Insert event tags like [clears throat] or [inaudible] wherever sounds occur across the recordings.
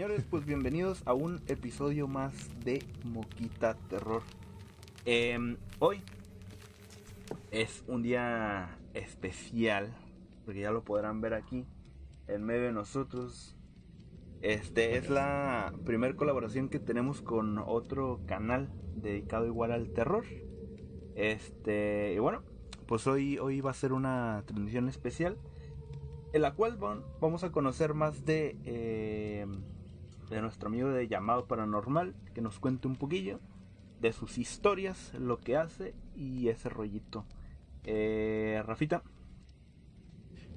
Señores, pues bienvenidos a un episodio más de Moquita Terror. Em, hoy es un día especial, porque ya lo podrán ver aquí, en medio de nosotros. Este es la primera colaboración que tenemos con otro canal dedicado igual al terror. Este, y bueno, pues hoy, hoy va a ser una transmisión especial en la cual vamos a conocer más de, eh, de nuestro amigo de llamado paranormal, que nos cuente un poquillo de sus historias, lo que hace y ese rollito. Eh, Rafita.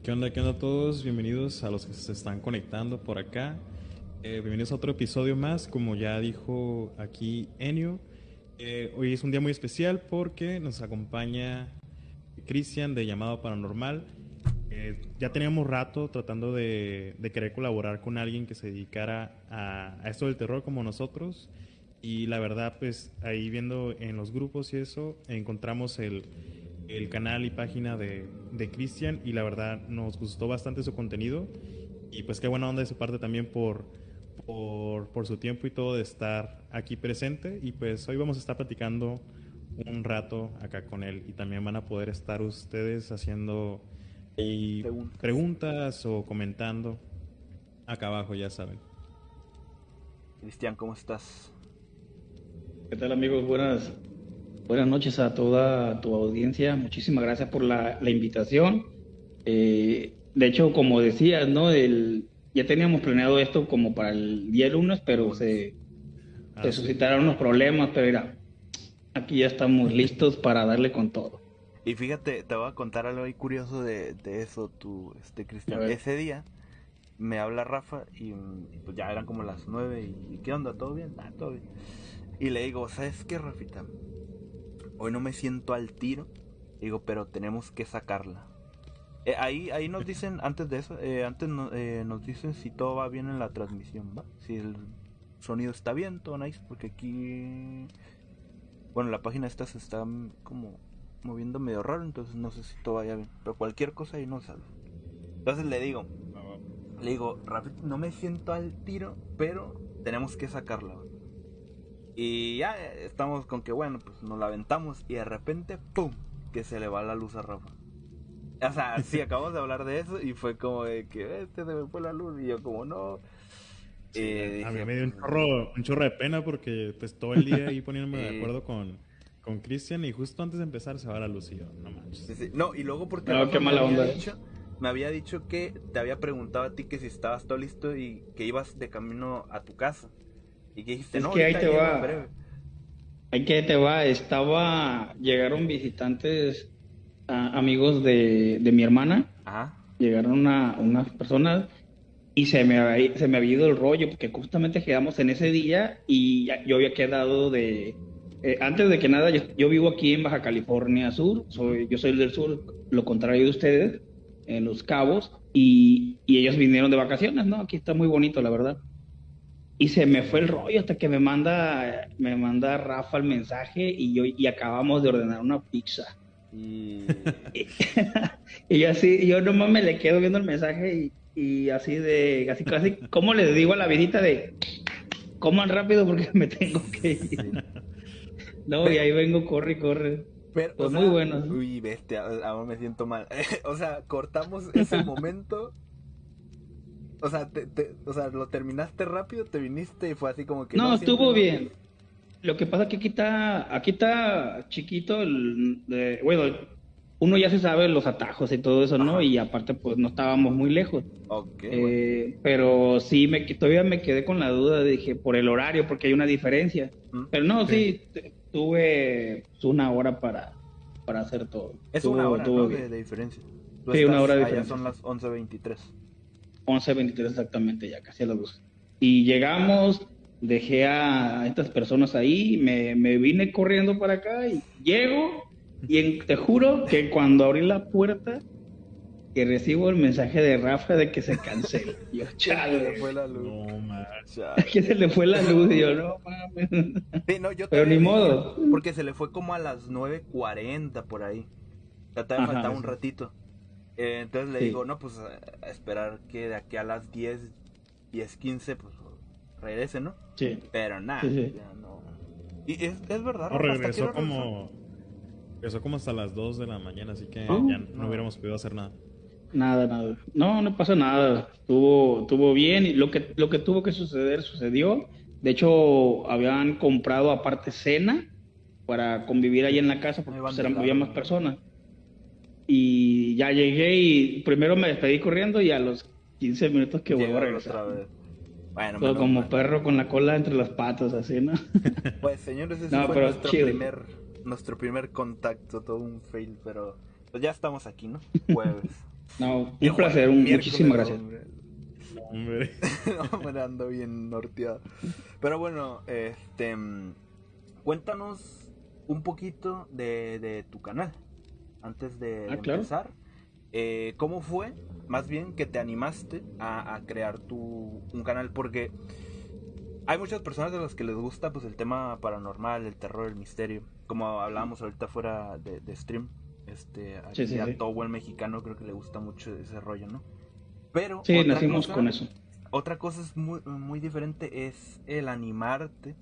¿Qué onda? ¿Qué onda a todos? Bienvenidos a los que se están conectando por acá. Eh, bienvenidos a otro episodio más, como ya dijo aquí Enio. Eh, hoy es un día muy especial porque nos acompaña Cristian de Llamado Paranormal. Eh, ya teníamos rato tratando de, querer colaborar con alguien que se dedicara a, esto del terror como nosotros. Y la verdad, pues ahí viendo en los grupos y eso, encontramos el, canal y página de, de Cristian y la verdad nos gustó bastante su contenido. Y pues qué buena onda de su parte también por, por, por su tiempo y todo de estar aquí presente. Y pues hoy vamos a estar platicando un rato acá con él y también van a poder estar ustedes haciendo preguntas. o comentando acá abajo, ya saben. Cristian, ¿cómo estás? ¿Qué tal amigos? Buenas, buenas noches a toda tu audiencia. Muchísimas gracias por la, invitación. Eh, de hecho, como decías, ¿no? El, ya teníamos planeado esto como para el día lunes, pero se, ah, se suscitaron unos problemas, pero mira, aquí ya estamos listos para darle con todo. Y fíjate, te voy a contar algo ahí curioso de, eso, tú, este, Cristian. Ese día me habla Rafa y, pues ya eran como las nueve y ¿qué onda? ¿Todo bien? Ah, todo bien. Y le digo, ¿sabes qué, Rafita? Hoy no me siento al tiro. Digo, pero tenemos que sacarla. Eh, ahí, ahí nos dicen, antes de eso, eh, antes eh, nos dicen si todo va bien en la transmisión, ¿va? Si el sonido está bien, todo nice, porque aquí... Bueno, la página esta se está como moviendo medio raro, entonces no sé si todo vaya bien. Pero cualquier cosa ahí no sale. Entonces le digo, le digo, no me siento al tiro, pero tenemos que sacarla. Y ya estamos con que, bueno, pues nos la aventamos y de repente, ¡pum! Que se le va la luz a Rafa. O sea, [laughs] sí, acabamos de hablar de eso y fue como de que, este se me fue la luz y yo como, no. Eh, a mí me dio un chorro, un chorro de pena porque pues todo el día ahí poniéndome de [laughs] acuerdo con con Cristian y justo antes de empezar se va la luz y yo, no manches. No, y luego porque no, qué mala me, onda. Había dicho, me había dicho que te había preguntado a ti que si estabas todo listo y que ibas de camino a tu casa. Y que dijiste, es no, que ahí te va. Breve. Ahí que te va, estaba, llegaron visitantes, amigos de, de, mi hermana. Ajá. Llegaron una, unas personas y se me, había, se me había ido el rollo porque justamente quedamos en ese día y yo había quedado de eh, antes de que nada, yo, vivo aquí en Baja California Sur, soy, yo soy del sur, lo contrario de ustedes, en Los Cabos, y, ellos vinieron de vacaciones, ¿no? Aquí está muy bonito, la verdad. Y se me fue el rollo hasta que me manda, me manda Rafa el mensaje y yo y acabamos de ordenar una pizza. [laughs] Y, y así, yo nomás me le quedo viendo el mensaje y, y así de, así casi, ¿cómo le digo a la vidita de coman rápido porque me tengo que ir? No, y ahí vengo, corre, corre. Pero, pues muy bueno. Uy, bestia, ahora me siento mal. [laughs] o sea, cortamos ese [laughs] momento. O sea, te, o sea, lo terminaste rápido, te viniste y fue así como que... No, estuvo bien. Lo que pasa es que aquí está, aquí está chiquito, el, bueno, uno ya se sabe los atajos y todo eso, ¿no? Y aparte, pues no estábamos muy lejos. Ok. Eh, pero sí, me, todavía me quedé con la duda, dije, por el horario, porque hay una diferencia. Pero no, sí, tuve una hora para, para hacer todo. Es una hora de, diferencia. sí, una hora de diferencia. son las 11.23. 11.23 exactamente, ya casi a las 12. Y llegamos, dejé a estas personas ahí, me, me vine corriendo para acá y llego y te juro que cuando abrí la puerta que recibo el mensaje de Rafa de que se cancela. [laughs] Yo, chale. Se le fue la luz. No, mames. que [laughs] se le fue la luz. Y yo, no mames. Sí, no, yo Pero ni modo. Porque se le fue como a las 9.40 por ahí. Ya todavía faltaba un ratito. Eh, entonces le digo, no, pues a esperar que de aquí a las 10, 10, 15, pues regrese, ¿no? Sí. Pero nada, ya no. Y es, es verdad, no, regresó como. Regresó como hasta las 2 de la mañana, así que ya no, hubiéramos podido hacer nada. Nada, nada. No, no pasa nada. Estuvo, estuvo bien. Y lo que, lo que tuvo que suceder, sucedió. De hecho, habían comprado aparte cena para convivir ahí en la casa porque pues, eran, había más personas. Y ya llegué y primero me despedí corriendo y a los 15 minutos que vuelvo a regresar. Bueno, como perro con la cola entre las patas, así, ¿no? [laughs] Pues, señores, ese fue nuestro primer, nuestro primer contacto, todo un fail, pero pues ya estamos aquí, ¿no? Jueves. [laughs] no, un placer, un, muchísimas gracias. Hombre. [laughs] hombre, ando bien norteado. Pero bueno, este, cuéntanos un poquito de, de tu canal antes de, ah, empezar. Eh, ¿Cómo fue, más bien, que te animaste a, crear tu, un canal? Porque hay muchas personas de las que les gusta pues el tema paranormal, el terror, el misterio. Como hablábamos ahorita fuera de, stream. Este, a, todo buen mexicano creo que le gusta mucho ese rollo, ¿no? Pero sí, nacimos con eso. Otra cosa es muy, muy diferente es el animarte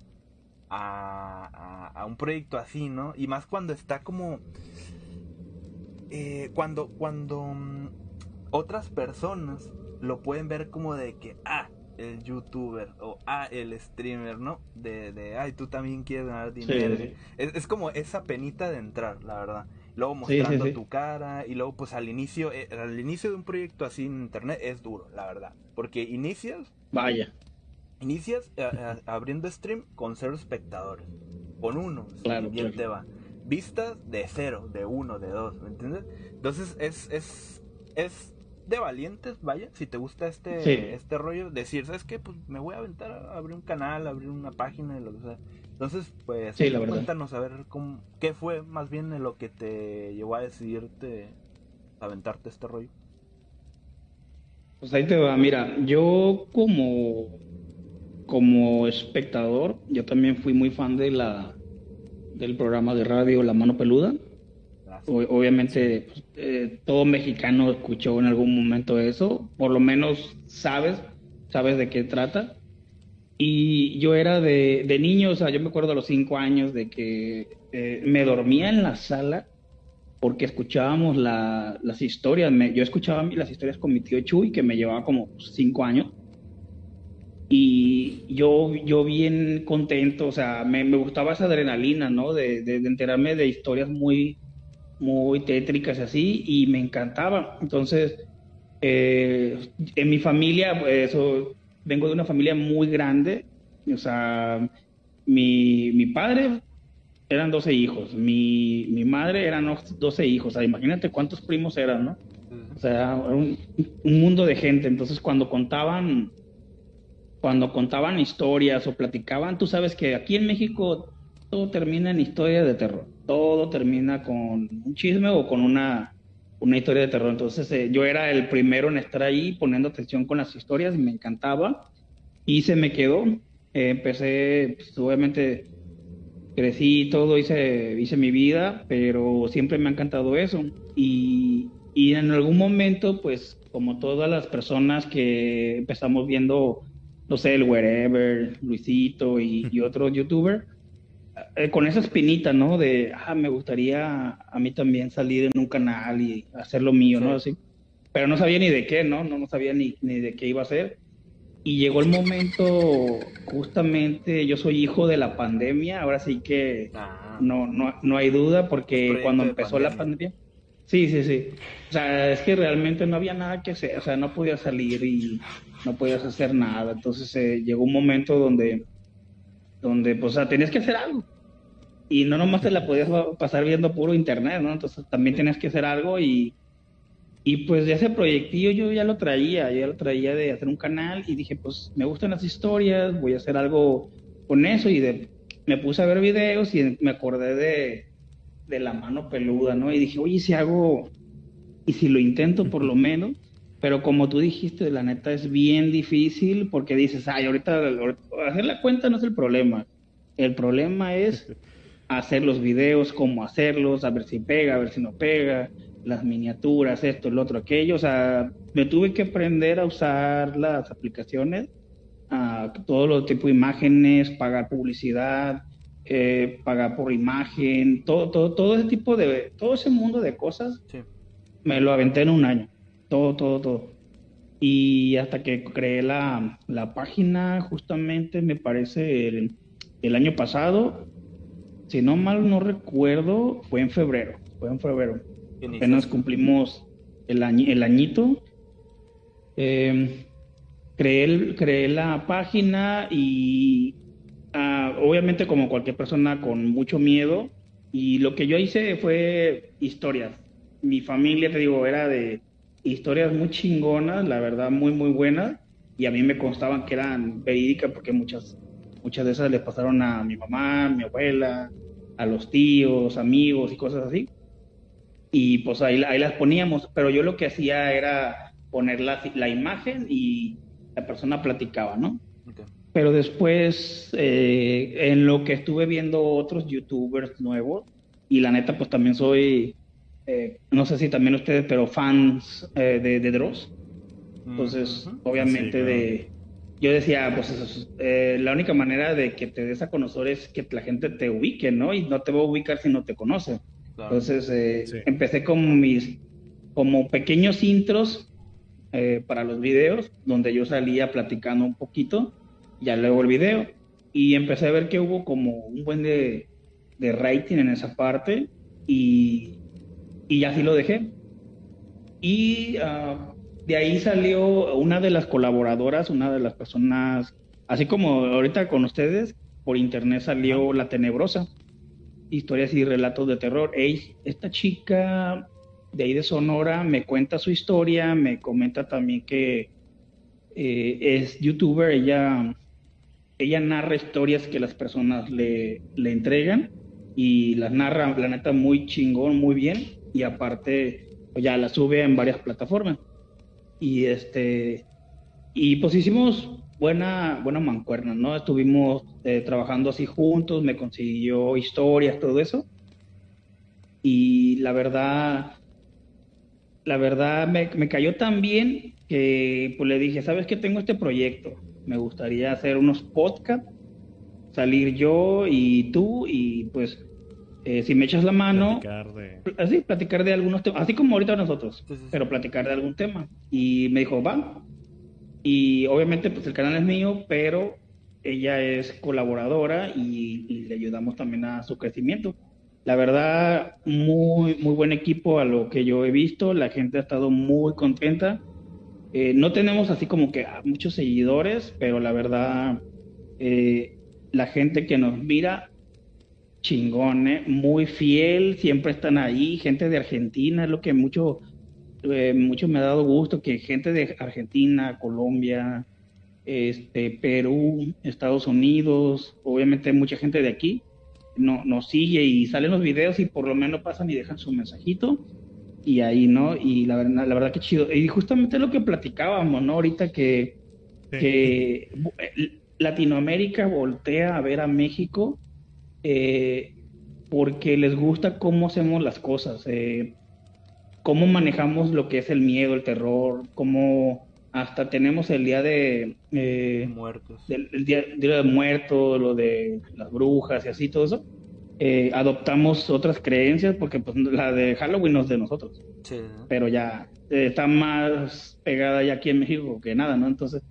a, a, un proyecto así, ¿no? Y más cuando está como eh, cuando, cuando mm, otras personas lo pueden ver como de que, ah, el youtuber o ah, el streamer, ¿no? De, de ay, tú también quieres ganar dinero. Es, como esa penita de entrar, la verdad. Luego mostrando tu cara y luego pues al inicio, eh, al inicio de un proyecto así en internet es duro, la verdad. Porque inicias... Vaya. Inicias eh, abriendo stream con cero espectadores. Con uno, claro, bien te va vistas de cero, de uno, de dos, ¿me entiendes? Entonces es, es, es de valientes, vaya, si te gusta este, este rollo, decir, ¿sabes qué? Pues me voy a aventar a abrir un canal, abrir una página, lo que sea. Entonces, pues, cuéntanos a ver cómo, qué fue más bien lo que te llevó a decidirte a aventarte este rollo. Pues ahí te va, mira, yo como, como espectador, yo también fui muy fan de la, del programa de radio La Mano Peluda. obviamente pues, eh, todo mexicano escuchó en algún momento eso, por lo menos sabes, sabes de qué trata. Y yo era de, de niño, o sea, yo me acuerdo a los cinco años de que eh, me dormía en la sala porque escuchábamos las historias. yo escuchaba las historias con mi tío Chuy, que me llevaba como cinco años y yo, yo bien contento, o sea, me, me gustaba esa adrenalina, ¿no? De, de, enterarme de historias muy, muy tétricas así, y me encantaba. Entonces, eh, en mi familia, pues, eso, vengo de una familia muy grande, o sea, mi, mi padre eran 12 hijos, mi, mi madre eran 12 hijos, o sea, imagínate cuántos primos eran, ¿no? O sea, un, un mundo de gente, entonces cuando contaban cuando contaban historias o platicaban, tú sabes que aquí en México todo termina en historias de terror, todo termina con un chisme o con una, una historia de terror. Entonces eh, yo era el primero en estar ahí poniendo atención con las historias y me encantaba y se me quedó. Eh, empecé, pues, obviamente crecí todo, hice, hice mi vida, pero siempre me ha encantado eso. Y, y en algún momento, pues como todas las personas que empezamos viendo no sé, el Wherever, Luisito y, otros youtubers, eh, con esa espinita, ¿no? De, ah, me gustaría a mí también salir en un canal y hacer lo mío, ¿no? Así. Pero no sabía ni de qué, ¿no? No, sabía ni, ni de qué iba a hacer. Y llegó el momento, justamente, yo soy hijo de la pandemia, ahora sí que ah. no, no, no hay duda, porque cuando empezó la pandemia, Sí, sí, sí. O sea, es que realmente no había nada que hacer, o sea, no podías salir y no podías hacer nada. Entonces eh, llegó un momento donde, donde, pues, o sea, tenías que hacer algo. Y no nomás te la podías pasar viendo puro internet, ¿no? Entonces también tenías que hacer algo y, y pues de ese proyectillo yo ya lo traía, ya lo traía de hacer un canal y dije, pues me gustan las historias, voy a hacer algo con eso y de, me puse a ver videos y me acordé de, de la mano peluda, ¿no? Y dije, oye, si hago, y si lo intento por lo menos, pero como tú dijiste, la neta es bien difícil porque dices, ay, ahorita, hacer la cuenta no es el problema, el problema es [laughs] hacer los videos, cómo hacerlos, a ver si pega, a ver si no pega, las miniaturas, esto, el otro, aquello, o sea, me tuve que aprender a usar las aplicaciones a todo lo tipo de imágenes, pagar publicidad, eh, pagar por imagen, todo, todo, todo ese tipo de, todo ese mundo de cosas, me lo aventé en un año, todo, todo, todo. Y hasta que creé la, la página, justamente me parece el, el, año pasado, si no mal no recuerdo, fue en febrero, fue en febrero. Apenas cumplimos el, el añito. Eh, creé, creé la página y ah, obviamente como cualquier persona con mucho miedo y lo que yo hice fue historias. Mi familia, te digo, era de historias muy chingonas, la verdad, muy, muy buenas y a mí me constaban que eran verídicas porque muchas, muchas de esas les pasaron a mi mamá, mi abuela, a los tíos, amigos y cosas así. Y pues ahí, ahí las poníamos, pero yo lo que hacía era poner la, la imagen y la persona platicaba, ¿no? Pero después, eh, en lo que estuve viendo otros youtubers nuevos, y la neta, pues también soy, eh, no sé si también ustedes, pero fans eh, de, de Dross. Entonces, obviamente, de yo decía, pues eso, la única manera de que te des a conocer es que la gente te ubique, ¿no? Y no te va a ubicar si no te conoce. Entonces, empecé con mis, como pequeños intros eh, para los videos, donde yo salía platicando un poquito, ya luego el video, y empecé a ver que hubo como un buen de, de rating en esa parte, y, y así lo dejé. Y ah, de ahí salió una de las colaboradoras, una de las personas, así como ahorita con ustedes, por internet salió La Tenebrosa, historias y relatos de terror. Ey, esta chica de ahí de Sonora, me cuenta su historia, me comenta también que eh, es youtuber, ella, ella narra historias que las personas le, le entregan y las narra, la neta, muy chingón, muy bien, y aparte pues ya la sube en varias plataformas. Y este, y pues hicimos buena, buena mancuerna, ¿no? Estuvimos eh, trabajando así juntos, me consiguió historias, todo eso. Y la verdad, la verdad me, cayó tan bien que pues le dije, ¿sabes qué? Tengo este proyecto. Me gustaría hacer unos podcasts, salir yo y tú y pues eh, si me echas la mano, platicar de... así, platicar de algunos temas, así como ahorita nosotros, pero platicar de algún tema. Y me dijo, va. Y obviamente pues el canal es mío, pero ella es colaboradora y, y le ayudamos también a su crecimiento. La verdad, muy, muy buen equipo a lo que yo he visto. La gente ha estado muy contenta. Eh, no tenemos así como que muchos seguidores, pero la verdad, eh, la gente que nos mira, chingón, ¿eh? muy fiel, siempre están ahí. Gente de Argentina, es lo que mucho, mucho me ha dado gusto, que gente de Argentina, Colombia, este, Perú, Estados Unidos, obviamente mucha gente de aquí no, nos sigue y salen los videos y por lo menos pasan y dejan su mensajito y ahí, ¿no? Y la verdad, la verdad que chido. Y justamente lo que platicábamos, ¿no? Ahorita que, que Latinoamérica voltea a ver a México eh, porque les gusta cómo hacemos las cosas, eh, cómo manejamos lo que es el miedo, el terror, cómo hasta tenemos el día de eh, muertos. el, día, de muertos lo de las brujas y así todo eso eh, adoptamos otras creencias porque pues la de Halloween no es de nosotros. Pero ya está más pegada ya aquí en México que nada no entonces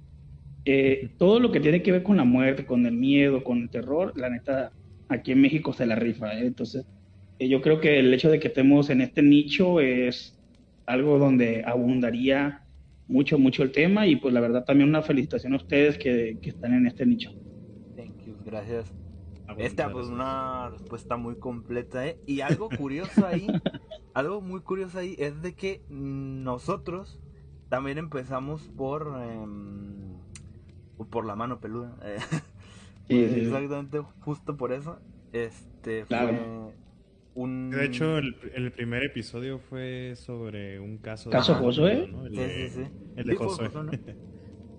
todo lo que tiene que ver con la muerte con el miedo con el terror la neta aquí en México se la rifa entonces yo creo que el hecho de que estemos en este nicho es algo donde abundaría mucho, mucho el tema y pues la verdad también una felicitación a ustedes que, están en este nicho. Thank you, gracias. Esta pues una respuesta muy completa, ¿eh? Y algo curioso ahí, [laughs] algo muy curioso ahí es de que nosotros también empezamos por em, por la mano peluda. Eh. Exactamente, justo por eso. Este fue de hecho, el, primer episodio fue sobre un caso... ¿Caso Josué? El, sí, sí, sí. El de Josué.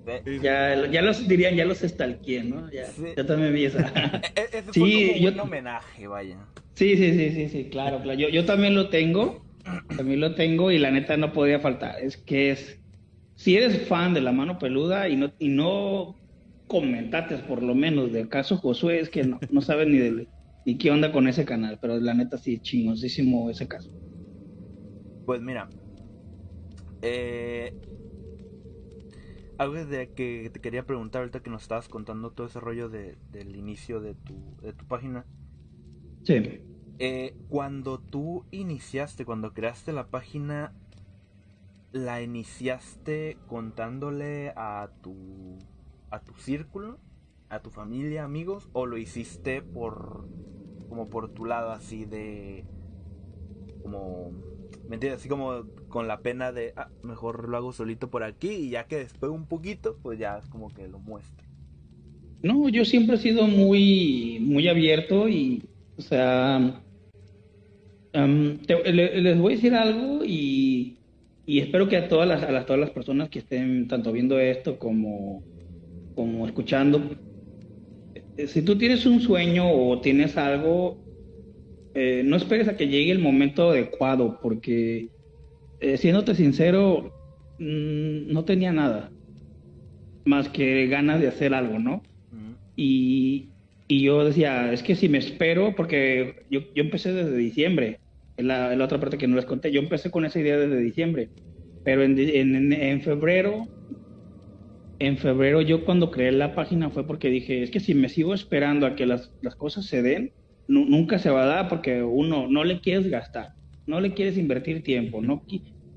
[laughs] ya, ya los dirían, ya los estalqué, ¿no? Ya, ya también vi esa. [laughs] E, e, ese sí, yo... un homenaje, vaya. Sí, sí, sí, sí, sí, claro, claro. Yo, yo también lo tengo, [clears throat] también lo tengo y la neta no podía faltar. Es que es, si eres fan de la mano peluda y no, y no comentaste por lo menos del caso Josué, es que no, no sabes ni, de, ni qué onda con ese canal, pero la neta sí, chingosísimo ese caso. Pues mira, eh, algo de que te quería preguntar ahorita que nos estabas contando todo ese rollo de, del inicio de tu, de tu página. Sí. Eh, cuando tú iniciaste, cuando creaste la página, ¿la iniciaste contándole a tu, a tu círculo, a tu familia, amigos, o lo hiciste por, como por tu lado así de, como ¿Me entiendes? Así como con la pena de, ah, mejor lo hago solito por aquí y ya que después un poquito, pues ya es como que lo muestro. No, yo siempre he sido muy, muy abierto y, o sea, les voy a decir algo y, y espero que a todas las, a todas las personas que estén tanto viendo esto como, como escuchando, eh, si tú tienes un sueño o tienes algo, eh, no esperes a que llegue el momento adecuado, porque eh, siéndote sincero, mm, no tenía nada más que ganas de hacer algo, ¿no? y, y, yo decía, es que si me espero, porque yo, yo empecé desde diciembre, en la, la, otra parte que no les conté, yo empecé con esa idea desde diciembre, pero en, en, en febrero en febrero yo cuando creé la página fue porque dije, es que si me sigo esperando a que las, las cosas se den, nunca se va a dar porque uno no le quieres gastar, no le quieres invertir tiempo, no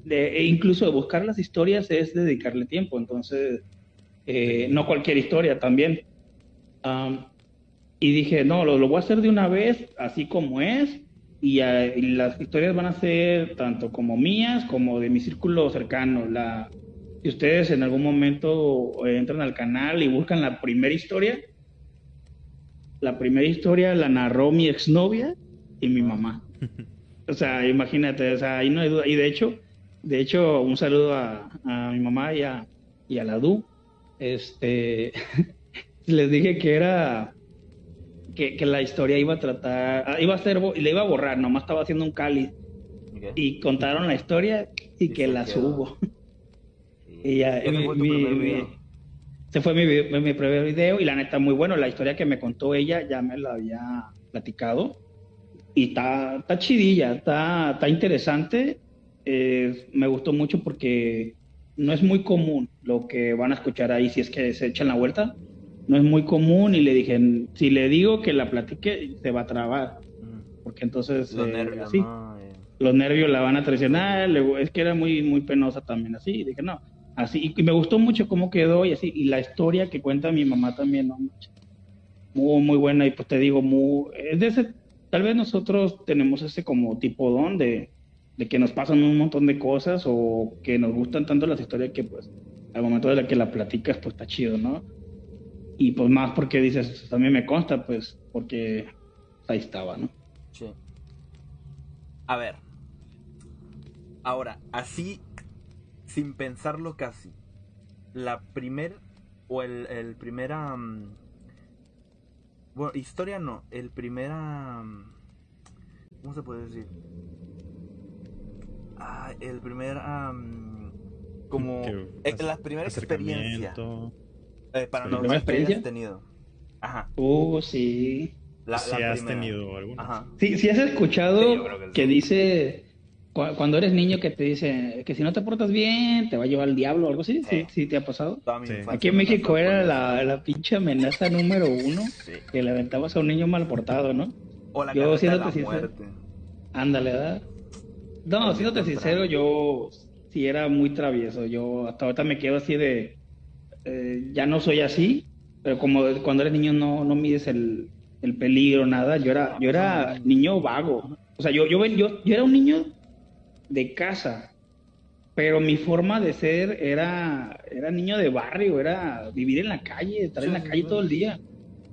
de, e incluso buscar las historias es dedicarle tiempo, entonces eh, no cualquier historia también. y dije, no, lo, voy a hacer de una vez, así como es, y, las historias van a ser tanto como mías como de mi círculo cercano. La, si ustedes en algún momento entran al canal y buscan la primera historia, la primera historia la narró mi exnovia y mi mamá. [laughs] O sea, imagínate, o sea, ahí no hay duda. Y de hecho, de hecho, un saludo a, mi mamá y a, y a la Du. Este, [laughs] les dije que era, que, la historia iba a tratar, ah, iba a ser, le iba a borrar, nomás estaba haciendo un cáliz. Y contaron la historia y, que la subo. [laughs] Y ya, ese fue mi, mi, primer video y la neta muy bueno. La historia que me contó ella ya me la había platicado y está, está chidilla, está, está interesante. Eh, me gustó mucho porque no es muy común lo que van a escuchar ahí si es que se echan la vuelta. No es muy común y le dije, si le digo que la platique, se va a trabar. Porque entonces, los, eh, nervios, eh. los nervios la van a traicionar. Es que era muy, muy penosa también así. Y dije, no, Así, y me gustó mucho cómo quedó y así, y la historia que cuenta mi mamá también, ¿no? Muy, muy buena, y pues te digo, muy, es de ese, tal vez nosotros tenemos ese como tipo don de, de que nos pasan un montón de cosas o que nos gustan tanto las historias que pues al momento de la que la platicas pues está chido, ¿no? Y pues más porque dices, también me consta pues porque ahí estaba, ¿no? Sí. A ver. Ahora, así sin pensarlo casi, la primer o el, el primera... bueno, historia no, el primera... ¿Cómo se puede decir? Ah, el primer... como... Eh, la primera experiencia. Eh, para no experiencia tenido. Ajá. Uh, sí. La, si has tenido alguna. Ajá. Sí, si has escuchado que dice cuando eres niño que te dice que si no te portas bien te va a llevar el diablo o algo así, ¿sí, sí te ha pasado? Aquí en México era la, la, pinche amenaza número uno que le aventabas a un niño mal portado, ¿no? O la yo, siéndote sincero, Ándale, ¿verdad? No, siéndote sincero, yo sí era muy travieso. Yo hasta ahorita me quedo así de. Eh, ya no soy así, pero como cuando eres niño no, no mides el, el peligro, nada. Yo era, yo era niño vago. O sea, yo, yo, yo, yo era un niño de casa, pero mi forma de ser era, era niño de barrio, era vivir en la calle, estar en la calle todo el día.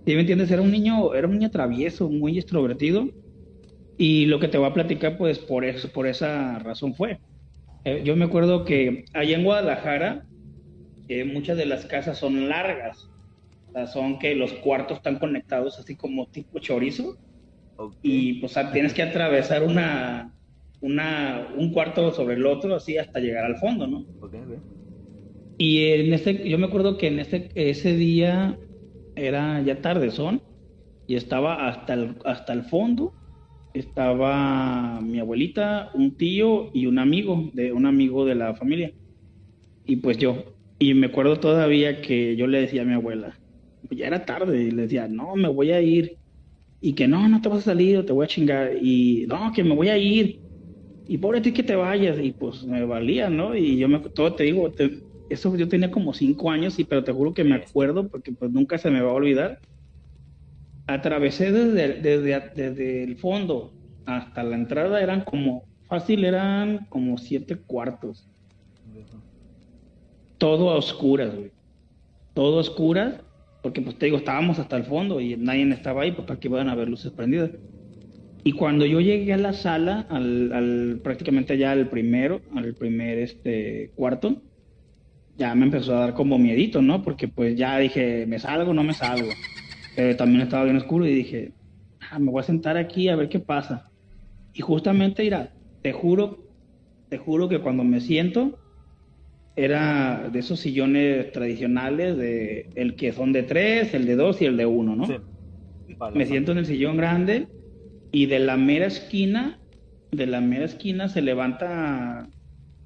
¿Sí me entiendes? Era un niño, era un niño travieso, muy extrovertido. Y lo que te voy a platicar, pues por eso, por esa razón fue. Eh, yo me acuerdo que allá en Guadalajara, eh, muchas de las casas son largas. O sea, son que los cuartos están conectados así como tipo chorizo. Y pues tienes que atravesar una, una, un cuarto sobre el otro, así hasta llegar al fondo, ¿no? Y en este, yo me acuerdo que en este, ese día era ya tardezón y estaba hasta el, hasta el fondo. Estaba mi abuelita, un tío y un amigo, de un amigo de la familia. Y pues yo. Y me acuerdo todavía que yo le decía a mi abuela, pues ya era tarde, y le decía, no, me voy a ir. Y que no, no te vas a salir, te voy a chingar. Y no, que me voy a ir. Y pobre ti que te vayas. Y pues me valía, ¿no? Y yo me, todo te digo, eso yo tenía como cinco años, y, pero te juro que me acuerdo porque pues nunca se me va a olvidar. Atravesé desde, desde, desde el fondo hasta la entrada, eran como, fácil, eran como siete cuartos. Todo a oscuras, güey. Todo a oscuras porque pues te digo, estábamos hasta el fondo y nadie estaba ahí pues, para que puedan haber luces prendidas. Y cuando yo llegué a la sala, al, prácticamente ya al primero, al primer este cuarto, ya me empezó a dar como miedito, ¿no? Porque pues ya dije, ¿me salgo no me salgo? Pero también estaba bien oscuro y dije, ah, me voy a sentar aquí a ver qué pasa. Y justamente, mira, te juro, te juro que cuando me siento, era de esos sillones tradicionales, de el que son de tres, el de dos y el de uno, ¿no? Sí. Me siento en el sillón grande y de la mera esquina, de la mera esquina se levanta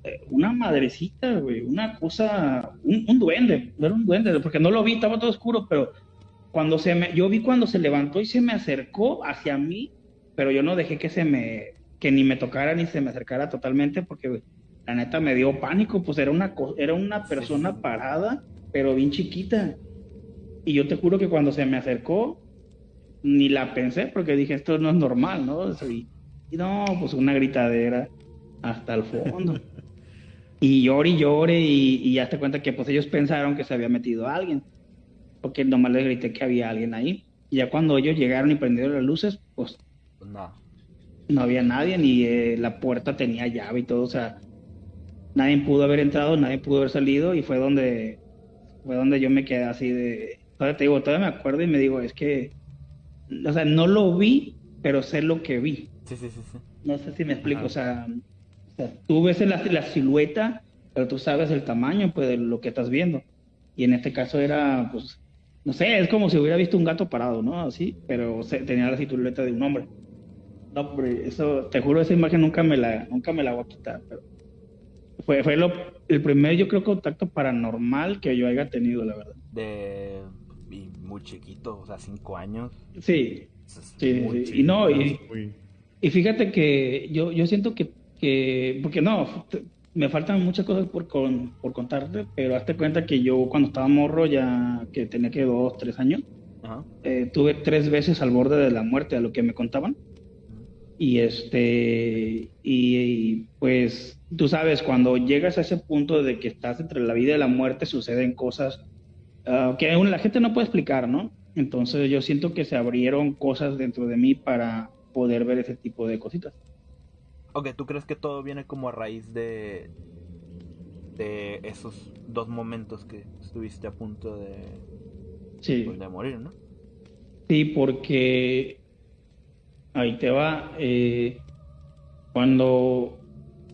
eh, una madrecita, güey, una cosa, un, duende, no era un duende, porque no lo vi, estaba todo oscuro, pero cuando se me, yo vi cuando se levantó y se me acercó hacia mí, pero yo no dejé que se me, que ni me tocara ni se me acercara totalmente, porque la neta me dio pánico, pues era una, era una persona parada, pero bien chiquita. Y yo te juro que cuando se me acercó, ni la pensé, porque dije, esto no es normal, ¿no? Y, no, pues una gritadera hasta el fondo. y llore y llore, y, y ya te cuenta que pues ellos pensaron que se había metido alguien, porque nomás les grité que había alguien ahí. Y ya cuando ellos llegaron y prendieron las luces, pues no, no había nadie, ni eh, la puerta tenía llave y todo, o sea, nadie pudo haber entrado, nadie pudo haber salido y fue donde fue donde yo me quedé así de todavía te digo, todavía me acuerdo y me digo, es que o sea, no lo vi, pero sé lo que vi. Sí, sí, sí, sí. No sé si me explico, o sea, tú ves la, la silueta, pero tú sabes el tamaño pues de lo que estás viendo. Y en este caso era pues no sé, es como si hubiera visto un gato parado, ¿no? Así, pero tenía la silueta de un hombre. No, hombre, eso, te juro, esa imagen nunca me la, nunca me la voy a quitar, pero fue, fue lo, el primer, yo creo, contacto paranormal que yo haya tenido, la verdad. De muy chiquito, o sea, cinco años. Sí, sí, y no, y, y, fíjate que yo, yo siento que, que, porque no, me faltan muchas cosas por, por contarte, pero hazte cuenta que yo cuando estaba morro, ya que tenía que dos, tres años, eh, tuve tres veces al borde de la muerte, a lo que me contaban. Y este, y, pues tú sabes, cuando llegas a ese punto de que estás entre la vida y la muerte, suceden cosas uh, que la gente no puede explicar, ¿no? Entonces yo siento que se abrieron cosas dentro de mí para poder ver ese tipo de cositas. Ok, ¿tú crees que todo viene como a raíz de, de esos dos momentos que estuviste a punto de, sí. Pues, de morir, ¿no? Sí, porque ahí te va. Eh, cuando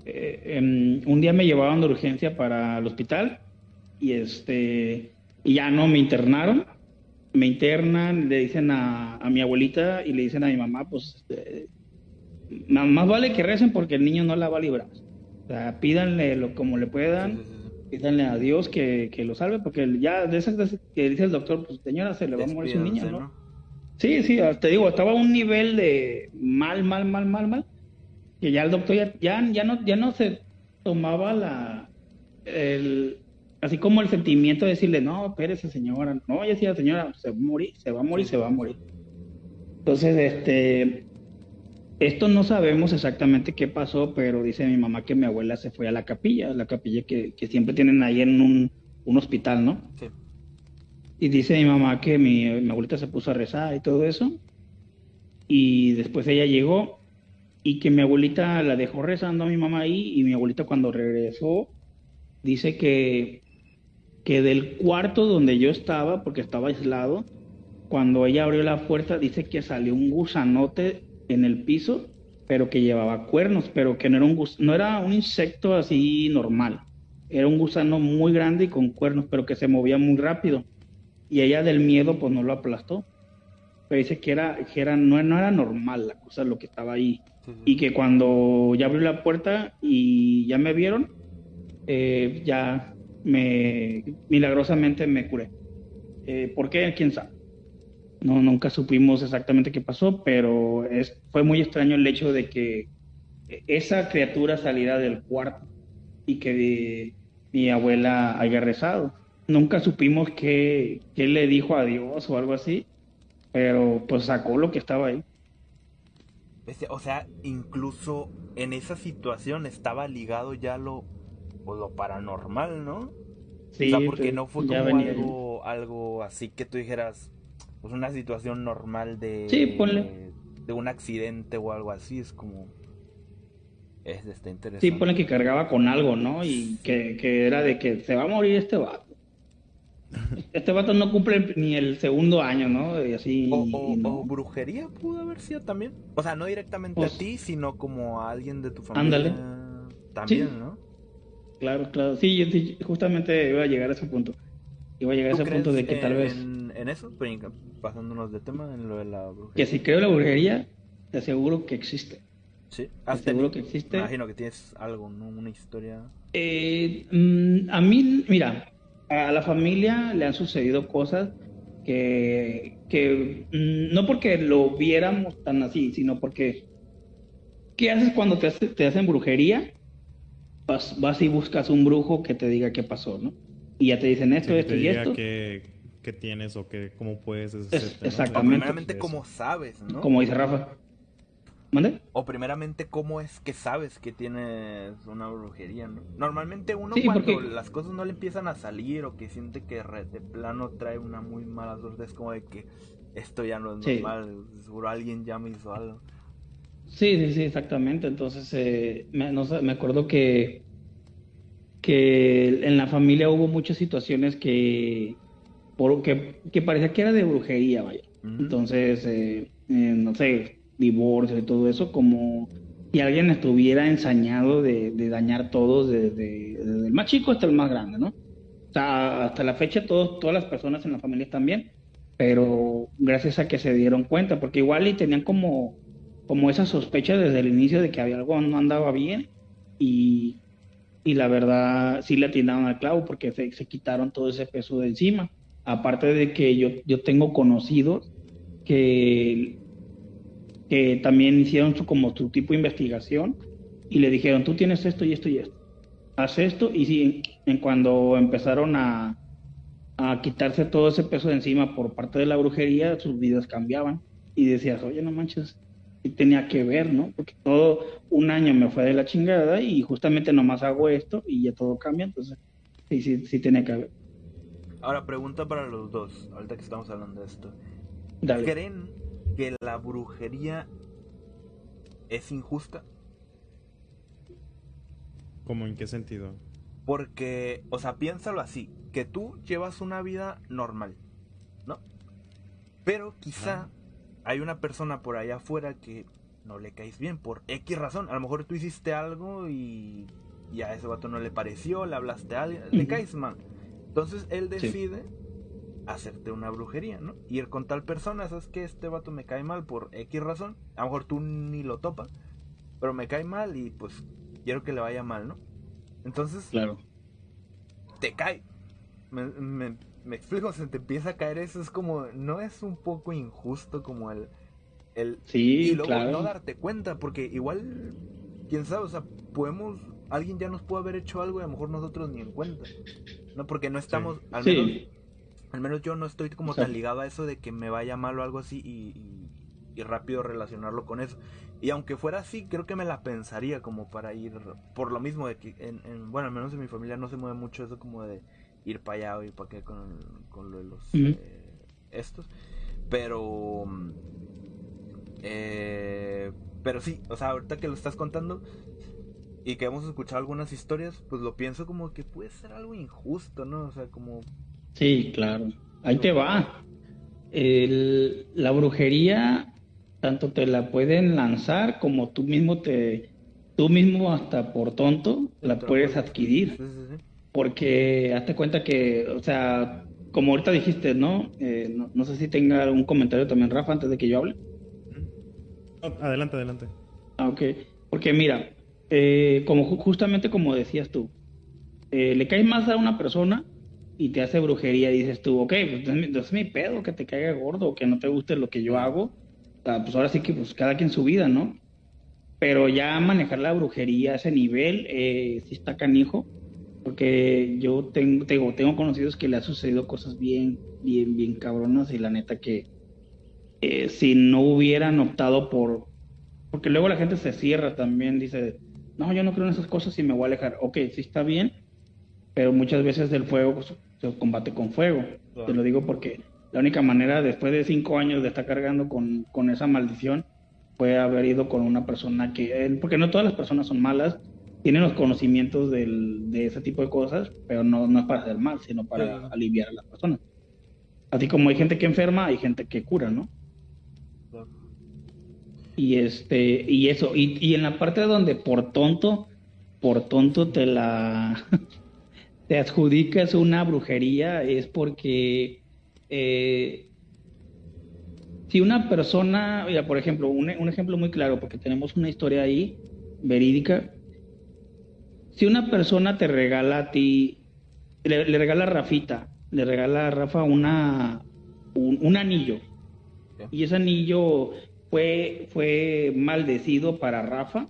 eh, em, un día me llevaban de urgencia para el hospital y este y ya no me internaron, me internan, le dicen a, mi abuelita y le dicen a mi mamá, pues eh, más vale que recen porque el niño no la va a librar. O sea, pídanle lo como le puedan, pídanle a Dios que, lo salve, porque ya de esas que dice el doctor, pues señora, se le va a morir su niño, ¿no? Sí, sí, te digo, estaba a un nivel de mal, mal, mal, mal, mal, que ya el doctor ya, ya, no, ya no se tomaba la, el, así como el sentimiento de decirle, no, espérese señora, no, ya decía señora, se va a morir, se va a morir, se va a morir. Entonces, este, esto no sabemos exactamente qué pasó, pero dice mi mamá que mi abuela se fue a la capilla, la capilla que, que siempre tienen ahí en un, un hospital, ¿no? Sí. Y dice mi mamá que mi, abuelita se puso a rezar y todo eso. Y después ella llegó y que mi abuelita la dejó rezando a mi mamá ahí y mi abuelita cuando regresó dice que, que del cuarto donde yo estaba, porque estaba aislado, cuando ella abrió la puerta dice que salió un gusanote en el piso, pero que llevaba cuernos, pero que no era un, no era un insecto así normal. Era un gusano muy grande y con cuernos, pero que se movía muy rápido y ella del miedo pues no lo aplastó. Pero dice que era, que era, no, no era normal la cosa, lo que estaba ahí. Y que cuando ya abrió la puerta y ya me vieron, eh, ya me milagrosamente me curé. Eh, ¿Por qué? ¿Quién sabe? No, nunca supimos exactamente qué pasó, pero es, fue muy extraño el hecho de que esa criatura saliera del cuarto y que mi abuela haya rezado. Nunca supimos qué, qué le dijo a Dios o algo así, pero pues sacó lo que estaba ahí. O sea, incluso en esa situación estaba ligado ya lo, lo paranormal, ¿no? Sí, o sea, porque no fue como algo, algo así que tú dijeras, pues una situación normal de, de, un accidente o algo así, es como... Es, está interesante. Sí, pone que cargaba con algo, ¿no? Y que, que era de que se va a morir este vato. [laughs] Este vato no cumple ni el segundo año, ¿no? Y así. O, brujería pudo haber sido también. O sea, no directamente a pues ti, sino como a alguien de tu familia. Ándale. También, ¿no? Claro, claro. Sí, justamente iba a llegar a ese punto. Iba a llegar a ese punto de que tal vez. En eso, pasándonos de tema, en lo de la brujería. Que si creo la brujería, te aseguro que existe. Sí, seguro que existe. Imagino que tienes algo, ¿no? Una historia. Eh, mm, a mí, mira, a la familia le han sucedido cosas que, que mm, no porque lo viéramos tan así, sino porque ¿qué haces cuando te, te hacen brujería? Vas, vas, y buscas un brujo que te diga qué pasó, ¿no? Y ya te dicen esto, esto y esto. Que, tienes o que cómo puedes Exactamente. O primeramente cómo sabes, ¿no? Como dice Rafa. O primeramente, ¿cómo es que sabes que tienes una brujería, no? Normalmente uno cuando las cosas no le empiezan a salir o que siente que de plano trae una muy mala suerte, es como de que esto ya no es normal, seguro alguien ya me hizo algo. Sí, sí, sí, exactamente. Entonces, eh, me, me acuerdo que, que en la familia hubo muchas situaciones que, por, que, que parecía que era de brujería, vaya. Entonces, eh, eh, no sé, divorcio y todo eso, como si alguien estuviera ensañado de, dañar todos, desde, el más chico hasta el más grande, ¿no? O sea, hasta la fecha todos, todas las personas en la familia están bien, pero gracias a que se dieron cuenta, porque igual y tenían como, como esa sospecha desde el inicio de que había algo no andaba bien y, y la verdad sí le atinaron al clavo porque se, se, quitaron todo ese peso de encima. Aparte de que yo, yo tengo conocidos que que también hicieron su, como tipo de investigación y le dijeron, tú tienes esto y esto y esto, haz esto y sí, en cuando empezaron a, a quitarse todo ese peso de encima por parte de la brujería, sus vidas cambiaban. Y decías, oye, no manches, y tenía que ver, ¿no? Porque todo un año me fue de la chingada y justamente nomás hago esto y ya todo cambia, entonces sí, sí, sí tenía que ver. Ahora, pregunta para los dos, ahorita que estamos hablando de esto. ¿Creen que la brujería es injusta. ¿Cómo en qué sentido? Porque, o sea, piénsalo así, que tú llevas una vida normal, ¿no? Pero quizá hay una persona por allá afuera que no le caes bien por X razón. A lo mejor tú hiciste algo y, y a ese vato no le pareció, le hablaste a alguien, le caes mal. Entonces él decide hacerte una brujería, ¿no? Ir con tal persona, sabes que este vato me cae mal por X razón, a lo mejor tú ni lo topas, pero me cae mal y pues quiero que le vaya mal, ¿no? Entonces, claro. Te cae. Me, me, me explico, [laughs] se te empieza a caer eso, es como, no es un poco injusto como el... el sí, y luego no darte cuenta, porque igual, quién sabe, o sea, podemos, alguien ya nos puede haber hecho algo y a lo mejor nosotros ni en cuenta, ¿no? Porque no estamos, al menos al menos yo no estoy como tan ligado a eso de que me vaya mal o algo así y, rápido relacionarlo con eso. Y aunque fuera así, creo que me la pensaría como para ir, por lo mismo de que, en, bueno, al menos en mi familia no se mueve mucho eso como de ir para allá o ir para acá con, lo de los eh, estos. Pero, eh, pero sí, o sea, ahorita que lo estás contando y que hemos escuchado algunas historias, pues lo pienso como que puede ser algo injusto, ¿no? O sea, como Sí, claro. Ahí te va. la brujería, tanto te la pueden lanzar como tú mismo te, tú mismo hasta por tonto la puedes adquirir. Porque hazte cuenta que, o sea, como ahorita dijiste, ¿no? Eh, ¿no? ¿no? sé si tenga algún comentario también, Rafa, antes de que yo hable. adelante, adelante. Ah, ok. Porque mira, eh, como justamente como decías tú, eh, le caes más a una persona y te hace brujería y dices tú, ok, pues es mi, pedo que te caiga gordo, que no te guste lo que yo hago. pues ahora sí que pues cada quien su vida, ¿no? Pero ya manejar la brujería a ese nivel eh, sí está canijo, porque yo tengo, tengo, conocidos que le ha sucedido cosas bien, bien, bien cabronas y la neta que eh, si no hubieran optado por... Porque luego la gente se cierra también, dice, no, yo no creo en esas cosas y me voy a alejar. Ok, sí está bien, pero muchas veces el fuego pues, se combate con fuego. Te lo digo porque la única manera, después de cinco años de estar cargando con, con esa maldición, fue haber ido con una persona que, porque no todas las personas son malas, tienen los conocimientos del, de ese tipo de cosas, pero no, no es para hacer mal, sino para aliviar a las personas. Así como hay gente que enferma, hay gente que cura, ¿no? Y este, y eso, y, y en la parte donde por tonto, por tonto te la [laughs] te adjudicas una brujería es porque eh, si una persona, ya por ejemplo, un, ejemplo muy claro, porque tenemos una historia ahí verídica, si una persona te regala a ti, le, regala a Rafita, le regala a Rafa una, un, anillo, y ese anillo fue, fue maldecido para Rafa,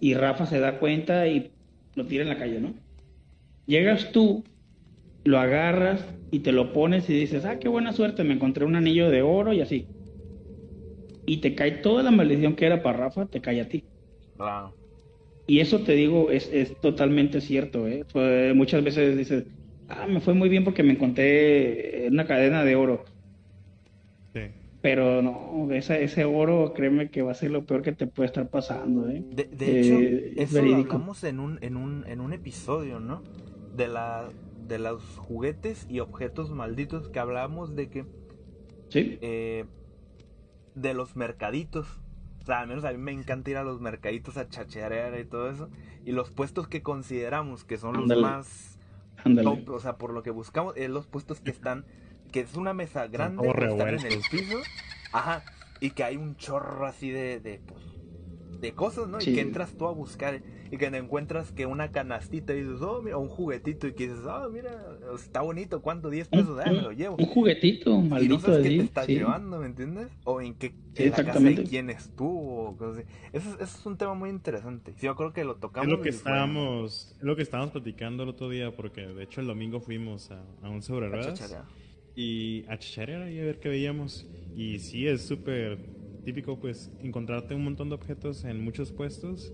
y Rafa se da cuenta y lo tira en la calle, ¿no? Llegas tú, lo agarras y te lo pones y dices, ah, qué buena suerte, me encontré un anillo de oro y así. Y te cae toda la maldición que era para Rafa, te cae a ti. Y eso te digo, es, es totalmente cierto. ¿eh? muchas veces dices, ah, me fue muy bien porque me encontré una cadena de oro. Sí. Pero no, ese, ese oro, créeme que va a ser lo peor que te puede estar pasando. ¿eh? De, hecho, eh, eso lo hablamos en un, en, un, en un episodio, ¿no? de, la, de los juguetes y objetos malditos que hablábamos de que... Sí. Eh, de los mercaditos. O sea, al menos a mí me encanta ir a los mercaditos a chachear y todo eso. Y los puestos que consideramos que son los más top, o sea, por lo que buscamos, es los puestos que están, que es una mesa grande, que están en el piso. Ajá. Y que hay un chorro así de, de, pues, de cosas, ¿no? Y que entras tú a buscar y que te encuentras que una canastita y dices, oh, mira, un juguetito y que dices, oh, mira, está bonito, ¿cuánto? 10 pesos, ah, me lo llevo. Un juguetito, maldito. Y no sabes qué te estás llevando, ¿me entiendes? O en qué en la casa de quién estuvo, o cosas así. Eso, es un tema muy interesante. Sí, yo creo que lo tocamos. Es lo que estábamos, es lo que estábamos platicando el otro día, porque de hecho el domingo fuimos a, a un sobre ruedas. Y a chacharear y a ver qué veíamos. Y sí, es súper típico, pues, encontrarte un montón de objetos en muchos puestos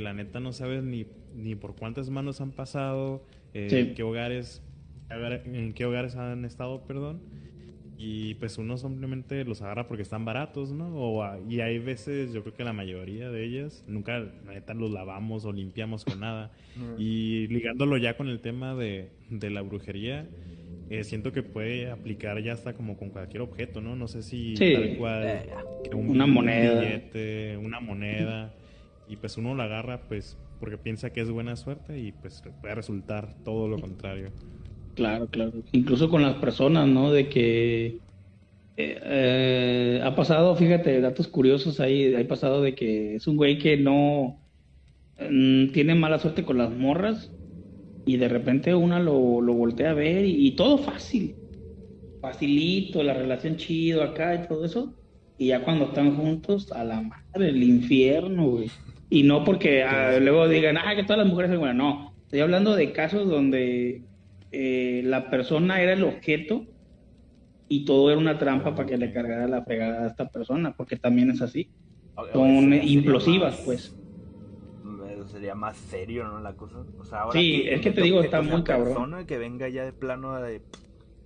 la neta no sabes ni, ni por cuántas manos han pasado, eh, en qué hogares en qué hogares han estado, perdón. Y pues uno simplemente los agarra porque están baratos, ¿no? O, y hay veces, yo creo que la mayoría de ellas, nunca la neta los lavamos o limpiamos con nada. y ligándolo ya con el tema de, de la brujería, eh, siento que puede aplicar ya hasta como con cualquier objeto, ¿no? No sé si tal cual eh, una moneda. billete, una moneda y pues uno la agarra pues porque piensa que es buena suerte y pues puede resultar todo lo contrario. Claro, claro. Incluso con las personas, ¿no? De que eh, eh, ha pasado, fíjate, datos curiosos ahí, ha pasado de que es un güey que no mm, tiene mala suerte con las morras y de repente una lo, lo voltea a ver y, y, todo fácil, facilito, la relación chido acá y todo eso. Y ya cuando están juntos, a la madre, el infierno, güey. Y no porque ah, luego digan, ah, que todas las mujeres son buenas. No, estoy hablando de casos donde eh, la persona era el objeto y todo era una trampa para que le cargara la fregada a esta persona, porque también es así. Son implosivas, pues. Sería más serio, ¿no? La cosa. O sea, ahora sí, es que te digo, está muy cabrón. persona que venga ya de plano de.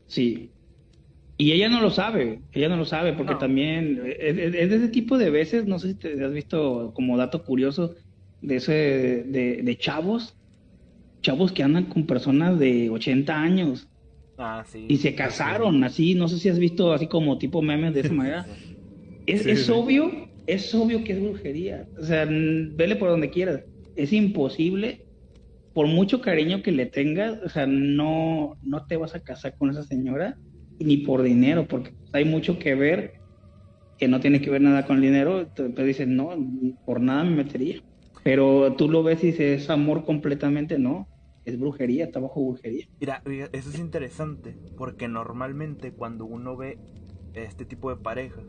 Sí, y ella no lo sabe, ella no lo sabe, porque también es, de ese tipo de veces, no sé si te has visto como dato curioso, de ese, de, chavos, chavos que andan con personas de 80 años. Ah, sí. Y se casaron, así, no sé si has visto así como tipo memes de esa [laughs] manera. Es, es obvio, es obvio que es brujería. O sea, vele por donde quieras. Es imposible por mucho cariño que le tengas, o sea, no, no te vas a casar con esa señora ni por dinero, porque hay mucho que ver que no tiene que ver nada con el dinero, te dicen, no, por nada me metería. Pero tú lo ves y dices, es amor completamente, no, es brujería, está bajo brujería. Mira, eso es interesante, porque normalmente cuando uno ve este tipo de parejas.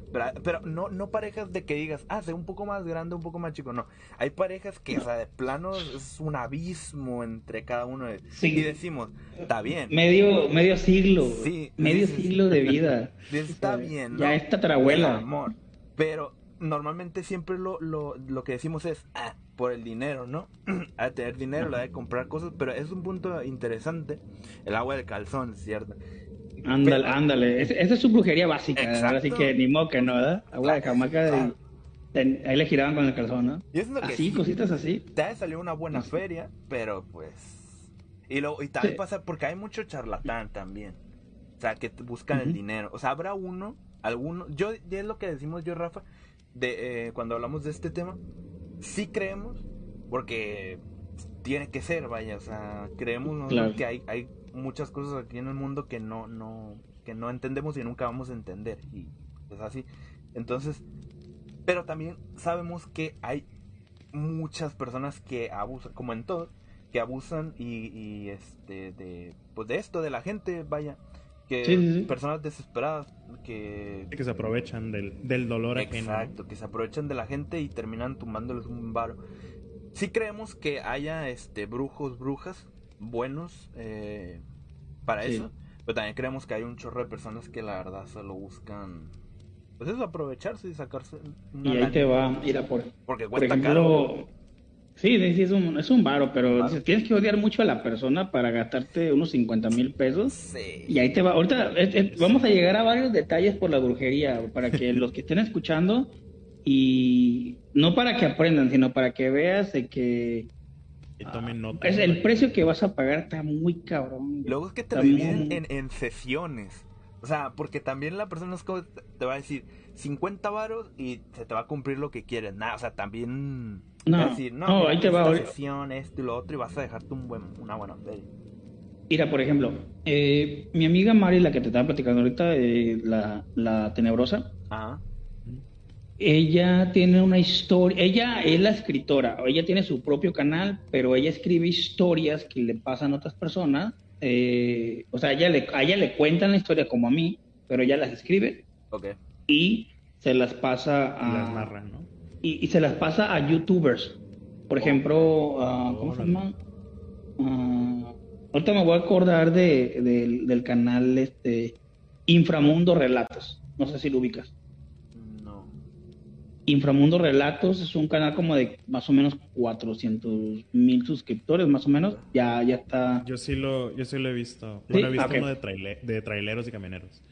Pero, no, no parejas de que digas, ah, sea un poco más grande, un poco más chico. No. Hay parejas que, o sea, de plano es un abismo entre cada uno. De... Y decimos, está bien. Medio, medio siglo. Sí. Medio siglo de vida. [laughs] Está bien. Ya está tarabuela. Amor. Pero normalmente siempre lo, lo, lo que decimos es, ah, por el dinero, ¿no? [clears throat] a de tener dinero, la de comprar cosas, pero es un punto interesante, el agua del calzón, ¿cierto? Ándale, ándale. esa es su brujería básica. Así que ni moca, ¿no? ¿verdad? Agua de jamaca. ahí le giraban con el calzón, ¿no? Y es así, cositas así. Te salió una buena feria, pero pues. Y, lo, y también pasa porque hay mucho charlatán también. O sea, que buscan el dinero. O sea, habrá uno, alguno. Yo, ya es lo que decimos yo, Rafa, de eh, cuando hablamos de este tema. Sí creemos, porque tiene que ser, vaya. O sea, creemos que hay, hay muchas cosas aquí en el mundo que no, no, que no entendemos y nunca vamos a entender. Y es así. Entonces, pero también sabemos que hay muchas personas que abusan, como en todo, que abusan y, este de pues de esto de la gente, vaya, que personas desesperadas que que se aprovechan del, del dolor exacto, que se aprovechan de la gente y terminan tumbándoles un varo. Sí creemos que haya este brujos, brujas buenos eh, para eso. Pero también creemos que hay un chorro de personas que la verdad solo buscan. Pues eso, aprovecharse y sacarse. y ahí te va a ir a por. Porque cuesta por ejemplo, Sí, es un, es un varo, pero tienes que odiar mucho a la persona para gastarte unos 50 mil pesos. Sí. Y ahí te va. Ahorita vamos a llegar a varios detalles por la brujería, para que los que estén escuchando, y no para que aprendan, sino para que veas de que es el precio que vas a pagar está muy cabrón. Luego es que te lo dividen en, sesiones. O sea, porque también la persona es como te va a decir 50 varos y se te va a cumplir lo que quieres. Nada, o sea, también no, decir, no, ahí te va sesión, esto y lo otro y vas a dejarte un buen, una buena feria. Mira, por ejemplo, eh, mi amiga Mari, la que te estaba platicando ahorita, eh, la, la tenebrosa. Ajá ella tiene una historia, ella es la escritora, ella tiene su propio canal, pero ella escribe historias que le pasan a otras personas. Eh, o sea, ella le, a ella le cuentan la historia como a mí, pero ella las escribe. Okay. Y se las pasa a. y, se las pasa a YouTubers. Por ejemplo, ¿cómo se llama? ahorita me voy a acordar de, del canal este Inframundo Relatos. No sé si lo ubicas. Inframundo Relatos es un canal como de más o menos 400 mil suscriptores, más o menos. Ya, ya está. Yo sí lo, yo sí lo he visto. Bueno, he visto uno de, de traileros y camioneros.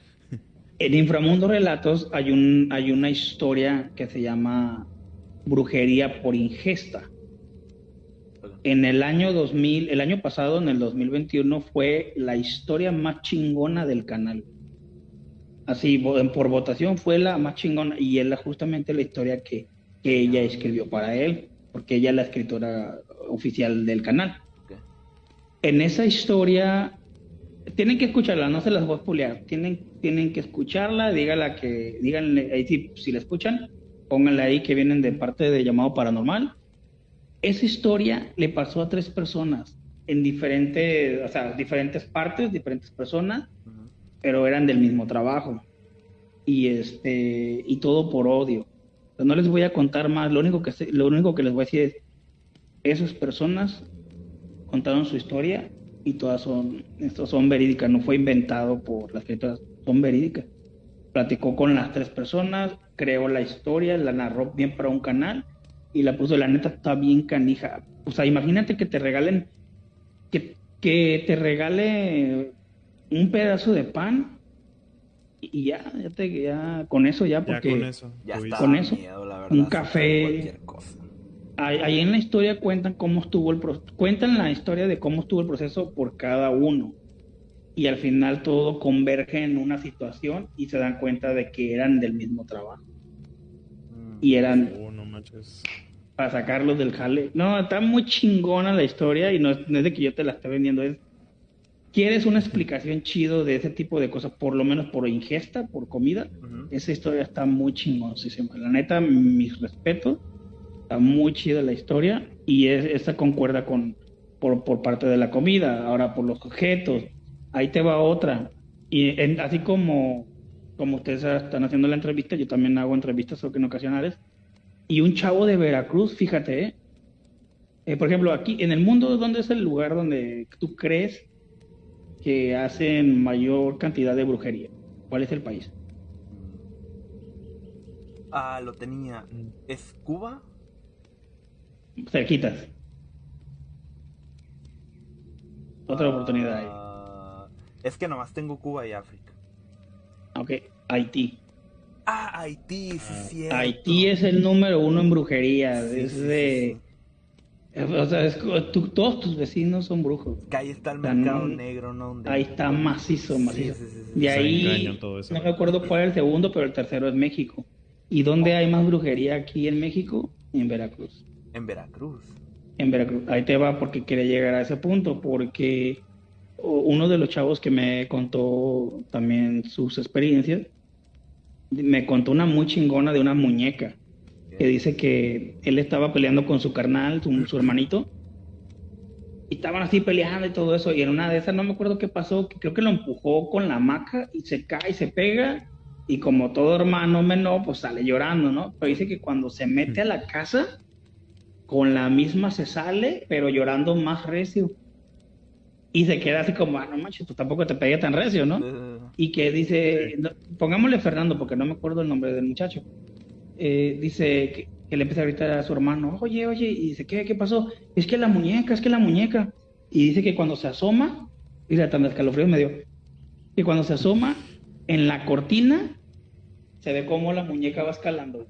En Inframundo Relatos hay, un, hay una historia que se llama Brujería por Ingesta. En el año 2000, el año pasado, en el 2021, fue la historia más chingona del canal así por votación fue la más chingona y es la, justamente la historia que, que, ella escribió para él, porque ella es la escritora oficial del canal. En esa historia, tienen que escucharla, no se las voy a pulear, tienen, tienen que escucharla, díganla que, díganle ahí si, si la escuchan, pónganle ahí que vienen de parte de llamado paranormal. Esa historia le pasó a tres personas en diferentes, o sea, diferentes partes, diferentes personas pero eran del mismo trabajo. Y este y todo por odio. no les voy a contar más, lo único que lo único que les voy a decir es esas personas contaron su historia y todas son estos son verídicas, no fue inventado por las escritoras, son verídicas. Platicó con las tres personas, creó la historia, la narró bien para un canal y la puso, la neta está bien canija. O sea, imagínate que te regalen que, que te regale un pedazo de pan y ya, ya, te, ya con eso ya, porque con eso, ya con eso un café. Ahí, en la historia cuentan cómo estuvo el cuentan la historia de cómo estuvo el proceso por cada uno y al final todo converge en una situación y se dan cuenta de que eran del mismo trabajo. Mm. y eran oh, para sacarlos del jale. No, está muy chingona la historia y no es, de que yo te la esté vendiendo, es quieres una explicación chido de ese tipo de cosas, por lo menos por ingesta, por comida, esa historia está muy chingoncísima. La neta, mis respetos, está muy chida la historia y es, esta concuerda con por, por, parte de la comida, ahora por los objetos. Ahí te va otra. Y así como, como ustedes están haciendo la entrevista, yo también hago entrevistas en ocasionales. Y un chavo de Veracruz, fíjate, ¿eh? Eh, por ejemplo, aquí en el mundo, ¿dónde es el lugar donde tú crees que hacen mayor cantidad de brujería? ¿Cuál es el país? Ah, lo tenía. ¿Es Cuba? Cerquitas. Otra oportunidad ahí. Es que nomás tengo Cuba y África. Ok, Haití. Ah, Haití, sí, ah, Haití es el número uno en brujería. es de. O sea, todos tus vecinos son brujos. Que ahí está el mercado negro, ¿no? Ahí está macizo, macizo. de ahí, no me acuerdo cuál es el segundo, pero el tercero es México. ¿Y dónde hay más brujería aquí en México? En Veracruz. En Veracruz. En Veracruz. Ahí te va porque quiere llegar a ese punto, porque uno de los chavos que me contó también sus experiencias, me contó una muy chingona de una muñeca que dice que él estaba peleando con su carnal, su, hermanito, y estaban así peleando y todo eso, y en una de esas no me acuerdo qué pasó, que creo que lo empujó con la maca y se cae y se pega, y como todo hermano menor, pues sale llorando, ¿no? Pero dice que cuando se mete a la casa, con la misma se sale, pero llorando más recio. Y se queda así como, ah, no manches, tú tampoco te pegué tan recio, ¿no? Y que dice, pongámosle Fernando, porque no me acuerdo el nombre del muchacho eh, dice que, le empieza a gritar a su hermano, oye, oye, y dice, ¿qué, qué pasó? Es que la muñeca, es que la muñeca. Y dice que cuando se asoma, dice, tan escalofrío me dio, que cuando se asoma en la cortina, se ve cómo la muñeca va escalando.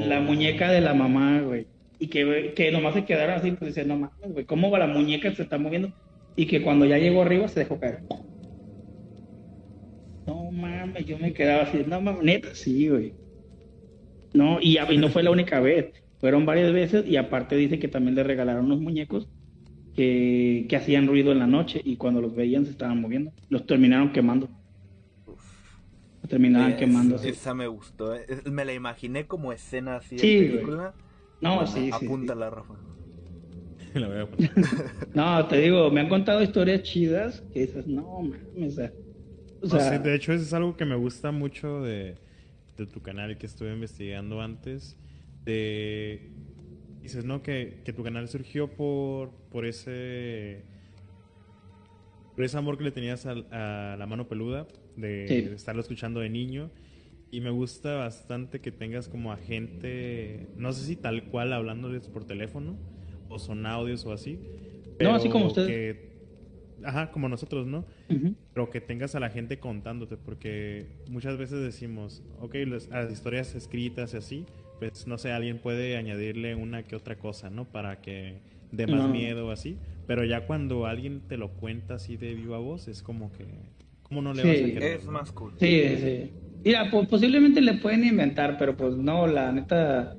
La muñeca de la mamá, güey. Y que, que nomás se quedaron así, pues dice, no mames, güey, ¿cómo va la muñeca? Se está moviendo. Y que cuando ya llegó arriba se dejó caer. No mames, yo me quedaba así, no mames, neta, sí, güey. No, y, no fue la única vez, fueron varias veces y aparte dice que también le regalaron unos muñecos que, que hacían ruido en la noche y cuando los veían se estaban moviendo. Los terminaron quemando. Los terminaban quemando. Esa me gustó, eh. me la imaginé como escena así de película. No, sí, sí. Apúntala, Rafa. [laughs] [laughs] no, te digo, me han contado historias chidas que dices, no, mames, o sea, de hecho, eso es algo que me gusta mucho de, de tu canal que estuve investigando antes. De, dices, ¿no? Que, que tu canal surgió por, por ese por ese amor que le tenías a, la mano peluda, de, estarlo escuchando de niño. Y me gusta bastante que tengas como a gente, no sé si tal cual hablándoles por teléfono, o son audios o así. no, así como ustedes. Ajá, como nosotros, ¿no? Pero que tengas a la gente contándote, porque muchas veces decimos, ok, las, historias escritas y así, pues no sé, alguien puede añadirle una que otra cosa, ¿no? Para que dé más miedo o así. Pero ya cuando alguien te lo cuenta así de viva voz, es como que, ¿cómo no le vas a creer? Es más cool. Sí, sí. Mira, pues, posiblemente le pueden inventar, pero pues no, la neta,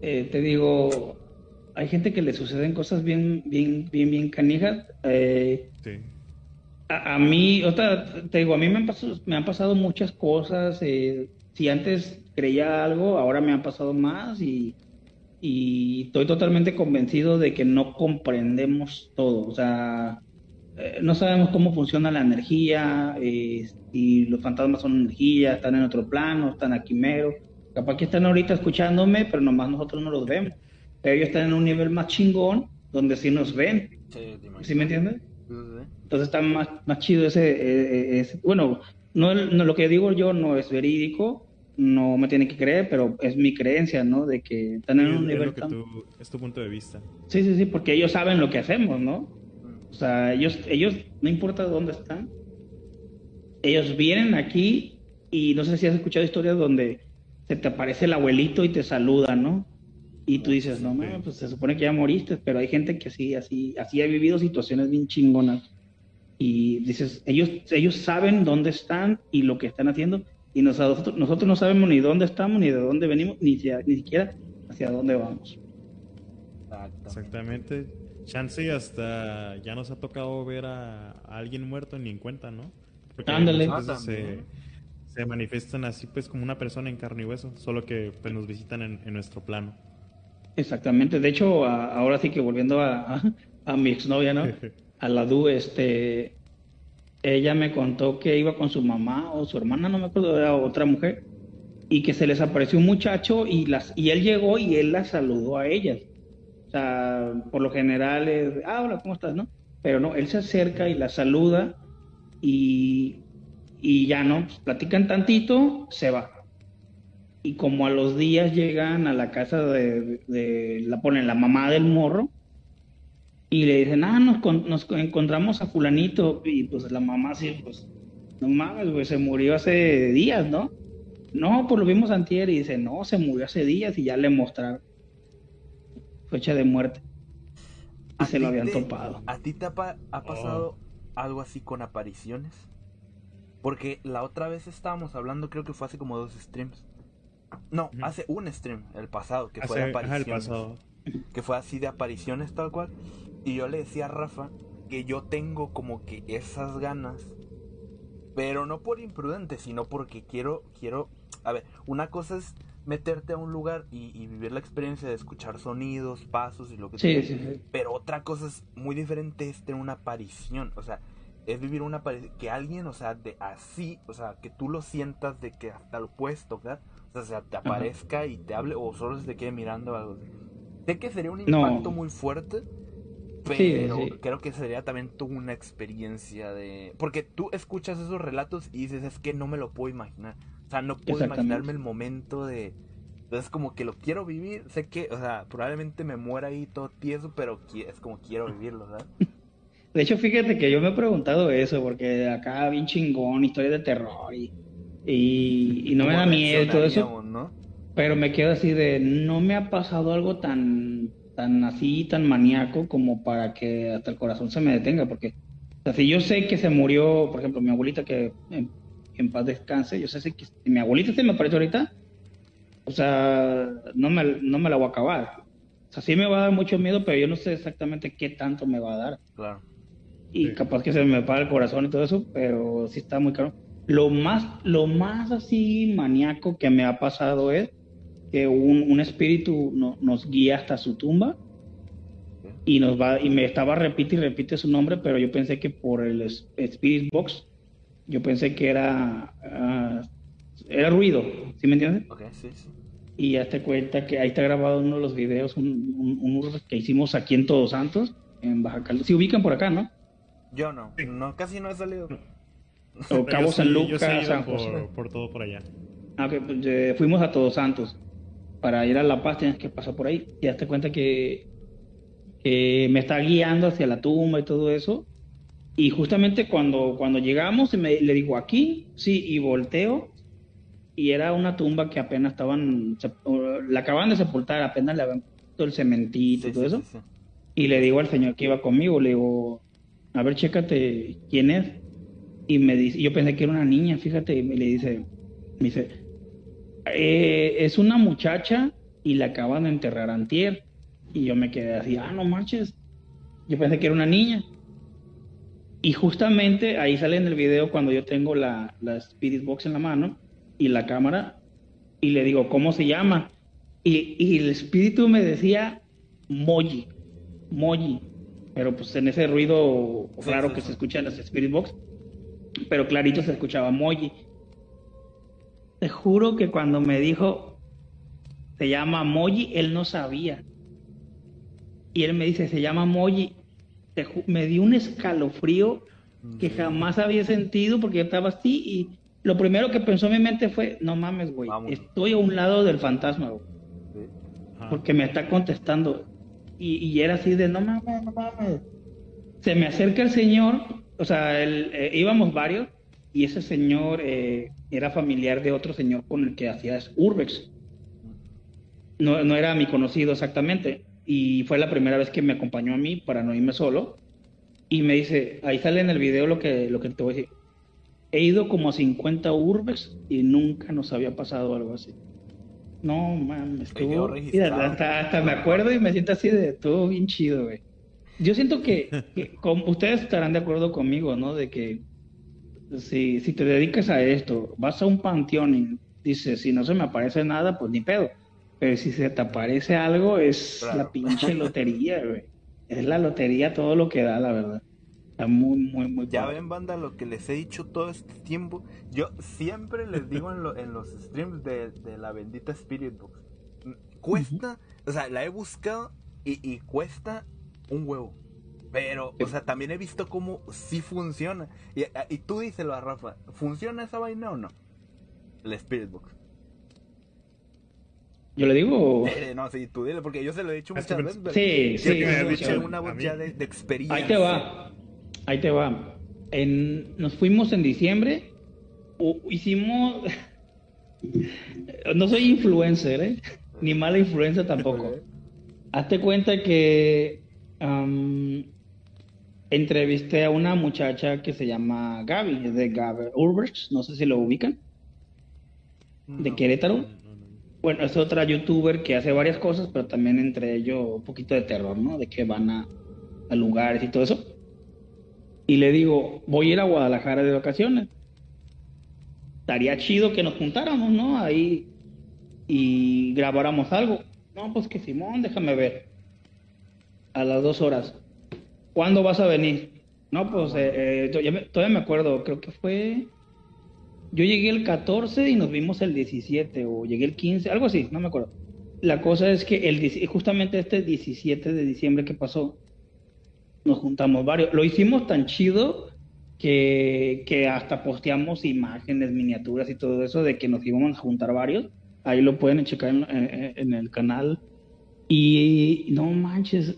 eh, te digo, hay gente que le suceden cosas bien, bien, bien, bien canijas. Eh, sí. A, mí, otra, te digo, a mí me han pasado, me han pasado muchas cosas. Eh, si antes creía algo, ahora me han pasado más y, y estoy totalmente convencido de que no comprendemos todo. O sea, eh, no sabemos cómo funciona la energía, y los fantasmas son energía, están en otro plano, están aquí mero. Capaz que están ahorita escuchándome, pero nomás nosotros no los vemos ellos están en un nivel más chingón donde sí nos ven. Sí, me entiendes? Entonces está más, más chido ese, eh, eh, bueno, no, no, lo que digo yo no es verídico, no me tiene que creer, pero es mi creencia, ¿no? De que están en un nivel es tu punto de vista. Sí, sí, sí, porque ellos saben lo que hacemos, ¿no? O sea, ellos, ellos, no importa dónde están, ellos vienen aquí y no sé si has escuchado historias donde se te aparece el abuelito y te saluda, ¿no? Y tú dices, no, pues se supone que ya moriste, pero hay gente que sí, así, así ha vivido situaciones bien chingonas. Y dices, ellos, ellos saben dónde están y lo que están haciendo, y nosotros, nosotros no sabemos ni dónde estamos, ni de dónde venimos, ni, ni siquiera hacia dónde vamos. Exactamente. Chance hasta ya nos ha tocado ver a, alguien muerto ni en cuenta, ¿no? Porque Ándale. Ah, se, se, manifiestan así pues como una persona en carne y hueso, solo que pues, nos visitan en, nuestro plano. Exactamente. De hecho, ahora sí que volviendo a, a, mi exnovia, ¿no? [laughs] a la Du, este, ella me contó que iba con su mamá o su hermana, no me acuerdo, era otra mujer, y que se les apareció un muchacho y, las, y él llegó y él las saludó a ellas. O sea, por lo general es, ah, hola, ¿cómo estás? ¿No? Pero no, él se acerca y la saluda y, y ya no, pues, platican tantito, se va. Y como a los días llegan a la casa de, de la ponen la mamá del morro, y le dicen, ah, nos, nos encontramos a fulanito, y pues la mamá sí, pues, no mames, güey, se murió hace días, ¿no? No, pues lo vimos antier, y dice, no, se murió hace días, y ya le mostraron fecha de muerte. Y se lo habían topado. ¿A ti te ha, pasado oh. algo así con apariciones? Porque la otra vez estábamos hablando, creo que fue hace como dos streams. No, hace un stream, el pasado, que fue de apariciones. Que fue así de apariciones tal cual. Y yo le decía a Rafa que yo tengo como que esas ganas, pero no por imprudente, sino porque quiero, quiero, a ver, una cosa es meterte a un lugar y, vivir la experiencia de escuchar sonidos, pasos y lo que sea. Sí, Pero otra cosa es muy diferente es tener una aparición, o sea, es vivir una aparición, que alguien, o sea, de así, o sea, que tú lo sientas de que hasta lo puedes tocar, o sea, te aparezca y te hable o solo se te quede mirando algo. Sé que sería un impacto muy fuerte, pero creo que sería también tú una experiencia de... Porque tú escuchas esos relatos y dices, es que no me lo puedo imaginar. O sea, no puedo imaginarme el momento de... Entonces como que lo quiero vivir, sé que, o sea, probablemente me muera ahí todo tieso, pero es como quiero vivirlo, ¿sabes? De hecho, fíjate que yo me he preguntado eso, porque acá bien chingón, historia de terror y, y, no me da miedo y todo eso. Pero me quedo así de, no me ha pasado algo tan tan así, tan maníaco como para que hasta el corazón se me detenga, porque o si yo sé que se murió, por ejemplo, mi abuelita, que en, paz descanse, yo sé que si mi abuelita se me apareció ahorita, o sea, no me, no me la voy a acabar. O sea, sí me va a dar mucho miedo, pero yo no sé exactamente qué tanto me va a dar. Claro. Y capaz que se me para el corazón y todo eso, pero sí está muy caro. Lo más, lo más así maníaco que me ha pasado es que un, espíritu nos guía hasta su tumba y nos va y me estaba repite y repite su nombre, pero yo pensé que por el Spirit Box, yo pensé que era ah, era ruido, ¿sí me entiendes? Y ya te cuenta que ahí está grabado uno de los videos, un, que hicimos aquí en Todos Santos, en Baja California. Se ubican por acá, ¿no? Yo no, no casi no he salido. O Cabo San Lucas, San José. Por, todo por allá. Ah, pues, fuimos a Todos Santos para ir a La Paz tienes que pasar por ahí. Y te cuenta que, me está guiando hacia la tumba y todo eso. Y justamente cuando, cuando llegamos, me, le digo aquí, sí, y volteo. Y era una tumba que apenas estaban, la acaban de sepultar, apenas le habían puesto el cementito y todo eso. y le digo al señor que iba conmigo, le digo, a ver, chécate quién es. Y me dice, yo pensé que era una niña, fíjate, y me le dice, me dice, eh, es una muchacha y la acaban de enterrar antier. Y yo me quedé así, ah, no manches. Yo pensé que era una niña. Y justamente ahí sale en el video cuando yo tengo la, la Spirit Box en la mano y la cámara y le digo, ¿cómo se llama? Y, y el espíritu me decía Moji, Moji, pero pues en ese ruido raro que se escucha en las Spirit Box, pero clarito se escuchaba Moji. Te juro que cuando me dijo, se llama Moji, él no sabía. Y él me dice, se llama Moji. me dio un escalofrío que jamás había sentido porque yo estaba así y lo primero que pensó en mi mente fue, no mames, güey, estoy a un lado del fantasma, güey. Porque me está contestando. Y, era así de, no mames, no mames. Se me acerca el señor, o sea, eh, íbamos varios, y ese señor eh, era familiar de otro señor con el que hacías Urbex. No, no era mi conocido exactamente. Y fue la primera vez que me acompañó a mí para no irme solo. Y me dice, ahí sale en el video lo que, lo que te voy a decir. He ido como a 50 Urbex y nunca nos había pasado algo así. No, man, estuvo... Mira, hasta, me acuerdo y me siento así de todo bien chido, güey. Yo siento que, como, ustedes estarán de acuerdo conmigo, ¿no? De que si, si te dedicas a esto, vas a un panteón y dices, si no se me aparece nada, pues ni pedo. Pero si se te aparece algo, es la pinche lotería, güey. Es la lotería todo lo que da, la verdad. Está muy, muy, muy Ya ven, banda, lo que les he dicho todo este tiempo. Yo siempre les digo en, en los streams de, la bendita Spirit Box. Cuesta, o sea, la he buscado y, cuesta un huevo. Pero, o sea, también he visto cómo sí funciona. Y, y tú díselo a Rafa, ¿funciona esa vaina o no? La Spirit Box. ¿Yo le digo? Eh, no, sí, tú dile, porque yo se lo he dicho muchas veces. sí, sí. me dicho una voz ya de, de, experiencia. Ahí te va. Ahí te va. En, nos fuimos en diciembre. hicimos. [laughs] no soy influencer, ¿eh? Ni mala influencia tampoco. Hazte cuenta que entrevisté a una muchacha que se llama Gaby, de Gaby Urbers, no sé si lo ubican, de Querétaro. Bueno, es otra youtuber que hace varias cosas, pero también entre ellos un poquito de terror, ¿no? De que van a, a lugares y todo eso y le digo, voy a ir a Guadalajara de vacaciones. Estaría chido que nos juntáramos, ¿no? Ahí y grabáramos algo. No, pues que Simón, déjame ver. A las dos horas. ¿Cuándo vas a venir? No, pues eh, eh, todavía me acuerdo, creo que fue... Yo llegué el 14 y nos vimos el 17 o llegué el 15, algo así, no me acuerdo. La cosa es que el, justamente este 17 de diciembre que pasó, nos juntamos varios. Lo hicimos tan chido que, que, hasta posteamos imágenes, miniaturas y todo eso de que nos íbamos a juntar varios. Ahí lo pueden checar en, el canal. Y no manches,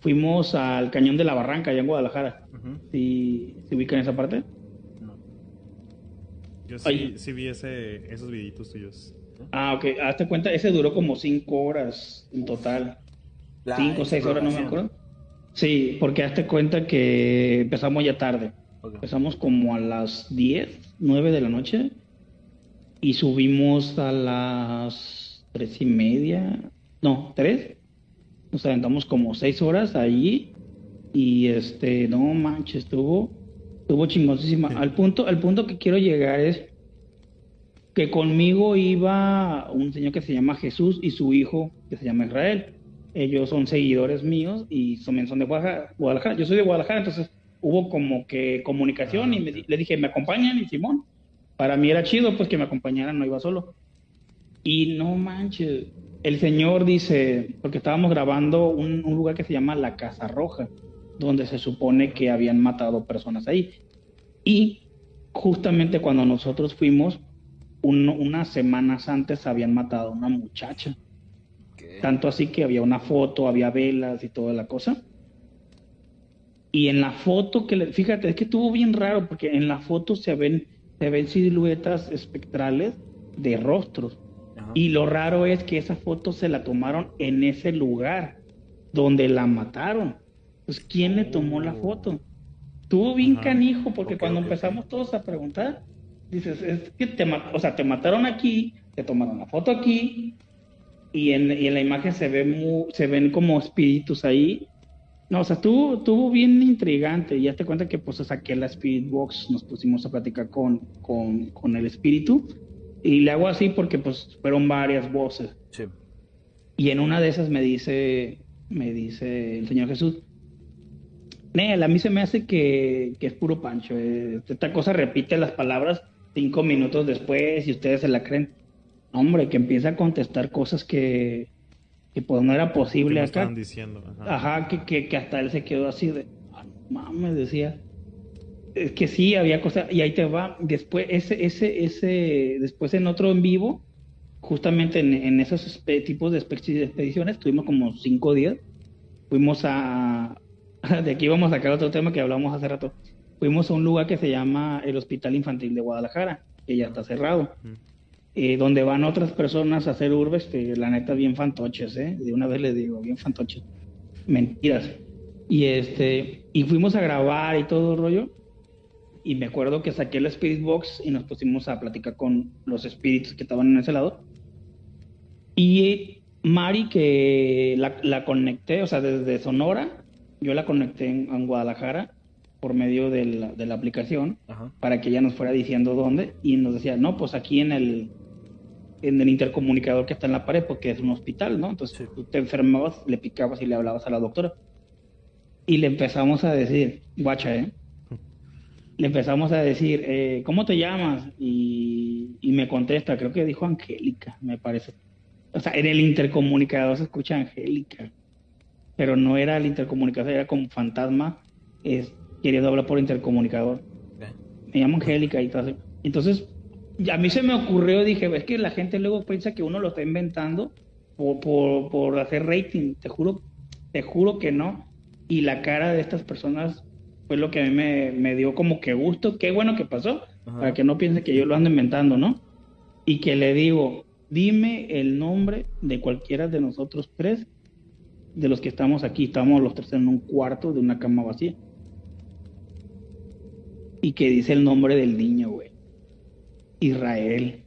fuimos al Cañón de la Barranca, allá en Guadalajara. ¿Sí, ¿Se ubican en esa parte? No. Yo sí, sí vi ese, esos videitos tuyos. Ah, ok. Hazte cuenta, ese duró como cinco horas en total. cinco o seis horas, no me acuerdo. Sí, porque hazte cuenta que empezamos ya tarde. Empezamos como a las 10, 9 de la noche y subimos a las tres y media, no, tres. Nos aventamos como seis horas allí y este, no manches, estuvo, estuvo chingosísima. Al punto, al punto que quiero llegar es que conmigo iba un señor que se llama Jesús y su hijo que se llama Israel ellos son seguidores míos y también son de Guadalajara. Yo soy de Guadalajara, entonces hubo como que comunicación y le dije, ¿me acompañan? Y Simón, para mí era chido pues que me acompañaran, no iba solo. Y no manches, el señor dice, porque estábamos grabando un, lugar que se llama La Casa Roja, donde se supone que habían matado personas ahí. Y justamente cuando nosotros fuimos, unas semanas antes habían matado a una muchacha. Tanto así que había una foto, había velas y toda la cosa. Y en la foto que le, fíjate, es que estuvo bien raro porque en la foto se ven, se ven siluetas espectrales de rostros. Y lo raro es que esa foto se la tomaron en ese lugar donde la mataron. Pues, ¿quién le tomó la foto? Estuvo bien canijo porque cuando empezamos todos a preguntar, dices, es que te, o sea, te mataron aquí, te tomaron la foto aquí, y en, y en la imagen se, ve se ven como espíritus ahí. No, o sea, estuvo, estuvo bien intrigante. Y ya te cuenta que pues saqué la Spirit Box, nos pusimos a platicar con, con, con el espíritu. Y le hago así porque pues fueron varias voces. Sí. Y en una de esas me dice, me dice el Señor Jesús, Nel, a mí se me hace que, que es puro pancho. Eh, esta cosa repite las palabras cinco minutos después y ustedes se la creen hombre, que empieza a contestar cosas que, que pues no era posible acá. diciendo. Ajá, que, que, hasta él se quedó así de, ah, mames, decía. Es que sí, había cosas, y ahí te va. Después, ese, ese, ese, después en otro en vivo, justamente en, esos tipos de expediciones, tuvimos como cinco días. Fuimos a, de aquí vamos a sacar otro tema que hablamos hace rato. Fuimos a un lugar que se llama el Hospital Infantil de Guadalajara, que ya está cerrado. Eh, donde van otras personas a hacer urbes que la neta bien fantoches, ¿eh? De una vez les digo, bien fantoches. Mentiras. Y este, y fuimos a grabar y todo el rollo. Y me acuerdo que saqué la Spirit Box y nos pusimos a platicar con los espíritus que estaban en ese lado. Y Mari, que la, conecté, o sea, desde Sonora, yo la conecté en, Guadalajara por medio de la, de la aplicación para que ella nos fuera diciendo dónde y nos decía, no, pues aquí en el, en el intercomunicador que está en la pared porque es un hospital, ¿no? Entonces tú te enfermabas, le picabas y le hablabas a la doctora. Y le empezamos a decir, guacha, ¿eh? Le empezamos a decir, eh, ¿cómo te llamas? Y, y me contesta, creo que dijo Angélica, me parece. O sea, en el intercomunicador se escucha Angélica, pero no era el intercomunicador, era como fantasma es, queriendo hablar por intercomunicador. Me llamo Angélica y todo. Entonces, a mí se me ocurrió, dije, es que la gente luego piensa que uno lo está inventando por, por, por hacer rating. Te juro, te juro que no. Y la cara de estas personas fue lo que a mí me, me dio como que gusto. Qué bueno que pasó, para que no piense que yo lo ando inventando, ¿no? Y que le digo, dime el nombre de cualquiera de nosotros tres, de los que estamos aquí. Estamos los tres en un cuarto de una cama vacía. Y que dice el nombre del niño, güey. Israel.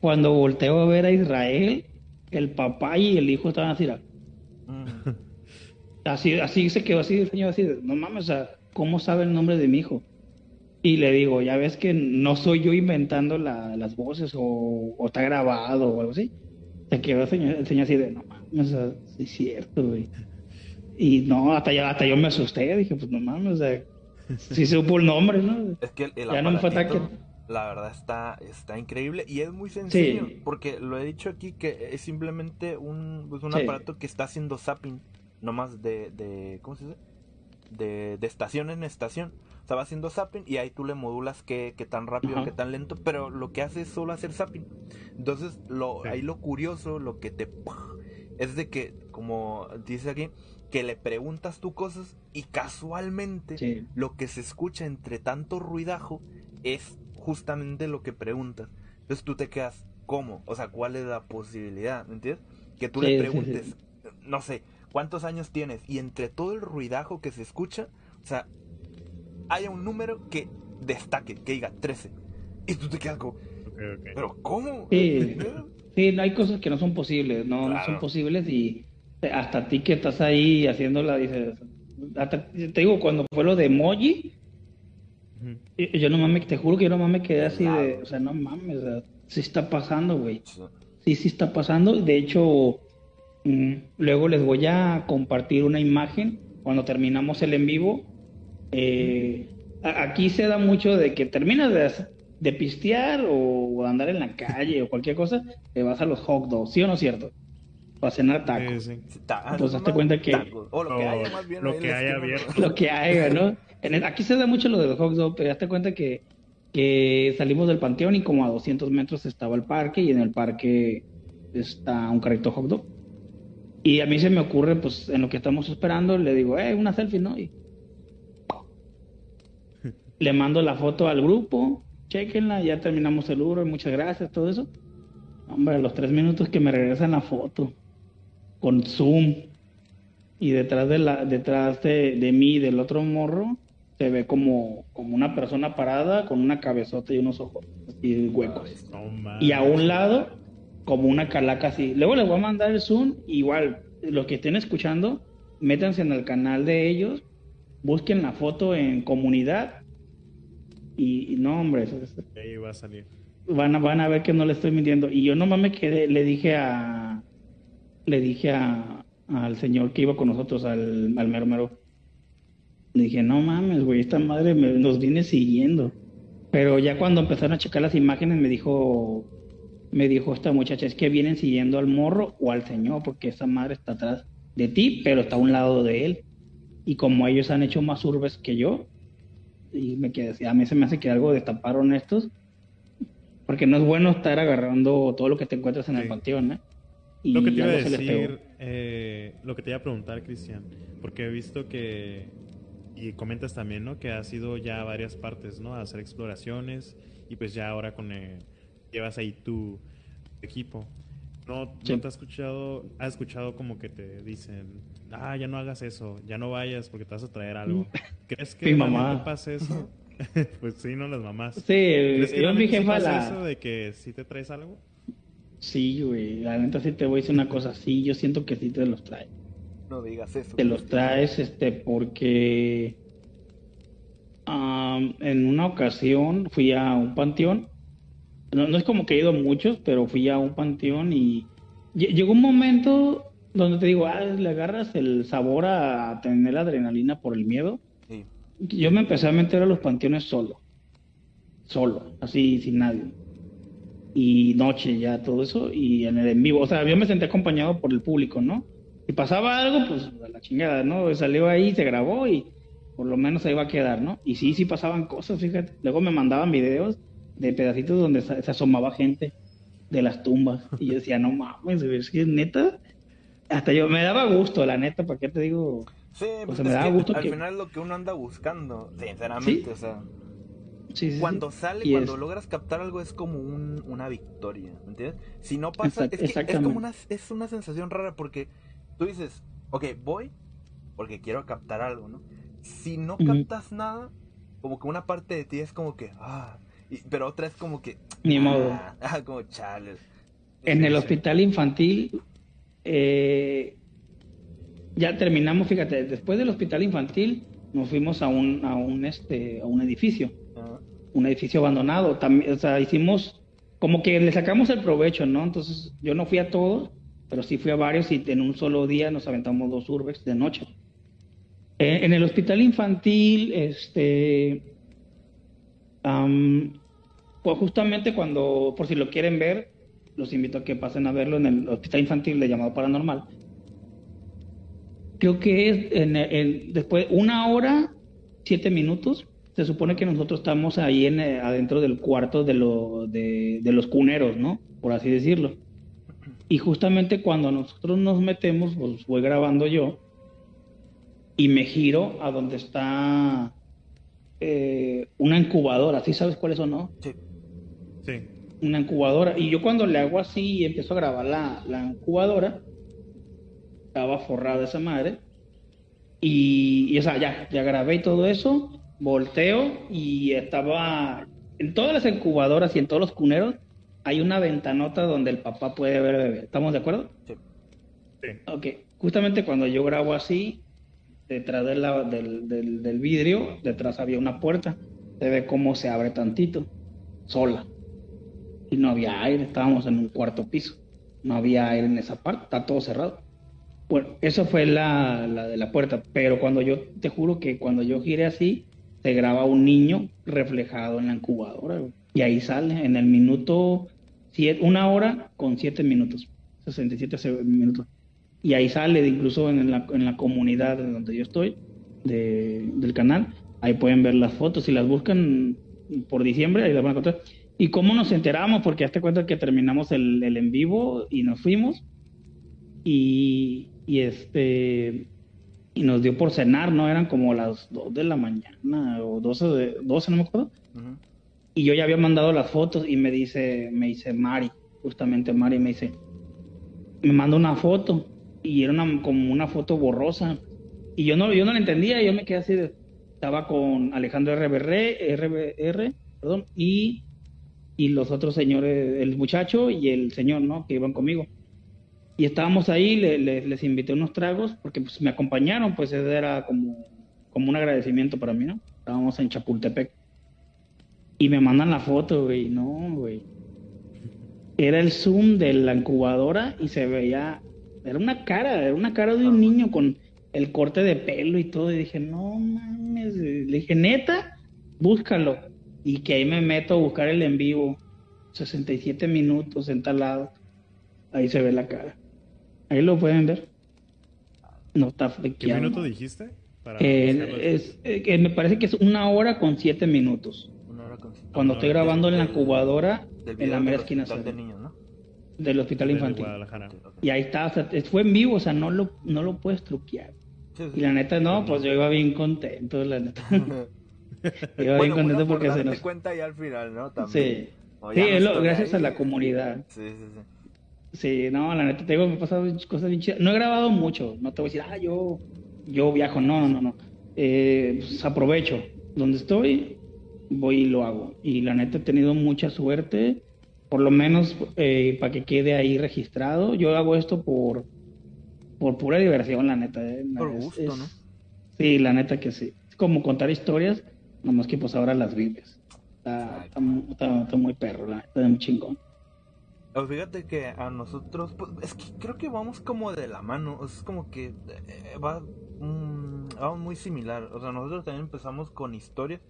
Cuando volteo a ver a Israel, el papá y el hijo estaban así. [laughs] Así, así se quedó así el señor, así, no mames, o ¿cómo sabe el nombre de mi hijo? Y le digo, ya ves que no soy yo inventando las voces o, está grabado o algo así. Se quedó el señor, el señor así de, no mames, o sí es cierto, güey. Y no, hasta, ya, hasta yo me asusté, dije, pues no mames, o sea, [laughs] sí supo el nombre, ¿no? Es que el, ya no me fue ataque la verdad está, está increíble y es muy sencillo, porque lo he dicho aquí que es simplemente un, pues, un aparato que está haciendo zapping, nomás de, de ¿cómo se dice? De, de estación en estación. O sea, va haciendo zapping y ahí tú le modulas qué, qué tan rápido, qué tan lento, pero lo que hace es solo hacer zapping. Entonces, lo, ahí lo curioso, lo que te... Es de que, como dice aquí, que le preguntas tú cosas y casualmente lo que se escucha entre tanto ruidajo es justamente lo que preguntas. Entonces tú te quedas, ¿cómo? O sea, ¿cuál es la posibilidad? ¿Me entiendes? Que tú le preguntes, no sé, ¿cuántos años tienes? Y entre todo el ruidajo que se escucha, o sea, haya un número que destaque, que diga 13. Y tú te quedas como, ¿pero cómo? Sí. no hay cosas que no son posibles, no, no son posibles y hasta a ti que estás ahí haciéndola, dices, te digo, cuando fue lo de emoji, yo no mames, te juro que yo no mames quedé así de, o sea, no mames, o sea, sí está pasando, güey. Sí, sí está pasando. De hecho, luego les voy a compartir una imagen cuando terminamos el en vivo. Eh, aquí se da mucho de que terminas de, de pistear o andar en la calle o cualquier cosa, te vas a los hot dogs, ¿sí o no es cierto? Para cenar tacos. Entonces, hazte cuenta que. O lo que haya, más bien. Lo que haya abierto. Lo que haya, ¿no? aquí se da mucho lo del hot dog, pero ya te cuenta que, que salimos del panteón y como a 200 metros estaba el parque y en el parque está un carrito hot dog. Y a mí se me ocurre, pues en lo que estamos esperando, le digo, eh, una selfie, ¿no? Y le mando la foto al grupo, chequenla, ya terminamos el Uro, muchas gracias, todo eso. Hombre, a los tres minutos que me regresan la foto, con zoom, y detrás de la, detrás de, de mí, del otro morro, se ve como, como una persona parada con una cabezota y unos ojos y huecos. y a un lado, como una calaca así. Luego les voy a mandar el zoom, igual, los que estén escuchando, métanse en el canal de ellos, busquen la foto en comunidad y, no, hombre, ahí va a salir. Van a, van a ver que no le estoy mintiendo. Y yo nomás me quedé, le dije a, le dije a, al señor que iba con nosotros, al, al mero mero, le dije, no mames, güey, esta madre nos viene siguiendo. Pero ya cuando empezaron a checar las imágenes me dijo, me dijo esta muchacha, es que vienen siguiendo al morro o al señor, porque esa madre está atrás de ti, pero está a un lado de él. Y como ellos han hecho más urbes que yo, y me quedé, a mí se me hace que algo destaparon estos, porque no es bueno estar agarrando todo lo que te encuentras en el panteón, ¿eh? Y lo que te iba a decir, eh, lo que te iba a preguntar, Cristian, porque he visto que y comentas también, ¿no? Que has ido ya a varias partes, ¿no? A hacer exploraciones y pues ya ahora con eh, llevas ahí tu equipo. ¿No, te has escuchado, has escuchado como que te dicen, ah, ya no hagas eso, ya no vayas porque te vas a traer algo? ¿Crees que mi mamá pasa eso? [laughs] pues sí, no las mamás. Sí, ¿Crees que yo mi jefa la... eso de que sí te traes algo? Sí, güey. La neta sí te voy a decir una cosa. Sí, yo siento que sí te los trae. No digas eso. Te los traes, este, porque en una ocasión fui a un panteón. No, no, es como que he ido a muchos, pero fui a un panteón y llegó un momento donde te digo, ah, le agarras el sabor a tener adrenalina por el miedo. Sí. Yo me empecé a meter a los panteones solo. Solo, así, sin nadie y noche ya todo eso y en el en vivo, o sea, yo me senté acompañado por el público, ¿no? Si pasaba algo, pues a la chingada, ¿no? Salió ahí, se grabó y por lo menos ahí va a quedar, ¿no? Y sí, sí pasaban cosas, fíjate. Luego me mandaban videos de pedacitos donde se asomaba gente de las tumbas y yo decía, no mames, es que neta, hasta yo me daba gusto, la neta, ¿para qué te digo? Sí, pues me daba gusto al final lo que uno anda buscando, sinceramente, o sea cuando sale, cuando logras captar algo es como una victoria, ¿me entiendes? Si no pasa, es, como una, es una sensación rara porque tú dices, ok, voy porque quiero captar algo, ¿no? Si no captas nada, como que una parte de ti es como que, ah, pero otra es como que... Ni modo. Ah, como chales. En el hospital infantil, eh, ya terminamos, fíjate, después del hospital infantil nos fuimos a un, a un, este, a un edificio un edificio abandonado. También, o sea, hicimos como que le sacamos el provecho, ¿no? Entonces yo no fui a todos, pero sí fui a varios y en un solo día nos aventamos dos urbex de noche. Eh, en el hospital infantil, este, pues justamente cuando, por si lo quieren ver, los invito a que pasen a verlo en el hospital infantil de llamado paranormal. Creo que es en, después una hora, siete minutos, se supone que nosotros estamos ahí en, eh, adentro del cuarto de, los cuneros, ¿no? Por así decirlo. Y justamente cuando nosotros nos metemos, pues voy grabando yo y me giro a donde está eh, una incubadora. ¿Sí sabes cuál es o no? Sí. Sí. Una incubadora. Y yo cuando le hago así y empiezo a grabar la, la incubadora, estaba forrada esa madre. Y, y o sea, ya, ya grabé todo eso volteo y estaba en todas las incubadoras y en todos los cuneros hay una ventanota donde el papá puede ver bebé. ¿Estamos de acuerdo? Sí. sí. Ok, justamente cuando yo grabo así, detrás de la, del, del, vidrio, detrás había una puerta. Se ve cómo se abre tantito, sola. Y no había aire, estábamos en un cuarto piso. No había aire en esa parte, está todo cerrado. Bueno, eso fue la, la de la puerta, pero cuando yo, te juro que cuando yo giré así, se graba un niño reflejado en la incubadora, Y ahí sale en el minuto, siete, una hora con siete minutos, 67 minutos. Y ahí sale, incluso en la, en la comunidad donde yo estoy, del canal, ahí pueden ver las fotos. Si las buscan por diciembre, ahí las van a encontrar. ¿Y cómo nos enteramos? Porque hazte cuenta que terminamos el, el en vivo y nos fuimos. Y, y este y nos dio por cenar, ¿no? Eran como las 2 de la mañana o 12, de, 12 no me acuerdo. Y yo ya había mandado las fotos y me dice, me dice Mari, justamente Mari me dice, me manda una foto y era una, como una foto borrosa. Y yo no, yo no la entendía, yo me quedé así, estaba con Alejandro RBR, RBR, perdón, y, y los otros señores, el muchacho y el señor, ¿no? Que iban conmigo. Y estábamos ahí, les invité unos tragos porque pues, me acompañaron, pues era como, como un agradecimiento para mí, ¿no? Estábamos en Chapultepec. Y me mandan la foto, güey, no, güey. Era el zoom de la incubadora y se veía, era una cara, era una cara de un niño con el corte de pelo y todo. Y dije, no mames, le dije, neta, búscalo. Y que ahí me meto a buscar el en vivo, 67 minutos en tal lado. Ahí se ve la cara. Ahí lo pueden ver. No está flequeado. ¿Qué minuto dijiste? Eh, es, eh, me parece que es una hora con siete minutos. Una hora con siete. Cuando estoy grabando en la incubadora, en la mera esquina. Del niños, ¿no? Del hospital infantil. Y ahí está, o sea, fue en vivo, o sea, no lo, no lo puedes truquear. Y la neta, no, pues yo iba bien contento, la neta. [laughs] iba bien contento porque se nos... cuenta ya al final, ¿no? También. Sí, sí es lo, gracias a la comunidad. Sí, sí, sí. Sí, no, la neta, te digo, me he pasado cosas bien chidas. No he grabado mucho, no te voy a decir, ah, yo, yo viajo, no, no, no, no. Eh, pues aprovecho. Donde estoy, voy y lo hago. Y la neta, he tenido mucha suerte por lo menos eh, para que quede ahí registrado. Yo hago esto por, por pura diversión, la neta. ¿eh? Por gusto, ¿no? Sí, la neta que sí. Es como contar historias, nomás que pues ahora las vives. Está, está, muy perro, la neta, muy chingón. Pues fíjate que a nosotros, pues, es que creo que vamos como de la mano, es como que eh, va, vamos muy similar. O sea, nosotros también empezamos con historias.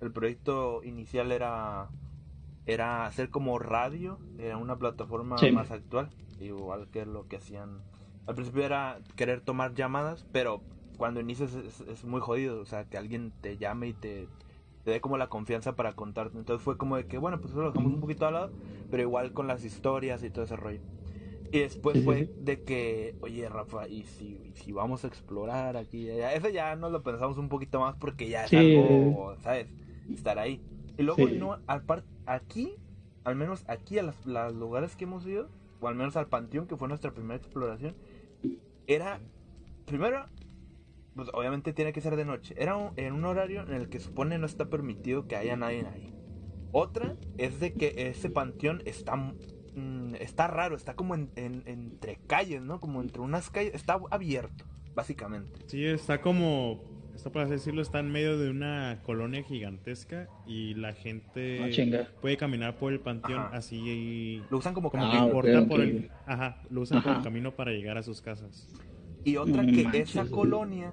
El proyecto inicial era era hacer como radio, era una plataforma más actual, igual que lo que hacían. Al principio era querer tomar llamadas, pero cuando inicias es, muy jodido, o sea, que alguien te llame y te, te dé como la confianza para contarte. Entonces fue como de que, bueno, pues eso lo dejamos un poquito al lado, pero igual con las historias y todo ese rollo. Y después fue de que, oye, Rafa, ¿y si, si vamos a explorar aquí? Ya, eso ya nos lo pensamos un poquito más porque ya es algo, ¿sabes? Estar ahí. Y luego, no, aquí, al menos aquí a los, lugares que hemos ido, o al menos al panteón, que fue nuestra primera exploración, era, primero, pues obviamente tiene que ser de noche, era en un horario en el que supone no está permitido que haya nadie ahí. Otra es de que ese panteón está, mm, está raro, está como en, entre calles, ¿no? Como entre unas calles, está abierto, básicamente. Sí, está como esto para decirlo está en medio de una colonia gigantesca y la gente ah, puede caminar por el panteón así y lo usan como, como que por el ajá, lo usan como camino para llegar a sus casas. Y otra que esa colonia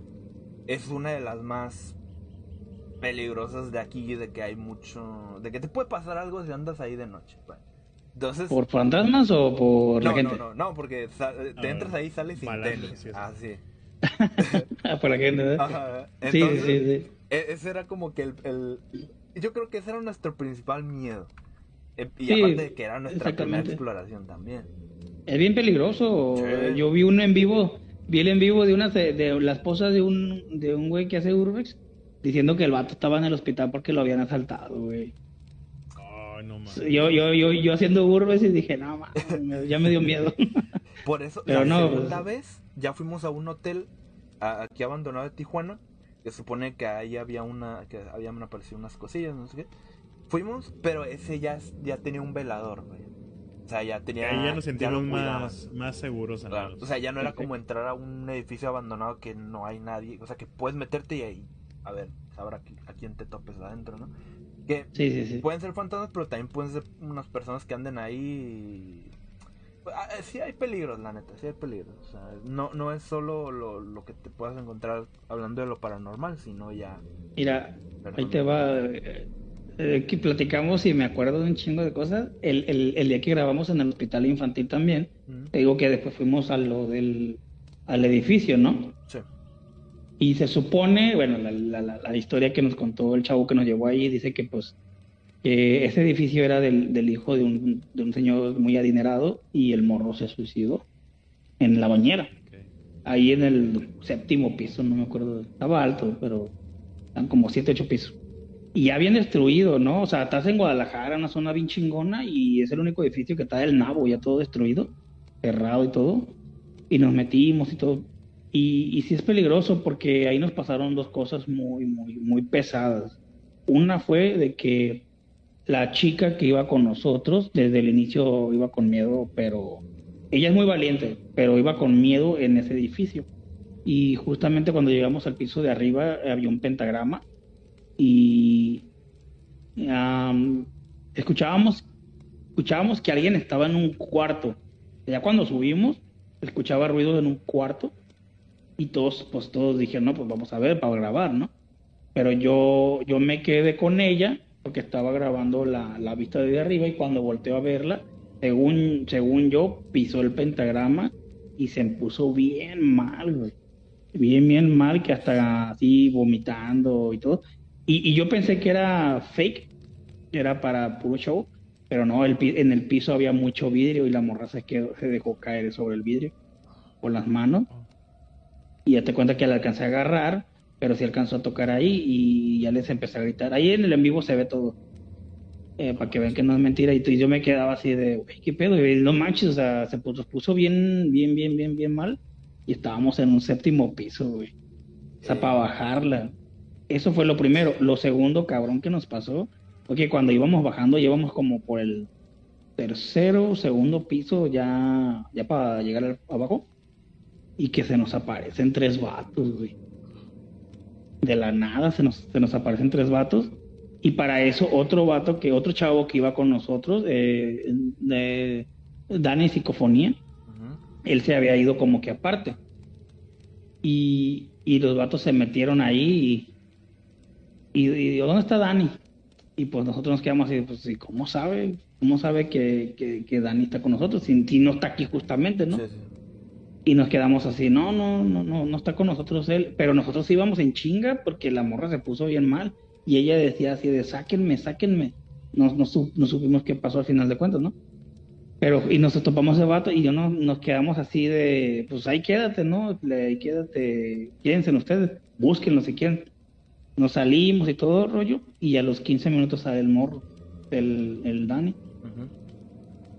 es una de las más peligrosas de aquí de que hay mucho de que te puede pasar algo si andas ahí de noche. Entonces, ¿Por fantasmas o por la gente? No, no, no, porque te entras ahí y sales sin tenis. Así. Para la gente, sí, sí, sí. E-, ese era como que el, Yo creo que ese era nuestro principal miedo. E, y aparte de que era nuestra primera exploración también. Es bien peligroso. Yo vi uno en vivo, vi el en vivo de una de, la esposa de un, de un güey que hace urbex, diciendo que el vato estaba en el hospital porque lo habían asaltado, güey. no yo, yo, yo, yo haciendo urbex y dije, no, [laughs] ya me dio miedo. [laughs] Por eso, Pero la no, segunda pues, vez ya fuimos a un hotel aquí abandonado de Tijuana, que supone que ahí había una, que habían aparecido unas cosillas, no sé qué. Fuimos, pero ese ya, ya tenía un velador, O sea, ya tenía. Ahí ya nos sentimos más, más seguros. O sea, ya no era [laughs] como entrar a un edificio abandonado que no hay nadie. O sea, que puedes meterte y ahí, a ver, sabrá a quién te topes adentro, ¿no? Que pueden ser fantasmas, pero también pueden ser unas personas que anden ahí Ah, eh, sí hay peligros, la neta, sí hay peligros. O sea, no, no es solo lo, lo, que te puedas encontrar hablando de lo paranormal, sino ya... Mira, ahí te va... Eh, que platicamos y me acuerdo de un chingo de cosas. El, el, el día que grabamos en el hospital infantil también, te digo que después fuimos a lo del al edificio, ¿no? Sí. Y se supone, bueno, la, la, la, historia que nos contó el chavo que nos llevó ahí dice que pues ese edificio era del, del hijo de un, de un, señor muy adinerado y el morro se suicidó en la bañera. Ahí en el séptimo piso, no me acuerdo, estaba alto, pero eran como siete, ocho pisos. Y ya bien destruido, ¿no? O sea, estás en Guadalajara, una zona bien chingona, y es el único edificio que está del nabo, ya todo destruido, cerrado y todo. Y nos metimos y todo. Y, y sí es peligroso porque ahí nos pasaron dos cosas muy, muy, muy pesadas. Una fue de que la chica que iba con nosotros, desde el inicio iba con miedo, pero ella es muy valiente, pero iba con miedo en ese edificio. Y justamente cuando llegamos al piso de arriba había un pentagrama y escuchábamos, escuchábamos que alguien estaba en un cuarto. Ya cuando subimos, escuchaba ruido en un cuarto y todos, pues todos dijeron, no, pues vamos a ver para grabar, ¿no? Pero yo, yo me quedé con ella porque estaba grabando la, la vista de arriba y cuando volteó a verla, según, según yo, pisó el pentagrama y se puso bien mal, güey. Bien, bien mal, que hasta así vomitando y todo. Y, y yo pensé que era fake, que era para puro show, pero no, el, en el piso había mucho vidrio y la morra se, quedó, se dejó caer sobre el vidrio con las manos. Y ya te cuenta que la alcancé a agarrar pero sí alcanzó a tocar ahí y ya les empecé a gritar. Ahí en el en vivo se ve todo. Eh, para que vean que no es mentira. Y, yo me quedaba así de, güey, ¿qué pedo? Y no manches, o sea, se puso, puso bien, bien, bien, bien, bien mal. Y estábamos en un séptimo piso, güey. O sea, para bajarla. Eso fue lo primero. Lo segundo, cabrón, que nos pasó, fue que cuando íbamos bajando, íbamos como por el tercero, segundo piso, ya, ya para llegar abajo, y que se nos aparecen tres vatos, güey. De la nada se nos, se nos aparecen tres vatos. Y para eso otro vato, que otro chavo que iba con nosotros, eh, de Dani Psicofonía, él se había ido como que aparte. Y, y los vatos se metieron ahí y, y, ¿dónde está Dani? Y pues nosotros nos quedamos así, pues, ¿y cómo sabe? ¿Cómo sabe que, que, Dani está con nosotros? Si, no está aquí justamente, ¿no? Y nos quedamos así, no, no, no, no, no está con nosotros él. Pero nosotros íbamos en chinga porque la morra se puso bien mal. Y ella decía así de, sáquenme, sáquenme. No, no, supimos qué pasó al final de cuentas, ¿no? Pero, y nos topamos de vato y yo no, nos quedamos así de, pues ahí quédate, ¿no? Ahí quédate, quédense ustedes, búsquenlo si quieren. Nos salimos y todo el rollo, y a los 15 minutos sale el morro, el, el Dani.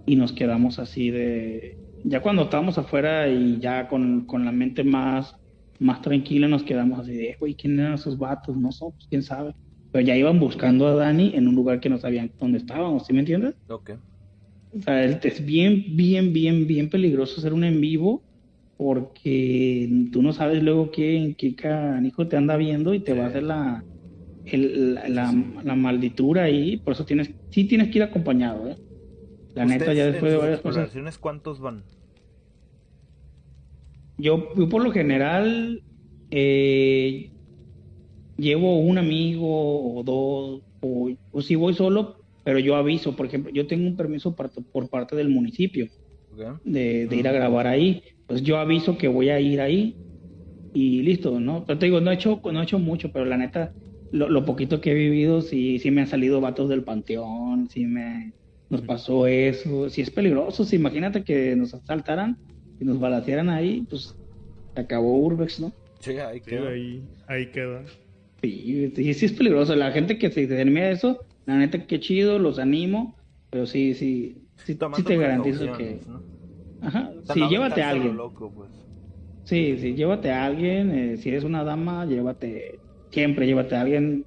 Y nos quedamos así de. Ya cuando estábamos afuera y ya con, la mente más, más tranquila, nos quedamos así de, güey, ¿quién eran esos vatos? No somos, pues, quién sabe. Pero ya iban buscando a Dani en un lugar que no sabían dónde estábamos, ¿sí me entiendes? Ok. O sea, es bien, bien, bien, bien peligroso hacer un en vivo porque tú no sabes luego qué, qué canijo te anda viendo y te va a hacer la, la, la, malditura ahí, por eso tienes, sí tienes que ir acompañado, ¿eh? La neta, ya después de varias cosas. ¿Cuántos van? Yo, por lo general eh, llevo un amigo o dos, o, si voy solo, pero yo aviso, por ejemplo, yo tengo un permiso por, parte del municipio de, ir a grabar ahí, pues yo aviso que voy a ir ahí y listo, ¿no? Pero te digo, no he hecho, no he hecho mucho, pero la neta, lo, poquito que he vivido, sí, sí me han salido vatos del panteón, sí me nos pasó eso, sí es peligroso, sí, imagínate que nos asaltaran y nos balacearan ahí, pues se acabó Urbex, ¿no? Sí, ahí queda. ahí, ahí queda. Sí, sí, es peligroso, la gente que se termina eso, la neta que chido, los animo, pero sí, sí, sí, te garantizo que... Ajá, sí, llévate a alguien. Pues. Sí, sí, llévate a alguien, eh, si eres una dama, llévate siempre llévate a alguien,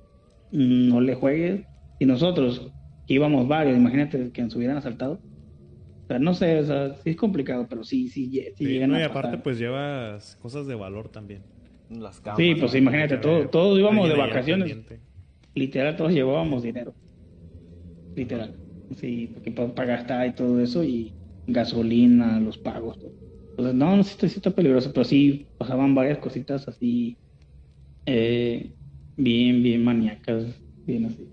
no le juegues. Y nosotros, íbamos varios, imagínate que nos hubieran asaltado. O sea, no sé, o sea, sí es complicado, pero sí, sí, sí, llegan y aparte, pues llevas cosas de valor también. Las sí, pues imagínate, todos íbamos de vacaciones. Literal, todos llevábamos dinero. Literal. Sí, porque para gastar y todo eso, y gasolina, los pagos. No, no, sí, sí está peligroso, pero sí pasaban varias cositas así eh, bien, bien maníacas, bien así.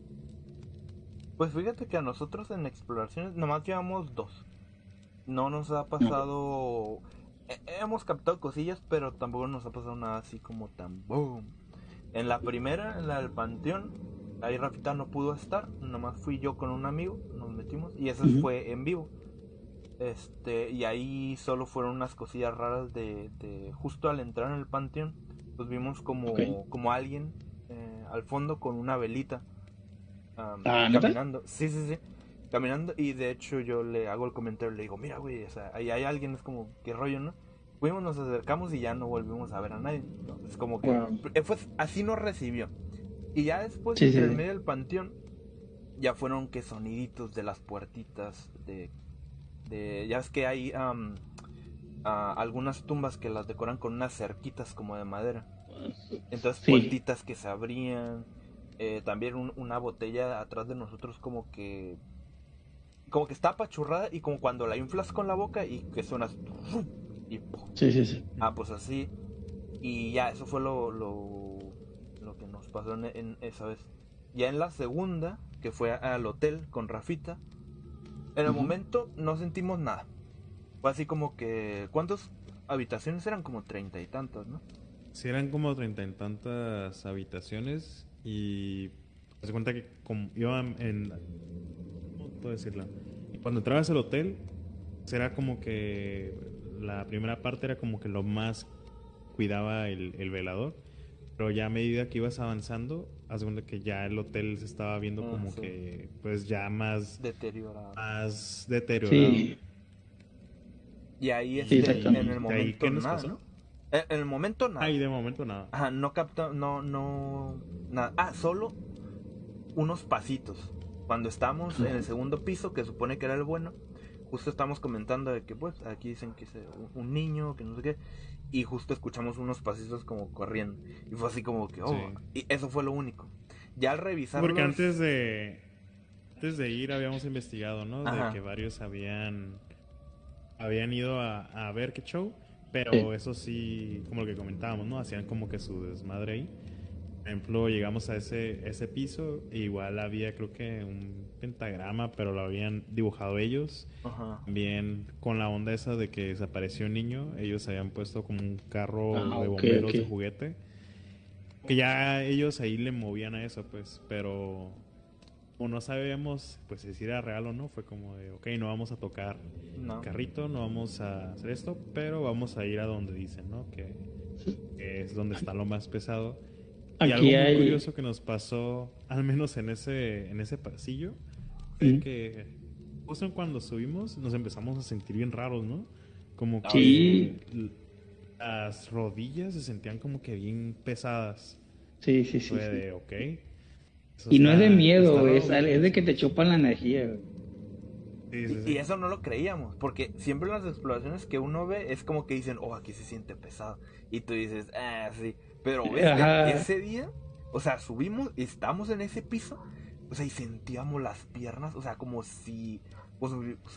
Pues fíjate que a nosotros en exploraciones nomás llevamos dos. No nos ha pasado... hemos captado cosillas, pero tampoco nos ha pasado nada así como tan boom. En la primera, en la del panteón, ahí Rafita no pudo estar, nomás fui yo con un amigo, nos metimos y eso fue en vivo. Este, y ahí solo fueron unas cosillas raras de, de justo al entrar en el panteón pues vimos como, como alguien eh, al fondo con una velita ah, caminando. Sí, sí, sí. Caminando y de hecho yo le hago el comentario, le digo, mira, güey, o sea, ahí hay alguien, es como, qué rollo, ¿no? Fuimos, nos acercamos y ya no volvimos a ver a nadie. Es como que eh, así nos recibió. Y ya después, en el medio del panteón, ya fueron que soniditos de las puertitas, de, de ya es que hay algunas tumbas que las decoran con unas cerquitas como de madera. Entonces, puertitas que se abrían. Eh, también una botella atrás de nosotros como que como que está apachurrada y como cuando la inflas con la boca y que suena y sí, sí, sí. ah pues así y ya eso fue lo lo, lo que nos pasó en, esa vez ya en la segunda que fue al hotel con Rafita en el momento no sentimos nada fue así como que. ¿Cuántas habitaciones eran? Como treinta y tantas, ¿no? Sí, eran como treinta y tantas habitaciones y. Se cuenta que como iban en. ¿Cómo puedo decirlo? Cuando entrabas al hotel, era como que. La primera parte era como que lo más cuidaba el, velador. Pero ya a medida que ibas avanzando, haz cuenta que ya el hotel se estaba viendo ah, como que, pues ya más. Deteriorado. Más deteriorado. Sí. Y ahí este, en el momento nada, ¿no? En, el momento nada. Ahí de momento nada. Ajá, no capta, no, no, nada. Ah, solo unos pasitos. Cuando estamos en el segundo piso, que supone que era el bueno, justo estamos comentando de que pues aquí dicen que es un niño, que no sé qué, y justo escuchamos unos pasitos como corriendo. Y fue así como que, oh, y eso fue lo único. Ya al revisar... Porque antes de, antes de ir habíamos investigado, ¿no? De que varios habían, habían ido a, a ver qué show, pero eso sí, como lo que comentábamos, ¿no? Hacían como que su desmadre ahí ejemplo, llegamos a ese, ese piso, e igual había creo que un pentagrama, pero lo habían dibujado ellos. Bien con la onda esa de que desapareció un niño, ellos habían puesto como un carro ah, de bomberos de juguete. Que ya ellos ahí le movían a eso, pues, pero o no sabíamos pues si era real o no, fue como de, ok, no vamos a tocar el carrito, no vamos a hacer esto, pero vamos a ir a donde dicen, ¿no? Que, que es donde está lo más pesado. Y algo muy curioso que nos pasó, al menos en ese, en ese pasillo, es que justo cuando subimos nos empezamos a sentir bien raros, ¿no? Como que las rodillas se sentían como que bien pesadas. Sí, sí, sí. Fue de, ok. y no es de miedo, es, es, de que te chupan la energía. y, eso no lo creíamos, porque siempre las exploraciones que uno ve es como que dicen, oh, aquí se siente pesado. Y tú dices, ah, sí. Pero ese día, o sea, subimos, estamos en ese piso, o sea, y sentíamos las piernas, o sea, como si, pues,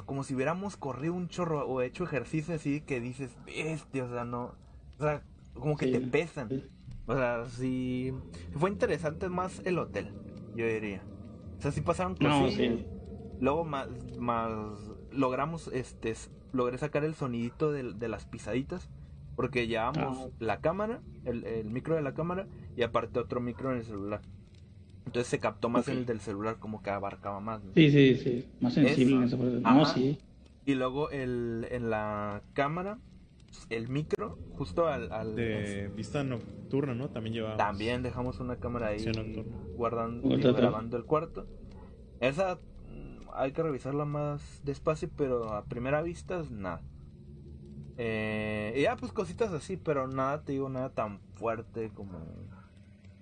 como si hubiéramos corrido un chorro o hecho ejercicio así que dices, bestia, o sea, no, o sea, como que te pesan. O sea, sí, fue interesante más el hotel, yo diría. O sea, sí pasaron cosas. Luego más, más logramos, este, logré sacar el sonidito de, de las pisaditas porque llevamos ah. la cámara, el, micro de la cámara y aparte otro micro en el celular. Entonces se captó más el del celular, como que abarcaba más. Sí, sí, sí. Más sensible en eso. No, sí. Y luego el, en la cámara, el micro, justo al. de vista nocturna, ¿no? También llevamos. También dejamos una cámara ahí guardando, grabando el cuarto. Esa mm, hay que revisarla más despacio, pero a primera vista, nada. Eh, y ya, pues cositas así, pero nada, te digo, nada tan fuerte como.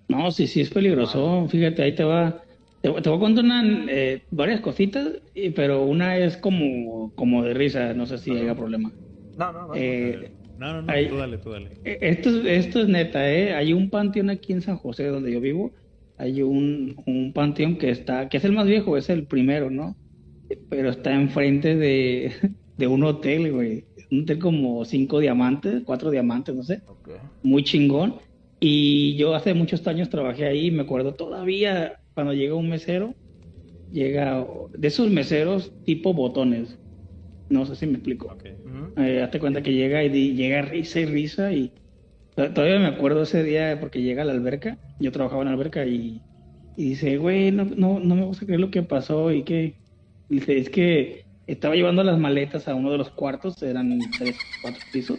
No, sí, sí, es peligroso. Fíjate, ahí te va. Te, voy a contar eh, varias cositas, pero una es como, como de risa, no sé si haya problema. No, no, no. Eh, no, no, no, tú dale, tú dale. Eh, esto, esto es neta, ¿eh? Hay un panteón aquí en San José, donde yo vivo. Hay un, un panteón que está, que es el más viejo, es el primero, ¿no? Pero está enfrente de, [laughs] de un hotel, güey un hotel como cinco diamantes, cuatro diamantes, no sé. Muy chingón. Y yo hace muchos años trabajé ahí, me acuerdo todavía cuando llega un mesero, llega de esos meseros tipo botones. No sé si me explico. Eh, hazte cuenta que llega y llega risa y risa y todavía me acuerdo ese día porque llega a la alberca, yo trabajaba en la alberca y, dice, güey, no, no, no me gusta creer lo que pasó y que, dice, es que estaba llevando las maletas a uno de los cuartos, eran tres, cuatro pisos,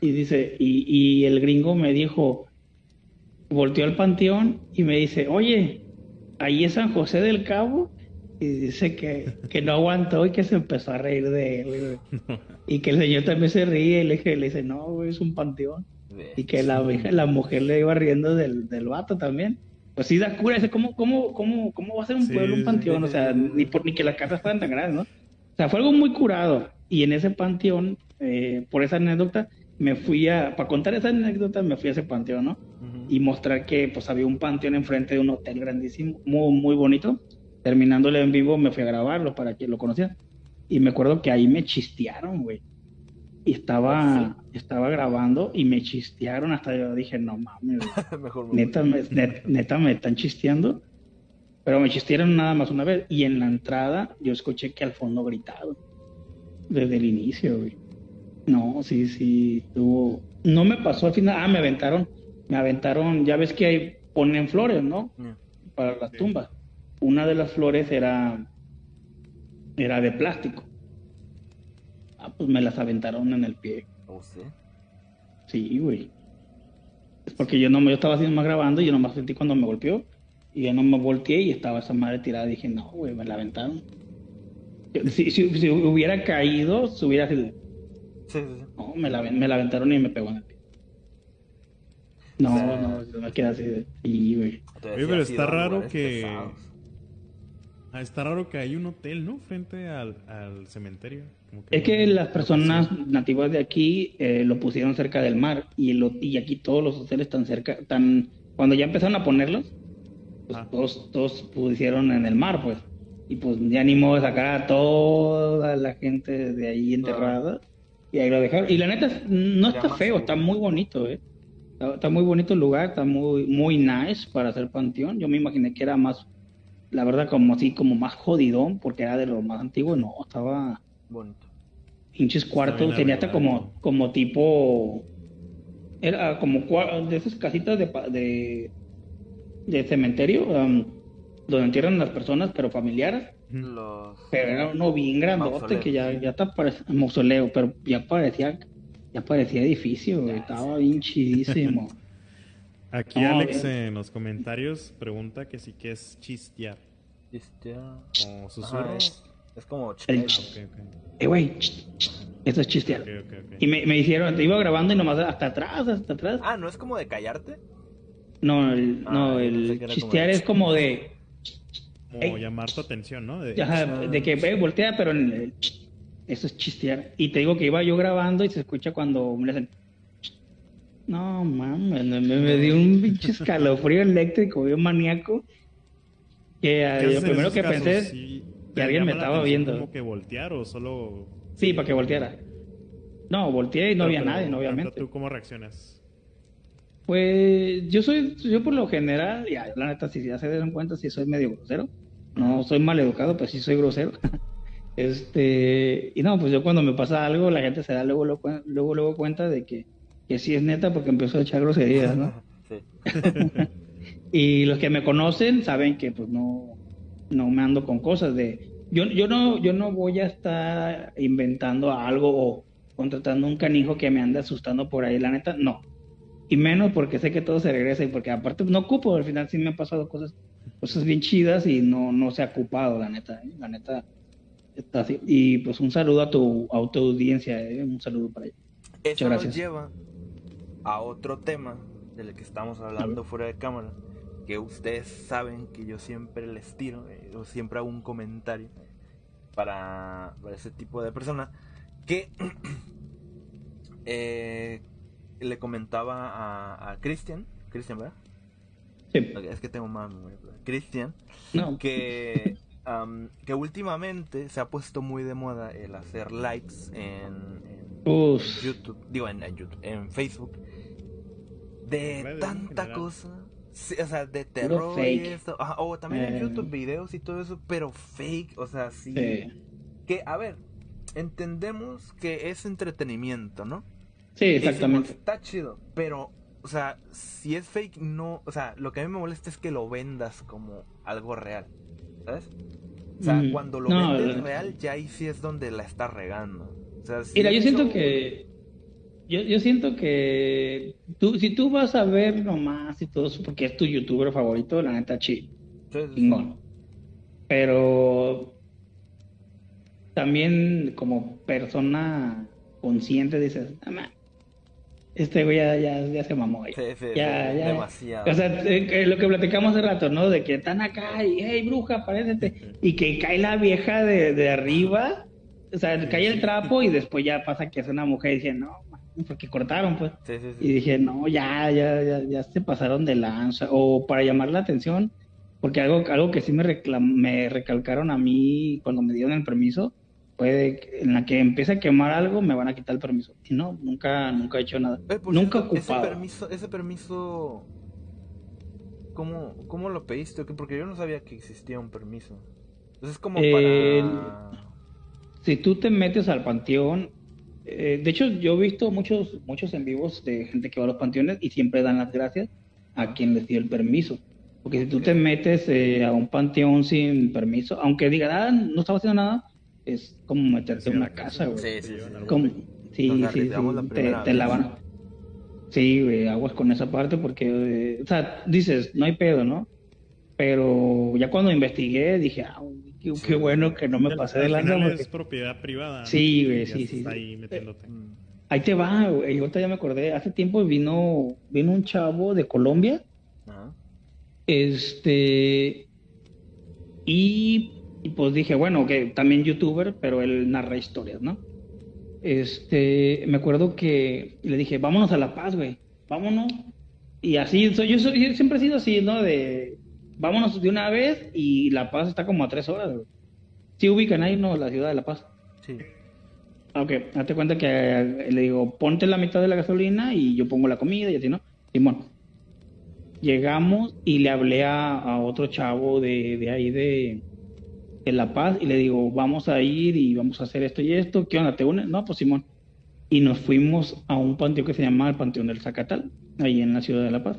y dice, y, y el gringo me dijo, volteó al panteón y me dice, oye, ahí es San José del Cabo, y dice que, que no aguantó y que se empezó a reír de él, [laughs] y que el señor también se ríe, y le, le dice, no, es un panteón, y que la, la mujer le iba riendo del, del vato también. Pues sí da cura, dice, ¿cómo, cómo, cómo, cómo va a ser un pueblo un panteón? O sea, ni, por, ni que las casas fueran tan grandes, ¿no? O sea, fue algo muy curado. Y en ese panteón, eh, por esa anécdota, me fui a, para contar esa anécdota, me fui a ese panteón, ¿no? Y mostrar que pues había un panteón enfrente de un hotel grandísimo, muy, muy bonito. Terminándole en vivo, me fui a grabarlo para que lo conocieran. Y me acuerdo que ahí me chistearon, güey. Y estaba, ah, estaba grabando y me chistearon hasta yo dije, no mames, [laughs] neta, me, neta me están chisteando. Pero me chistieron nada más una vez. Y en la entrada yo escuché que al fondo gritado. Desde el inicio, güey. No, sí, sí. Tuvo... No me pasó al final. Ah, me aventaron. Me aventaron. Ya ves que ahí ponen flores, ¿no? Para las tumbas. Una de las flores era. Era de plástico. Ah, pues me las aventaron en el pie. ¿Oh, sí? Sí, güey. Es porque yo no me yo estaba haciendo más grabando y yo nomás sentí cuando me golpeó y yo no me volteé y estaba esa madre tirada. Dije, no, güey, me la aventaron. Si, si, hubiera caído, se hubiera sido. Sí, sí, No, me la, me la aventaron y me pegó en el pie. No, no, me queda así de. Sí, güey. pero está raro que. Ah, está raro que hay un hotel, ¿no? Frente al, al cementerio. es que las personas nativas de aquí eh, lo pusieron cerca del mar y, lo, y aquí todos los hoteles están cerca, están, cuando ya empezaron a ponerlos, pues ah. todos, todos pusieron en el mar, pues. Y pues ya animó a sacar a toda la gente de ahí enterrada. Y ahí lo dejaron. Y la neta, no está feo, está muy bonito, ¿eh? Está, muy bonito el lugar, está muy, muy nice para hacer panteón. Yo me imaginé que era más, la verdad, como así, como más jodidón, porque era de lo más antiguo. No, estaba bonito. Pinches cuartos, tenía hasta como, como tipo, era como de esas casitas de, de, de cementerio, um, donde entierran las personas, pero familiares. Pero era uno bien grandote que ya, ya está mausoleo, pero ya parecía ya parecía edificio, estaba bien chidísimo. [laughs] Aquí Alex en los comentarios pregunta que sí que es chistear. Chistear. Como susurro. es, como chistear. Eh, güey, eso es chistear. y me, me hicieron, te iba grabando y nomás hasta atrás, hasta atrás. Ah, ¿no es como de callarte? No, el, no, ah, el chistear es como de... Como llamar tu atención, ¿no? De, de que ve, voltea, pero en el eso es chistear. Y te digo que iba yo grabando y se escucha cuando me hacen. No, mames, me, me, dio un [laughs] pinche escalofrío eléctrico, bien maníaco. Que lo primero que pensé es que alguien me estaba viendo. ¿Como que voltear o solo.? Sí, para que volteara. No, volteé y no había nadie, obviamente. ¿Tú cómo reaccionas? Pues yo soy, yo por lo general, ya, la neta, si ya se dan cuenta, si soy medio grosero. No soy mal educado, pero sí soy grosero. [laughs] Este, y no, pues yo cuando me pasa algo, la gente se da luego, luego, luego, cuenta de que, que sí es neta porque empezó a echar groserías, ¿no? [laughs] [laughs] y los que me conocen saben que pues no, no me ando con cosas de... Yo, yo, no, yo no voy a estar inventando algo o contratando un canijo que me ande asustando por ahí, la neta, no. Y menos porque sé que todo se regresa y porque aparte no ocupo, al final sí me han pasado cosas, cosas bien chidas y no, no se ha ocupado, la neta, ¿eh? la neta y pues un saludo a tu, a audiencia, eh, un saludo para ella. Eso nos lleva a otro tema del que estamos hablando fuera de cámara, que ustedes saben que yo siempre les tiro, eh, o siempre hago un comentario para, ese tipo de personas, que [clears throat] eh, le comentaba a, a Cristian, Cristian, ¿verdad? Es que tengo más Cristian, que que últimamente se ha puesto muy de moda el hacer likes en, YouTube, digo en, YouTube, en Facebook, de tanta cosa. o sea, de terror y eso. o también en eh. YouTube videos y todo eso, pero fake, o sea, sí. Que, a ver, entendemos que es entretenimiento, ¿no? Sí, exactamente. está chido, pero, o sea, si es fake, no. O sea, lo que a mí me molesta es que lo vendas como algo real. ¿Sabes? O sea, mm, cuando lo vendes real, ya ahí sí es donde la está regando. Mira, yo siento que. Yo, yo siento que. Tú, si tú vas a ver nomás y todo eso, porque es tu youtuber favorito, la neta, chill. Pero. También, como persona consciente, dices, este güey ya, ya, se mamó. Sí, sí, ya, ya. Demasiado. O sea, eh, lo que platicamos hace rato, ¿no? De que están acá y, hey, bruja, parécete. Y que cae la vieja de, de arriba. O sea, cae el trapo y después ya pasa que es una mujer y dice, no, porque cortaron, pues. Y dije, no, ya, ya, ya, ya se pasaron de lanza. O para llamar la atención, porque algo, algo que sí me, me recalcaron a mí cuando me dieron el permiso puede en la que empiece a quemar algo me van a quitar el permiso. Y no, nunca, nunca he hecho nada. Eh, nunca ocupado. Ese permiso, ese permiso ¿cómo, ¿cómo lo pediste? Porque yo no sabía que existía un permiso. Entonces es como para... Si tú te metes al panteón, eh, de hecho yo he visto muchos, muchos en vivos de gente que va a los panteones y siempre dan las gracias a quien les dio el permiso. Porque si tú te metes eh, a un panteón sin permiso, aunque diga, ah, no estaba haciendo nada, es como meterte en una casa, güey. Sí, sí, sí. Como, sí, sí, sí, te, te lavan. Sí, güey, aguas con esa parte porque, eh, o sea, dices, no hay pedo, ¿no? Pero ya cuando investigué dije, ah, qué, bueno que no me pasé de lanza. es propiedad privada. Sí, güey, sí, sí. Ahí metiéndote. Ahí te va, güey. Ahorita ya me acordé. Hace tiempo vino, vino un chavo de Colombia. Este. Y Y pues dije, bueno, que también youtuber, pero él narra historias, ¿no? Este, me acuerdo que le dije, vámonos a La Paz, güey, vámonos. Y así, soy, yo, siempre he sido así, ¿no? De, vámonos de una vez y La Paz está como a tres horas, güey. Sí ubican ahí, ¿no? La ciudad de La Paz. Sí. Ok, date cuenta que le digo, ponte la mitad de la gasolina y yo pongo la comida y así, ¿no? Simón. Llegamos y le hablé a, otro chavo de, de ahí de, de, La Paz y le digo, vamos a ir y vamos a hacer esto y esto. ¿Qué onda? ¿Te unes? No, pues Simón. Y nos fuimos a un panteón que se llama el Panteón del Zacatal, ahí en la ciudad de La Paz.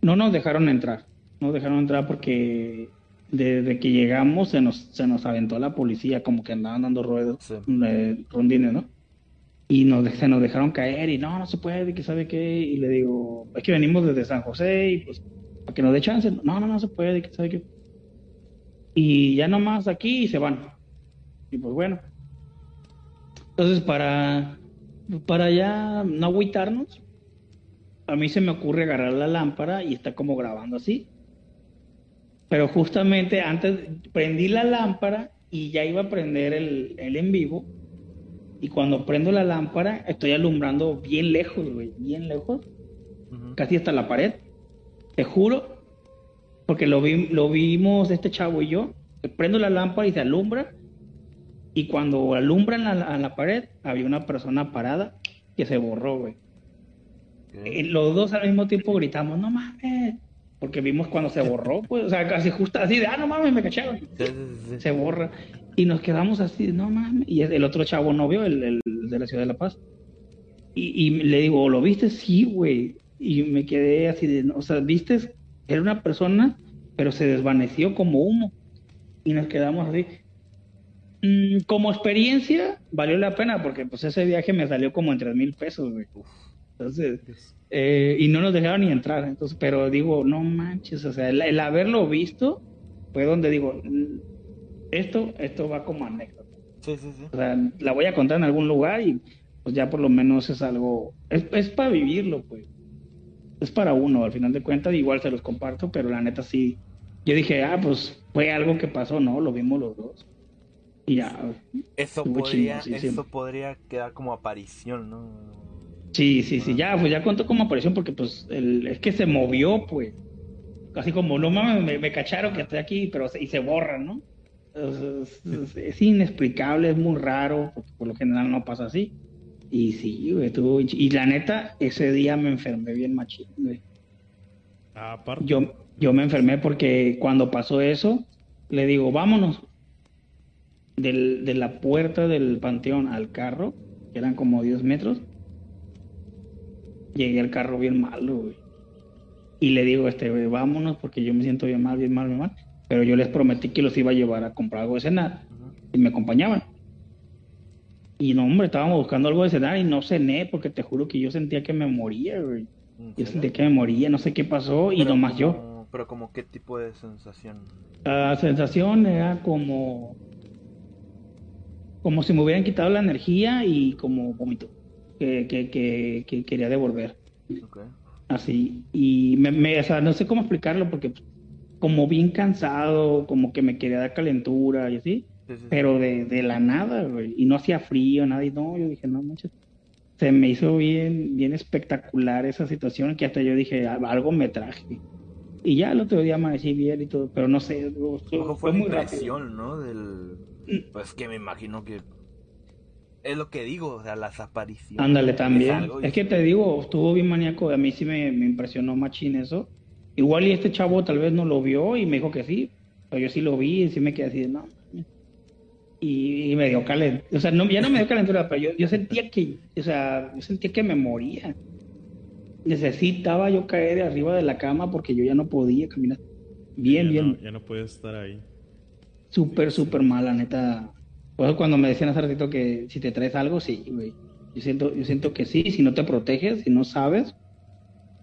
No nos dejaron entrar, no nos dejaron entrar porque desde que llegamos se nos, se nos aventó la policía, como que andaban dando ruedos, eh, rondines, ¿no? Y nos, se nos dejaron caer y no, no se puede, que sabe qué. Y le digo, es que venimos desde San José y pues, para que nos dé chance. No, no, no se puede, que sabe qué. Y ya nomás aquí y se van. Y pues bueno. Entonces, para, para ya no agüitarnos, a mí se me ocurre agarrar la lámpara y está como grabando así. Pero justamente antes prendí la lámpara y ya iba a prender el, en vivo. Y cuando prendo la lámpara, estoy alumbrando bien lejos, güey, bien lejos. Casi hasta la pared. Te juro. Porque lo, vi, lo vimos este chavo y yo. Prendo la lámpara y se alumbra. Y cuando alumbran la, la pared, había una persona parada que se borró, güey. Eh, los dos al mismo tiempo gritamos, no mames, porque vimos cuando se borró, pues, o sea, casi justo así de, ah, no mames, me cacharon. Se borra. Y nos quedamos así, no mames. Y el otro chavo no vio, el, el de la ciudad de La Paz. Y, le digo, ¿lo viste? Sí, güey. Y me quedé así de, o sea, ¿viste? Era una persona, pero se desvaneció como humo. Y nos quedamos así. Mm, como experiencia, valió la pena, porque pues ese viaje me salió como en tres mil pesos, güey. Entonces, eh, y no nos dejaron ni entrar. Entonces, pero digo, no manches, o sea, el, haberlo visto fue donde digo, mm, esto, esto va como anécdota. Sí, sí, sí. O sea, la voy a contar en algún lugar y pues ya por lo menos es algo, es, es para vivirlo, pues. Es para uno, al final de cuentas, igual se los comparto, pero la neta sí. Yo dije, ah, pues fue algo que pasó, ¿no? Lo vimos los dos. Y ya. Eso podría, eso podría quedar como aparición, ¿no? Sí, sí, sí, ya, pues ya contó como aparición porque pues el, es que se movió, pues. Así como, no mames, me, cacharon que estoy aquí, pero y se borra, ¿no? Es, inexplicable, es muy raro, porque por lo general no pasa así. Y sí, güey, tuvo, y la neta, ese día me enfermé bien machín, güey. Yo, yo me enfermé porque cuando pasó eso, le digo, vámonos. Del, de la puerta del panteón al carro, que eran como 10 metros, llegué al carro bien malo, güey. Y le digo, este, güey, vámonos porque yo me siento bien mal, bien mal, bien mal. Pero yo les prometí que los iba a llevar a comprar algo de cenar. Y me acompañaban. Y no, hombre, estábamos buscando algo de cenar y no cené porque te juro que yo sentía que me moría, güey. Yo sentía que me moría, no sé qué pasó y nomás yo. Pero como qué tipo de sensación? La sensación era como como si me hubieran quitado la energía y como vomito que, que, quería devolver. Así. Y me, o sea, no sé cómo explicarlo porque como bien cansado, como que me quería dar calentura y así. Pero de, de, la nada, güey. Y no hacía frío, nada. Y no, yo dije, no, muchas. Se me hizo bien, bien espectacular esa situación que hasta yo dije, algo me traje. Y ya el otro día amanecí bien y todo, pero no sé. Fue, fue muy presión, ¿no? Del... Mm. Pues que me imagino que es lo que digo, o sea, las apariciones. Ándale, también. Es, que te digo, estuvo bien maníaco, a mí sí me, impresionó machín eso. Igual y este chavo tal vez no lo vio y me dijo que sí, pero yo sí lo vi y sí me quedé así de no. Y, me dio calentura, o sea, no, ya no me dio calentura, pero yo, yo sentía que, o sea, yo sentía que me moría. Necesitaba yo caer arriba de la cama porque yo ya no podía caminar. Bien, bien. ya no puedes estar ahí. Súper, súper mal, la neta pues cuando me decían hace ratito que si te traes algo, sí, güey. Yo siento, yo siento que sí, si no te proteges, si no sabes,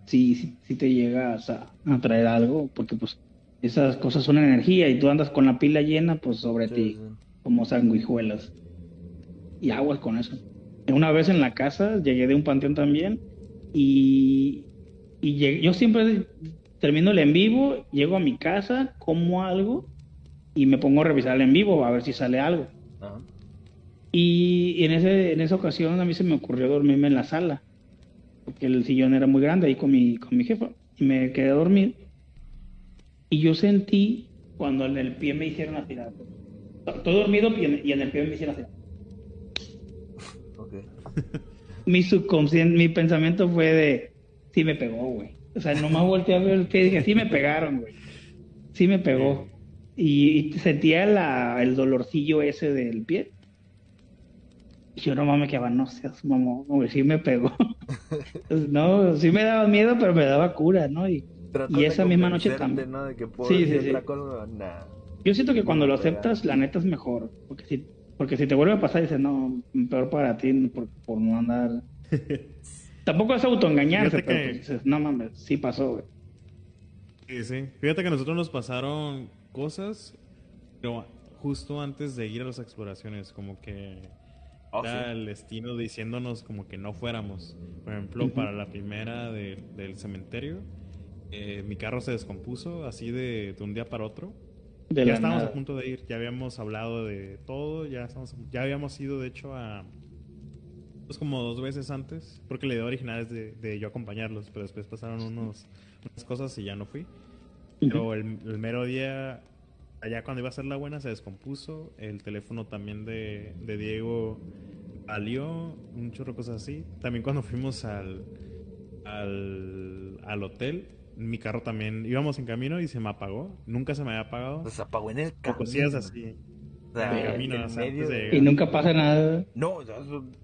sí, sí, te llegas a, traer algo, porque pues esas cosas son energía y tú andas con la pila llena, pues sobre ti, como sanguijuelas. Y aguas con eso. Una vez en la casa, llegué de un panteón también, y, y yo siempre termino el en vivo, llego a mi casa, como algo, y me pongo a revisar en vivo a ver si sale algo. Y en, ese, en esa ocasión a mí se me ocurrió dormirme en la sala, porque el sillón era muy grande ahí con mi, con mi jefa, y me quedé a dormir. Y yo sentí cuando en el pie me hicieron así, todo dormido y en, el pie me hicieron así. [laughs] mi subconsciente, mi pensamiento fue de, sí me pegó, güey. O sea, nomás volteé a ver el pie y dije, sí me pegaron, güey. Sí me pegó. Y, sentía la, el dolorcillo ese del pie. Y yo nomás me quedaba, no seas mamón, güey, sí me pegó. [laughs] no, sí me daba miedo, pero me daba cura, ¿no? Y, y esa misma noche también. sí, sí, sí. Yo siento que cuando lo aceptas, la neta es mejor. Porque si, porque si te vuelve a pasar, dices, no, peor para ti por, por no andar. [laughs] Tampoco es autoengañarse, pero pues dices, no mames, sí pasó, güey. Sí, sí. Fíjate que a nosotros nos pasaron cosas, pero justo antes de ir a las exploraciones, como que oh, era el destino diciéndonos como que no fuéramos. Por ejemplo, para la primera del cementerio, eh, mi carro se descompuso así de, un día para otro. Ya estábamos a punto de ir, ya habíamos hablado de todo, ya, estamos, ya habíamos ido de hecho a... Pues como dos veces antes, porque la idea original es de, yo acompañarlos, pero después pasaron unos, unas cosas y ya no fui. Pero el, mero día, allá cuando iba a ser la buena, se descompuso. El teléfono también de, de Diego valió, un chorro cosas así. También cuando fuimos al, al, al hotel, mi carro también íbamos en camino y se me apagó. Nunca se me había apagado. Se apagó en el camino. Cosillas así. camino, Y nunca pasa nada. No,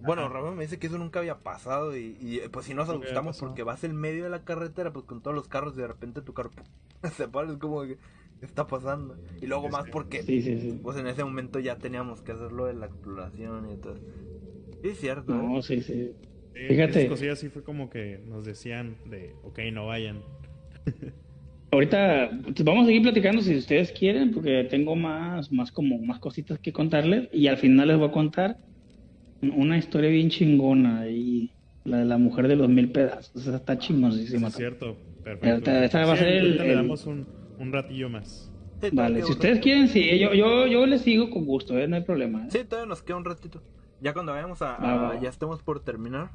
bueno, Ramón me dice que eso nunca había pasado y, pues si nos asustamos porque vas en medio de la carretera pues con todos los carros y de repente tu carro [laughs] se para, es como que está pasando. Y luego más porque pues en ese momento ya teníamos que hacerlo de la exploración y todo. Sí, es cierto. No, ¿eh? sí, sí. Fíjate. cosillas sí fue como que nos decían de, ok, no vayan. Ahorita pues, vamos a seguir platicando si ustedes quieren, porque tengo más, más como más cositas que contarles y al final les voy a contar una historia bien chingona y la de la mujer de los mil pedazos. Esa está chingosísima. Es cierto, perfecto. Esta, va a ser el, Le damos un, un, ratillo más. vale, si ustedes quieren, sí, yo, yo, yo les sigo con gusto, ¿eh? no hay problema. ¿eh? Sí, todavía nos queda un ratito. Ya cuando vayamos a, ya estemos por terminar,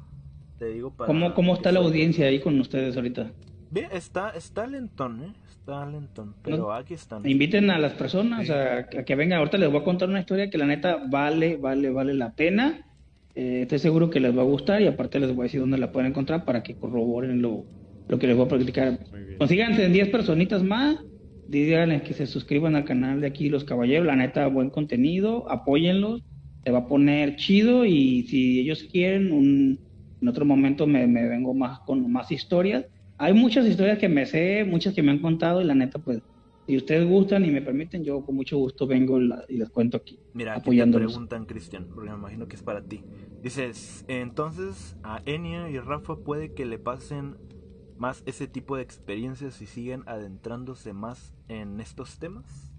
te digo para... ¿Cómo, cómo está la audiencia ahí con ustedes ahorita? Bien, está, está lentón, ¿eh? Está lentón, pero aquí están. Inviten a las personas a, que vengan. Ahorita les voy a contar una historia que la neta vale, vale, vale la pena. Eh, estoy seguro que les va a gustar y aparte les voy a decir dónde la pueden encontrar para que corroboren lo, lo que les voy a practicar. Consíganse 10 personitas más. Díganles que se suscriban al canal de aquí Los Caballeros. La neta, buen contenido. Apóyenlos. Se va a poner chido y si ellos quieren, un, en otro momento me, me vengo más con más historias hay muchas historias que me sé, muchas que me han contado y la neta, pues, si ustedes gustan y me permiten, yo con mucho gusto vengo y les cuento aquí. Mira, aquí te preguntan, Cristian, porque me imagino que es para ti. Dices, entonces a Enya y Rafa puede que le pasen más ese tipo de experiencias si siguen adentrándose más en estos temas.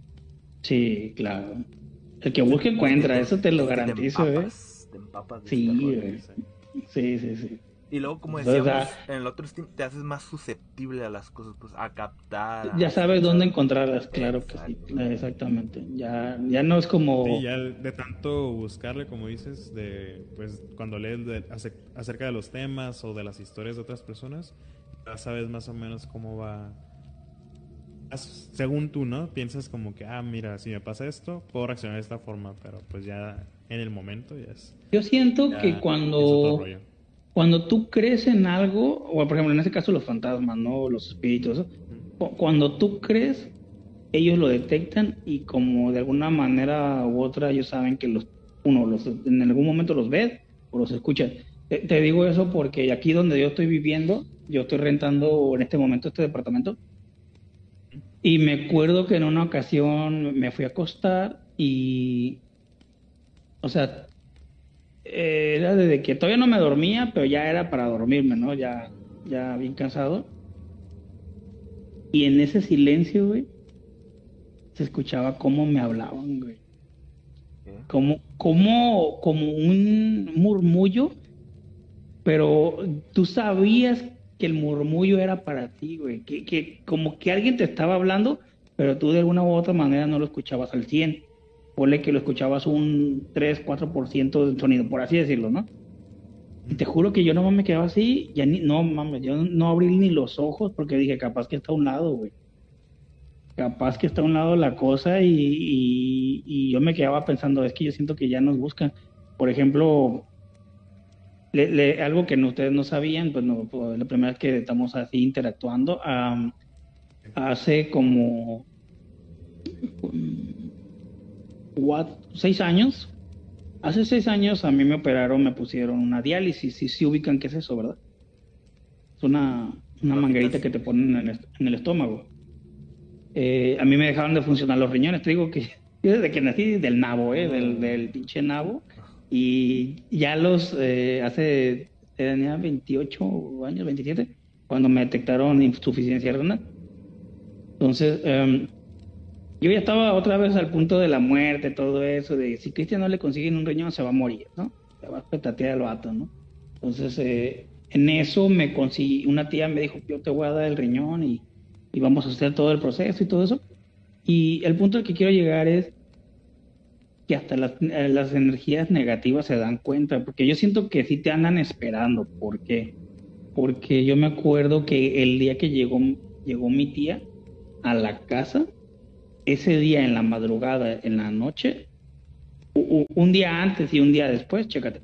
Sí, claro. El que busque encuentra, eso te lo garantizo, ¿eh? Sí, sí, sí. Y luego, como decíamos, en el otro Steam te haces más susceptible a las cosas, pues a captar. Ya sabes dónde encontrarlas, claro que sí, exactamente. Ya, ya no es como... Sí, ya de tanto buscarle, como dices, de pues cuando lees acerca de los temas o de las historias de otras personas, ya sabes más o menos cómo va... Según tú, ¿no? Piensas como que, ah, mira, si me pasa esto, puedo reaccionar de esta forma, pero pues ya en el momento ya es... Yo siento que cuando cuando tú crees en algo, o por ejemplo en este caso los fantasmas, ¿no? Los espíritus, cuando tú crees, ellos lo detectan y como de alguna manera u otra ellos saben que los, uno los, en algún momento los ves o los escuchas. Te, digo eso porque aquí donde yo estoy viviendo, yo estoy rentando en este momento este departamento y me acuerdo que en una ocasión me fui a acostar y, o sea, era desde que todavía no me dormía, pero ya era para dormirme, ¿no? Ya, ya bien cansado. Y en ese silencio, güey, se escuchaba cómo me hablaban, güey. Como, como, como un murmullo, pero tú sabías que el murmullo era para ti, güey. Que, que como que alguien te estaba hablando, pero tú de alguna u otra manera no lo escuchabas al 100. Ponle que lo escuchabas un 3, 4% del sonido, por así decirlo, ¿no? Y te juro que yo no me quedaba así, ya ni, no mames, yo no abrí ni los ojos porque dije, capaz que está a un lado, güey. Capaz que está a un lado la cosa y, y, yo me quedaba pensando, es que yo siento que ya nos buscan. Por ejemplo, algo que ustedes no sabían, pues no, la primera vez que estamos así interactuando, hace como seis años, hace seis años a mí me operaron, me pusieron una diálisis, y si ubican qué es eso, ¿verdad? Es una, una manguerita que te ponen en el, estómago. Eh, a mí me dejaron de funcionar los riñones, te digo que [laughs] yo desde que nací del nabo, ¿eh? del, del pinche nabo, y ya los, eh, hace, tenía 28 años, 27, cuando me detectaron insuficiencia renal. Entonces, em, yo ya estaba otra vez al punto de la muerte, todo eso, de si Cristian no le consiguen un riñón, se va a morir, ¿no? Se va a petatear el vato, ¿no? Entonces, eh, en eso me conseguí, una tía me dijo, yo te voy a dar el riñón y, y vamos a hacer todo el proceso y todo eso. Y el punto al que quiero llegar es que hasta las, eh, las, energías negativas se dan cuenta, porque yo siento que sí te andan esperando. ¿Por qué? Porque yo me acuerdo que el día que llegó, llegó mi tía a la casa, ese día en la madrugada, en la noche, un día antes y un día después, chécate,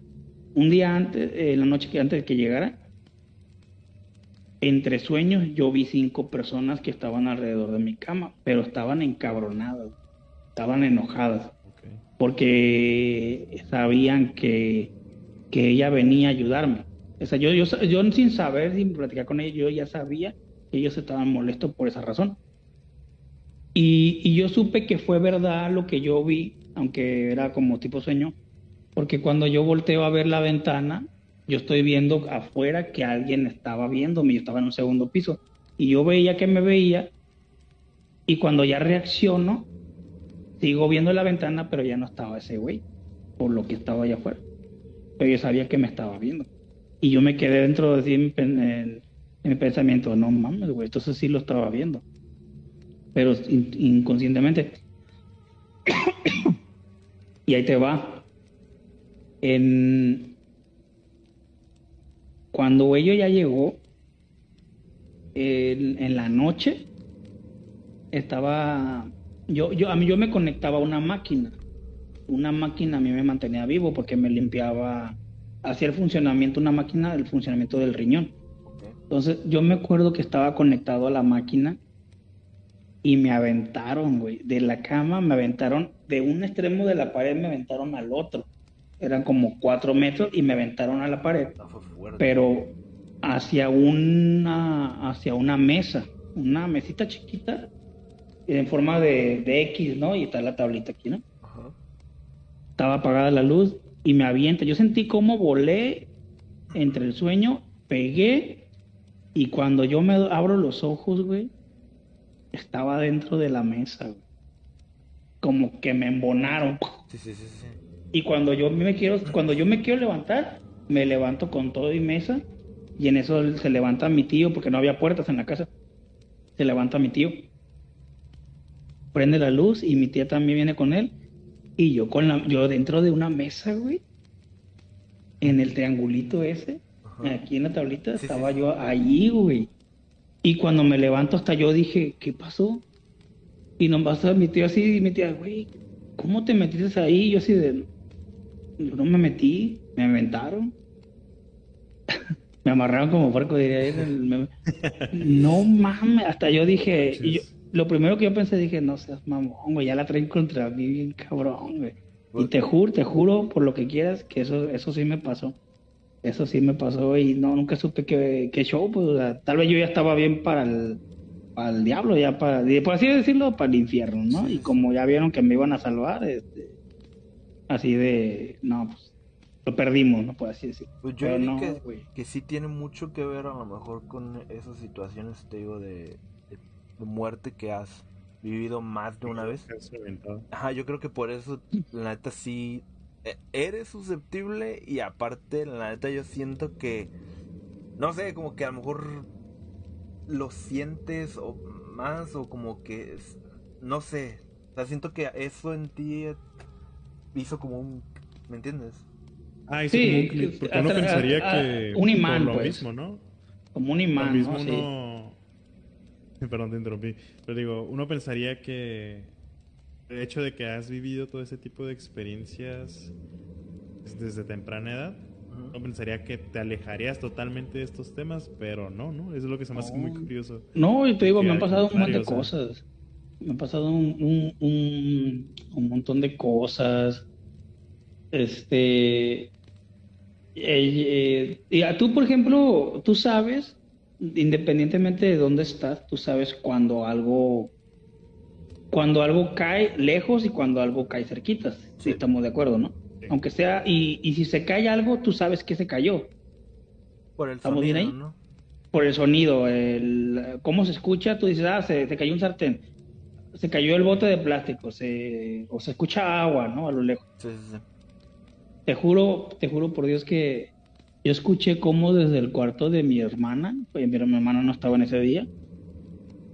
un día antes, en la noche que antes de que llegara, entre sueños yo vi cinco personas que estaban alrededor de mi cama, pero estaban encabronadas, estaban enojadas porque sabían que, ella venía a ayudarme. O sea, yo, yo, yo sin saber, sin platicar con ellos, yo ya sabía que ellos estaban molestos por esa razón. Y, yo supe que fue verdad lo que yo vi, aunque era como tipo sueño, porque cuando yo volteo a ver la ventana, yo estoy viendo afuera que alguien estaba viéndome, yo estaba en un segundo piso, y yo veía que me veía, y cuando ya reacciono, Sigo viendo la ventana, pero ya no estaba ese güey, por lo que estaba allá afuera. Pero yo sabía que me estaba viendo. Y yo me quedé dentro de mi, en, mi pensamiento, no mames, güey, entonces sí lo estaba viendo. Pero inconscientemente. [coughs] y ahí te va. En, cuando ello ya llegó, en la noche, estaba yo, yo, a mí yo me conectaba a una máquina. Una máquina a mí me mantenía vivo porque me limpiaba, hacía el funcionamiento, una máquina, el funcionamiento del riñón. Entonces yo me acuerdo que estaba conectado a la máquina y me aventaron, güey, de la cama me aventaron, de un extremo de la pared me aventaron al otro. Eran como cuatro metros y me aventaron a la pared. Ah, pero hacia una, hacia una mesa, una mesita chiquita en forma de, X, ¿no? Y está la tablita aquí, ¿no? Estaba apagada la luz y me avienta. Yo sentí como volé entre el sueño, pegué y cuando yo me abro los ojos, güey, estaba dentro de la mesa, güey. Como que me embonaron. Sí, sí, sí, sí. Y cuando yo me quiero, cuando yo me quiero levantar, me levanto con todo y mesa y en eso se levanta mi tío porque no había puertas en la casa. Se levanta mi tío prende la luz y mi tía también viene con él. Y yo con la, yo dentro de una mesa, güey, en el triangulito ese, aquí en la tablita, estaba yo allí, güey. Y cuando me levanto hasta yo dije, ¿qué pasó? Y nomás mi tía así, y mi tía, güey, ¿cómo te metiste ahí? yo así de, yo no me metí, me inventaron. [laughs] me amarraron como puerco, diría [laughs] No mames, hasta yo dije, y yo, lo primero que yo pensé, dije, no seas mamón, güey, ya la traen contra mí bien cabrón, güey. Y te juro, te juro, por lo que quieras, que eso, eso sí me pasó. Eso sí me pasó y no, nunca supe qué, show, pues, tal vez yo ya estaba bien para el, para el diablo, ya para, por así decirlo, para el infierno, ¿no? Y como ya vieron que me iban a salvar, este, así de, no, pues, lo perdimos, ¿no? Por así decirlo. Pues yo creo que, que sí tiene mucho que ver a lo mejor con esas situaciones, te digo, de muerte que has vivido más de una vez. Ajá, yo creo que por eso, la neta, sí eres susceptible y aparte, la neta, yo siento que, no sé, como que a lo mejor lo sientes o más o como que no sé. O sea, siento que eso en ti hizo como un. ¿Me entiendes? Ah, hizo como un clip. Porque uno pensaría que. Un imán, lo pues. mismo, ¿no? Como un imán. Lo mismo ¿no? [laughs] Perdón, te interrumpí. Pero digo, uno pensaría que el hecho de que has vivido todo ese tipo de experiencias desde temprana edad, pensaría que te alejarías totalmente de estos temas, pero no, ¿no? Eso es lo que se me hace muy curioso. No, y te digo, me han pasado un montón de cosas. Me han pasado un, un, montón de cosas. Este. Eh, eh, y a tú, por ejemplo, tú sabes independientemente de dónde estás, tú sabes cuando algo cuando algo cae lejos y cuando algo cae cerquitas. Sí, estamos de acuerdo, ¿no? Aunque sea, y, y, si se cae algo, tú sabes que se cayó. Por el ¿Estamos sonido, bien ahí? ¿no? Por el sonido, el, cómo se escucha, tú dices, ah, se, se, cayó un sartén, se cayó el bote de plástico, se, o se escucha agua, ¿no? A lo lejos. Sí, sí, sí. Te juro, te juro por Dios que yo escuché cómo desde el cuarto de mi hermana, pues mi hermana no estaba en ese día,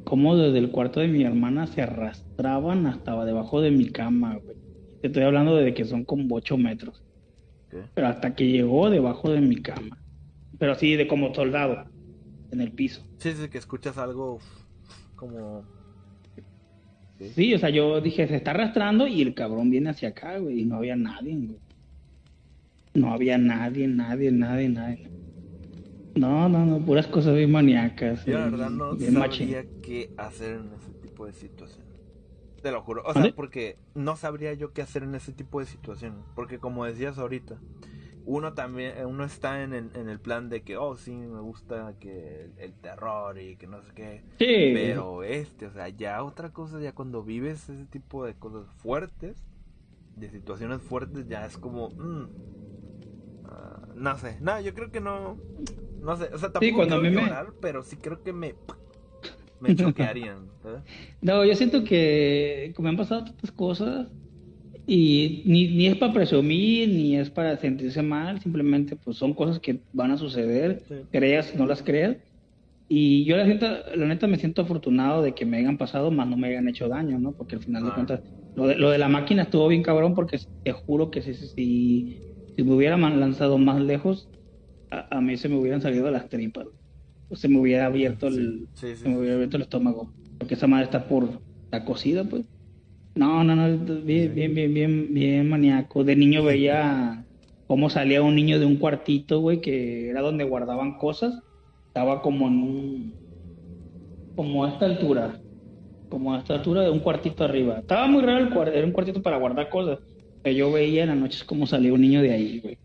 cómo desde el cuarto de mi hermana se arrastraban hasta debajo de mi cama, güey. Te estoy hablando de que son como 8 metros. Pero hasta que llegó debajo de mi cama. Pero así de como soldado, en el piso. Sí, sí, que escuchas algo como... Sí. o sea, yo dije, se está arrastrando y el cabrón viene hacia acá, güey, y no había nadie, güey. No había nadie, nadie, nadie, nadie. No, no, no, puras cosas bien maníacas. Yo la eh, verdad no sabría qué hacer en ese tipo de situaciones. Te lo juro. O sea, porque no sabría yo qué hacer en ese tipo de situaciones. Porque como decías ahorita, uno también, uno está en el, en el plan de que, oh, sí, me gusta que el, terror y que no sé qué. Sí. Pero este, o sea, ya otra cosa, ya cuando vives ese tipo de cosas fuertes, de situaciones fuertes, ya es como, mm, no sé, no, yo creo que no. No sé, o sea, tampoco sí, cuando a mí me... pero sí creo que me. Me choquearían. [laughs] No, yo siento que como me han pasado tantas cosas y ni, ni es para presumir, ni es para sentirse mal, simplemente pues son cosas que van a suceder, creas no las creas. Y yo la, la neta me siento afortunado de que me hayan pasado, más no me hayan hecho daño, ¿no? Porque al final de ah. cuentas, lo de, lo de la máquina estuvo bien cabrón porque te juro que si, si, si me hubiera lanzado más lejos, a, mí se me hubieran salido las tripas. O se me hubiera abierto el, se me hubiera abierto el estómago. Porque esa madre está por, la cocida, pues. No, no, no, bien, bien, bien, bien, bien maníaco. De niño veía cómo salía un niño de un cuartito, güey, que era donde guardaban cosas. Estaba como en un, como a esta altura, como a esta altura de un cuartito arriba. Estaba muy raro el cuarto, era un cuartito para guardar cosas yo veía en las noches como salía un niño de ahí, güey.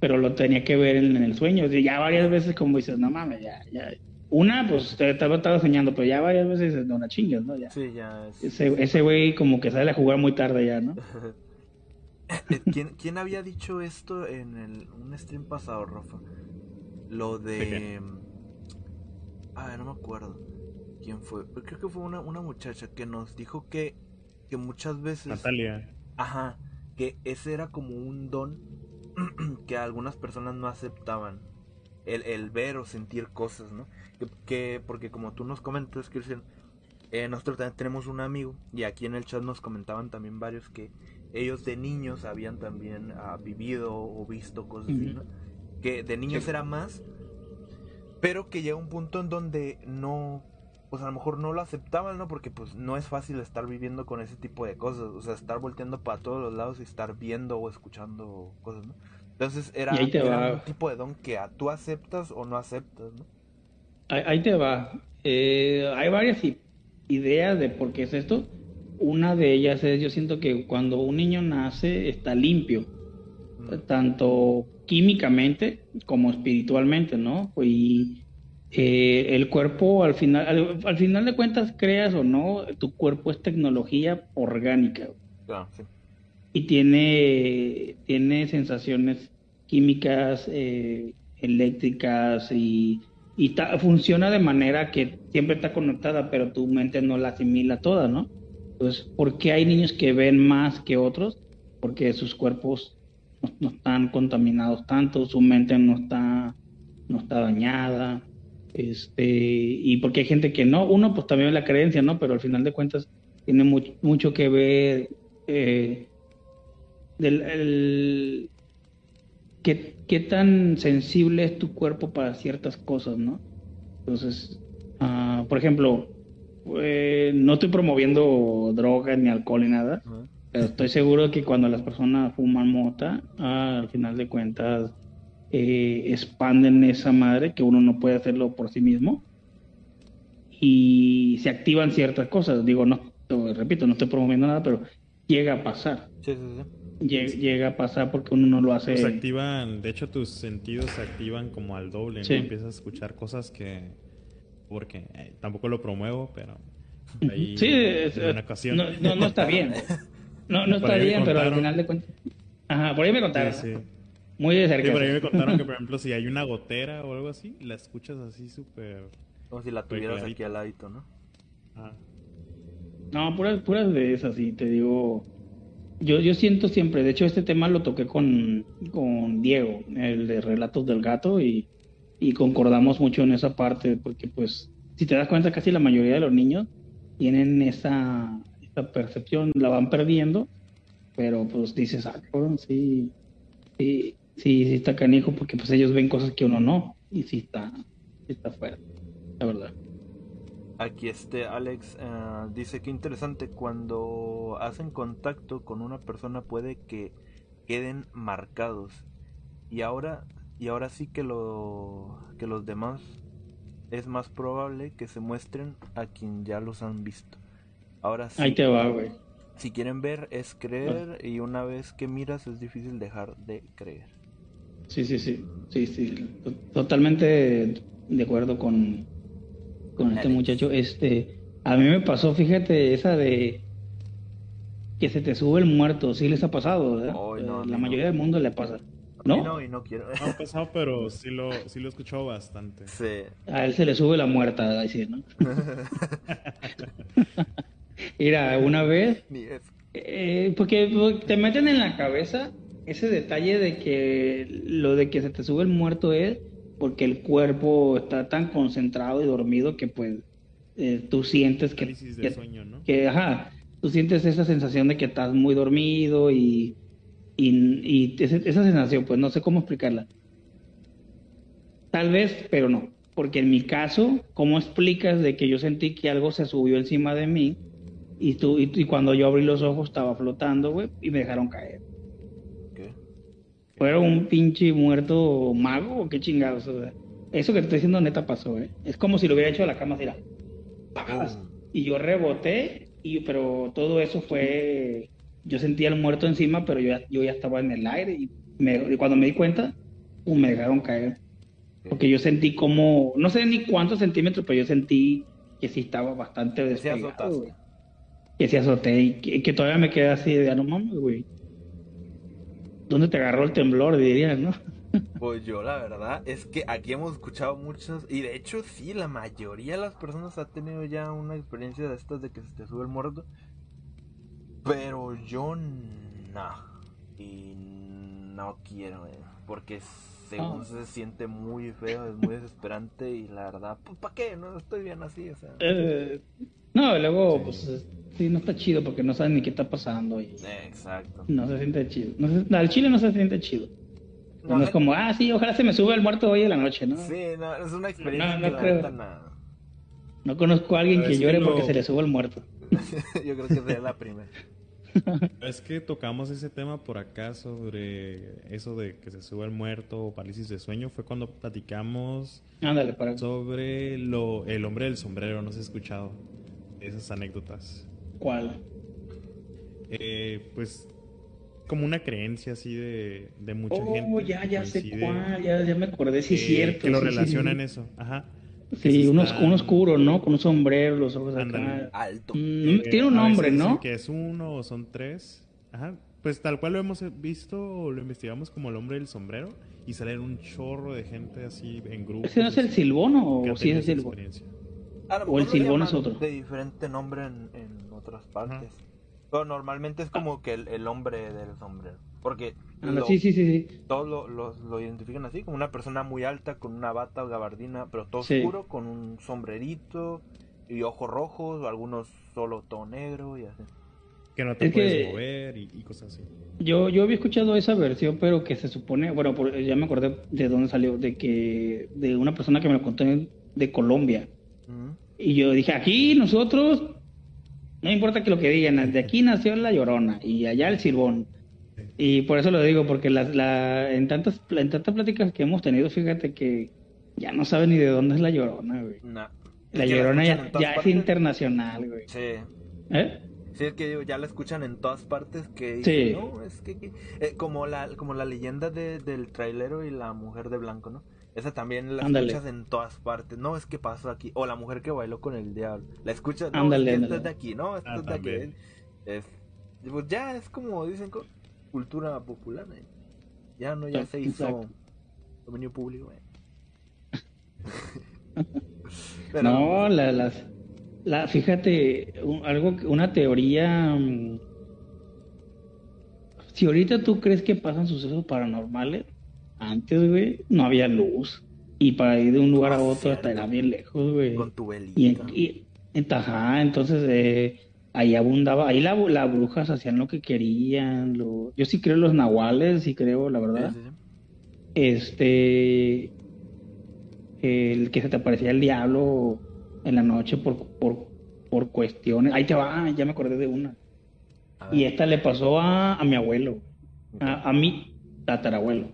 Pero lo tenía que ver en, el sueño. ya varias veces como dices, no mames, ya, ya. Una, pues te estaba, estaba soñando, pero ya varias veces dices, no la chingas, ¿no? Ya. Sí, ya. Ese, güey como que sale a jugar muy tarde ya, ¿no? [laughs] Eh, ¿Quién, ¿Quién, había dicho esto en el, un stream pasado, Rafa? Lo de... Ah, no me acuerdo. ¿Quién fue? Creo que fue una, una muchacha que nos dijo que, que muchas veces... Natalia. Ajá, que ese era como un don [clears throat] que algunas personas no aceptaban. El, el ver o sentir cosas, ¿no? Que, porque como tú nos comentas, Cristian, eh, nosotros también tenemos un amigo y aquí en el chat nos comentaban también varios que ellos de niños habían también ah, vivido o visto cosas así, ¿no? Que de niños era más, pero que llega un punto en donde no pues a lo mejor no lo aceptaban, ¿no? Porque pues no es fácil estar viviendo con ese tipo de cosas, o sea, estar volteando para todos los lados y estar viendo o escuchando cosas, ¿no? Entonces era, un tipo de don que tú aceptas o no aceptas, ¿no? Ahí, te va. Eh, hay varias ideas de por qué es esto. Una de ellas es, yo siento que cuando un niño nace está limpio, tanto químicamente como espiritualmente, ¿no? Y eh, el cuerpo al final, al, final de cuentas, creas o no, tu cuerpo es tecnología orgánica. Y tiene, tiene sensaciones químicas, eh, eléctricas y, y funciona de manera que siempre está conectada, pero tu mente no la asimila toda, ¿no? Entonces, ¿por qué hay niños que ven más que otros? Porque sus cuerpos no, no están contaminados tanto, su mente no está, no está dañada este, y porque hay gente que no, uno pues también la creencia, ¿no? Pero al final de cuentas tiene mucho que ver eh, del, el, qué, qué, tan sensible es tu cuerpo para ciertas cosas, ¿no? Entonces, uh, por ejemplo, eh, no estoy promoviendo drogas ni alcohol ni nada, pero estoy seguro que cuando las personas fuman mota, ah, al final de cuentas eh, expanden esa madre que uno no puede hacerlo por sí mismo y se activan ciertas cosas. Digo, no, repito, no estoy promoviendo nada, pero llega a pasar. Sí, sí, sí. Llega, a pasar porque uno no lo hace. Se activan, de hecho, tus sentidos se activan como al doble. ¿no? Empiezas a escuchar cosas que. Porque eh, tampoco lo promuevo, pero. Ahí, sí, una ocasión. No, no, está bien. [laughs] No, no está bien, pero al final de cuentas. Ajá, por ahí me contaron. Muy de cerca. Sí, por ahí me contaron que, por [laughs] ejemplo, si hay una gotera o algo así, la escuchas así súper. Como si la tuvieras aquí al ladito, ¿no? Ajá. No, puras, puras de esas, sí, te digo. Yo, yo siento siempre, de hecho, este tema lo toqué con, con Diego, el de Relatos del Gato, y, y concordamos mucho en esa parte, porque, pues, si te das cuenta, casi la mayoría de los niños tienen esa, esa percepción, la van perdiendo, pero pues dices, ah, sí, sí, sí, sí está canijo, porque pues ellos ven cosas que uno no, y sí está, sí está fuerte, la verdad. Aquí este Alex eh, dice que interesante cuando hacen contacto con una persona puede que queden marcados y ahora y ahora sí que lo que los demás es más probable que se muestren a quien ya los han visto. Ahora sí. Ahí te va, güey. Si quieren ver es creer y una vez que miras es difícil dejar de creer. Sí, sí, sí. Sí, sí. Totalmente de acuerdo con con este muchacho. Este, a mí me pasó, fíjate, esa de que se te sube el muerto, sí les ha pasado, la mayoría del mundo le pasa. ¿No? No, y no quiero. No ha pasado, pero sí lo, sí lo he escuchado bastante. Sí. A él se le sube la muerta, a decir, ¿no? [laughs] [laughs] Mira, una vez. Eh, porque te meten en la cabeza ese detalle de que lo de que se te sube el muerto es porque el cuerpo está tan concentrado y dormido que pues eh, tú sientes que, sueño, ¿no? que, ajá, tú sientes esa sensación de que estás muy dormido y, y, esa sensación, pues no sé cómo explicarla. Tal vez, pero no, porque en mi caso, ¿cómo explicas de que yo sentí que algo se subió encima de mí y, tú, y, y cuando yo abrí los ojos estaba flotando, güey, y me dejaron caer? ¿Fuera un pinche muerto mago o qué chingados? eso que te estoy diciendo neta pasó, ¿eh? Es como si lo hubiera hecho a la cama así, pagadas. Y yo reboté, y, pero todo eso fue... Yo sentía el muerto encima, pero yo ya, yo ya estaba en el aire y, me, cuando me di cuenta, uh, me dejaron caer. Porque yo sentí como, no sé ni cuántos centímetros, pero yo sentí que sí estaba bastante despegado. Que se azoté y que, todavía me quedé así de, ah, no mames, güey ¿Dónde te agarró el temblor, dirías, no? Pues yo la verdad es que aquí hemos escuchado muchos y de hecho sí, la mayoría de las personas ha tenido ya una experiencia de estas de que se te sube el muerto. Pero yo no. Y no quiero, eh, porque según ah. se siente muy feo, es muy desesperante y la verdad, pues ¿para qué? No estoy bien así, o sea. Eh, no, luego, pues sí, no está chido porque no sabes ni qué está pasando. Y Exacto. No se siente chido. No al chile no se siente chido. No, es como, ah, sí, ojalá se me sube el muerto hoy en la noche, ¿no? Sí, no, es una experiencia no, no creo. No conozco a alguien que llore porque se le sube el muerto. [laughs] Yo creo que sería la primera. [laughs] Es que tocamos ese tema por acá sobre eso de que se sube el muerto o parálisis de sueño. Fue cuando platicamos Ándale, para... sobre lo, el hombre del sombrero. No se ha escuchado esas anécdotas. ¿Cuál? Eh, pues como una creencia así de, de mucha oh, gente. ya, ya sé cuál, ya, ya me acordé, sí, es cierto. Que lo relacionan eso, ajá. Sí, uno, oscuro, ¿no? Con un sombrero, los ojos acá. Alto. Mm, eh, tiene un nombre, ¿no? Que es uno o son tres. Ajá. Pues tal cual lo hemos visto o lo investigamos como el hombre del sombrero y salen un chorro de gente así en grupo. ¿Ese no es el silbono o sí es el silbono? O el silbón es otro. De diferente nombre en, en otras partes. Pero normalmente es como que el, hombre del sombrero. Porque sí, sí, sí, todos lo, lo, identifican así, como una persona muy alta con una bata o gabardina, pero todo oscuro, con un sombrerito y ojos rojos, algunos solo todo negro y así. Que no te puedes mover y, cosas así. Yo, yo había escuchado esa versión, pero que se supone, bueno, ya me acordé de dónde salió, de que de una persona que me lo contó de Colombia. Y yo dije, aquí nosotros, no importa que lo que digan, de aquí nació la llorona y allá el silbón. Y por eso lo digo, porque la, en, tantas, en tantas pláticas que hemos tenido, fíjate que ya no sabe ni de dónde es la llorona, güey. La llorona ya, es internacional, güey. Sí. ¿Eh? Sí, es que ya la escuchan en todas partes que sí. no, es que, eh, como la como la leyenda de, del trailero y la mujer de blanco, ¿no? Esa también la escuchas en todas partes. No, es que pasó aquí. O la mujer que bailó con el diablo. La escuchas, no, es de aquí, no, esto es de aquí. Es, pues ya es como dicen, cultura popular. ¿eh? Ya no, ya se hizo dominio público. ¿eh? [laughs] no, la, las la, fíjate, algo, una teoría. Mm, si ahorita tú crees que pasan sucesos paranormales, antes, güey, no había luz. Y para ir de un lugar a otro hasta era bien lejos, güey. Con tu velita. Y, entonces eh, ahí abundaba, ahí las la brujas hacían lo que querían. Lo, yo sí creo en los nahuales, sí creo, la verdad. Este, el que se te aparecía el diablo en la noche por, por, por cuestiones. Ahí te va, ya me acordé de una. Y esta le pasó a, a mi abuelo, a, a, mi tatarabuelo.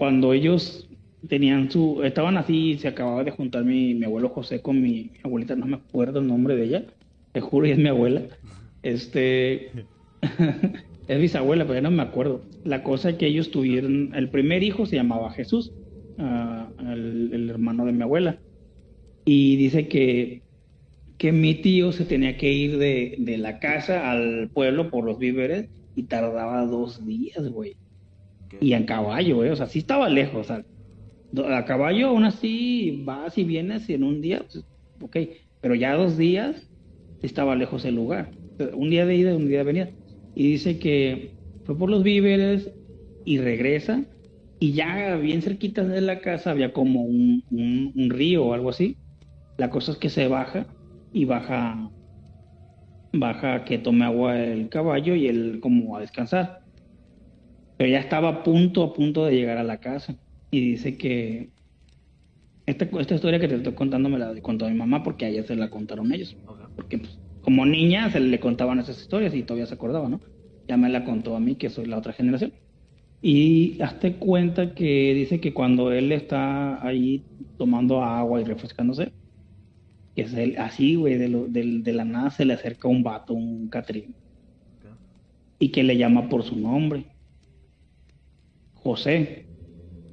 Cuando ellos tenían su. Estaban así, se acababa de juntar mi, mi abuelo José con mi, abuelita, no me acuerdo el nombre de ella, te juro, y es mi abuela. Este. [laughs] es bisabuela, pero ya no me acuerdo. La cosa que ellos tuvieron. El primer hijo se llamaba Jesús, ah, el hermano de mi abuela y dice que, que mi tío se tenía que ir de, de la casa al pueblo por los víveres y tardaba dos días, güey. Y en caballo, güey, o sea, sí estaba lejos, o sea, a caballo aún así vas y vienes y en un día, pues, ok, pero ya dos días estaba lejos el lugar. Un día de ida y un día de venida. Y dice que fue por los víveres y regresa y ya bien cerquita de la casa había como un, un, un río o algo así la cosa es que se baja y baja, baja que tome agua el caballo y él como a descansar. Pero ya estaba a punto, a punto de llegar a la casa. Y dice que esta, esta historia que te estoy contando me la contó mi mamá porque a ella se la contaron ellos. Porque pues, como niña se le contaban esas historias y todavía se acordaba, ¿no? Ya me la contó a mí, que soy la otra generación. Y hazte cuenta que dice que cuando él está ahí tomando agua y refrescándose, que es el, así, güey, de, de, la nada se le acerca un vato, un Catrín. Y que le llama por su nombre. José.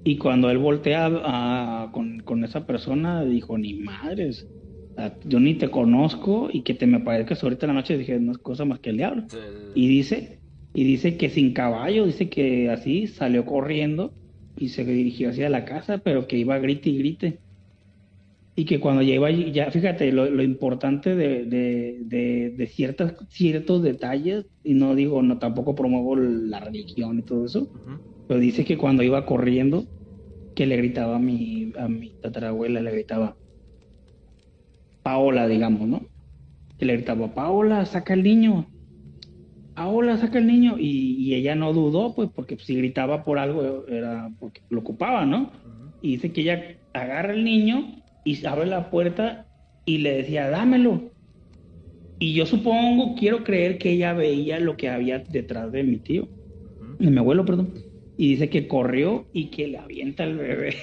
Y cuando él voltea con, esa persona, dijo, ni madres, yo ni te conozco y que te me parezcas ahorita en la noche, dije, no es cosa más que el diablo. Y dice, y dice que sin caballo, dice que así salió corriendo y se dirigió hacia la casa, pero que iba a grite y grite y que cuando lleva ya fíjate lo, importante de, de, de, ciertas, ciertos detalles, y no digo, no tampoco promuevo la religión y todo eso, pero dice que cuando iba corriendo, que le gritaba a mi, a mi tatarabuela, le gritaba, Paola, digamos, ¿no? Que le gritaba, Paola, saca el niño, Paola, saca el niño, y, ella no dudó, pues, porque si gritaba por algo, era porque lo ocupaba, ¿no? Y dice que ella agarra el niño, y abre la puerta y le decía, dámelo. Y yo supongo, quiero creer que ella veía lo que había detrás de mi tío, de mi abuelo, perdón. Y dice que corrió y que le avienta el bebé.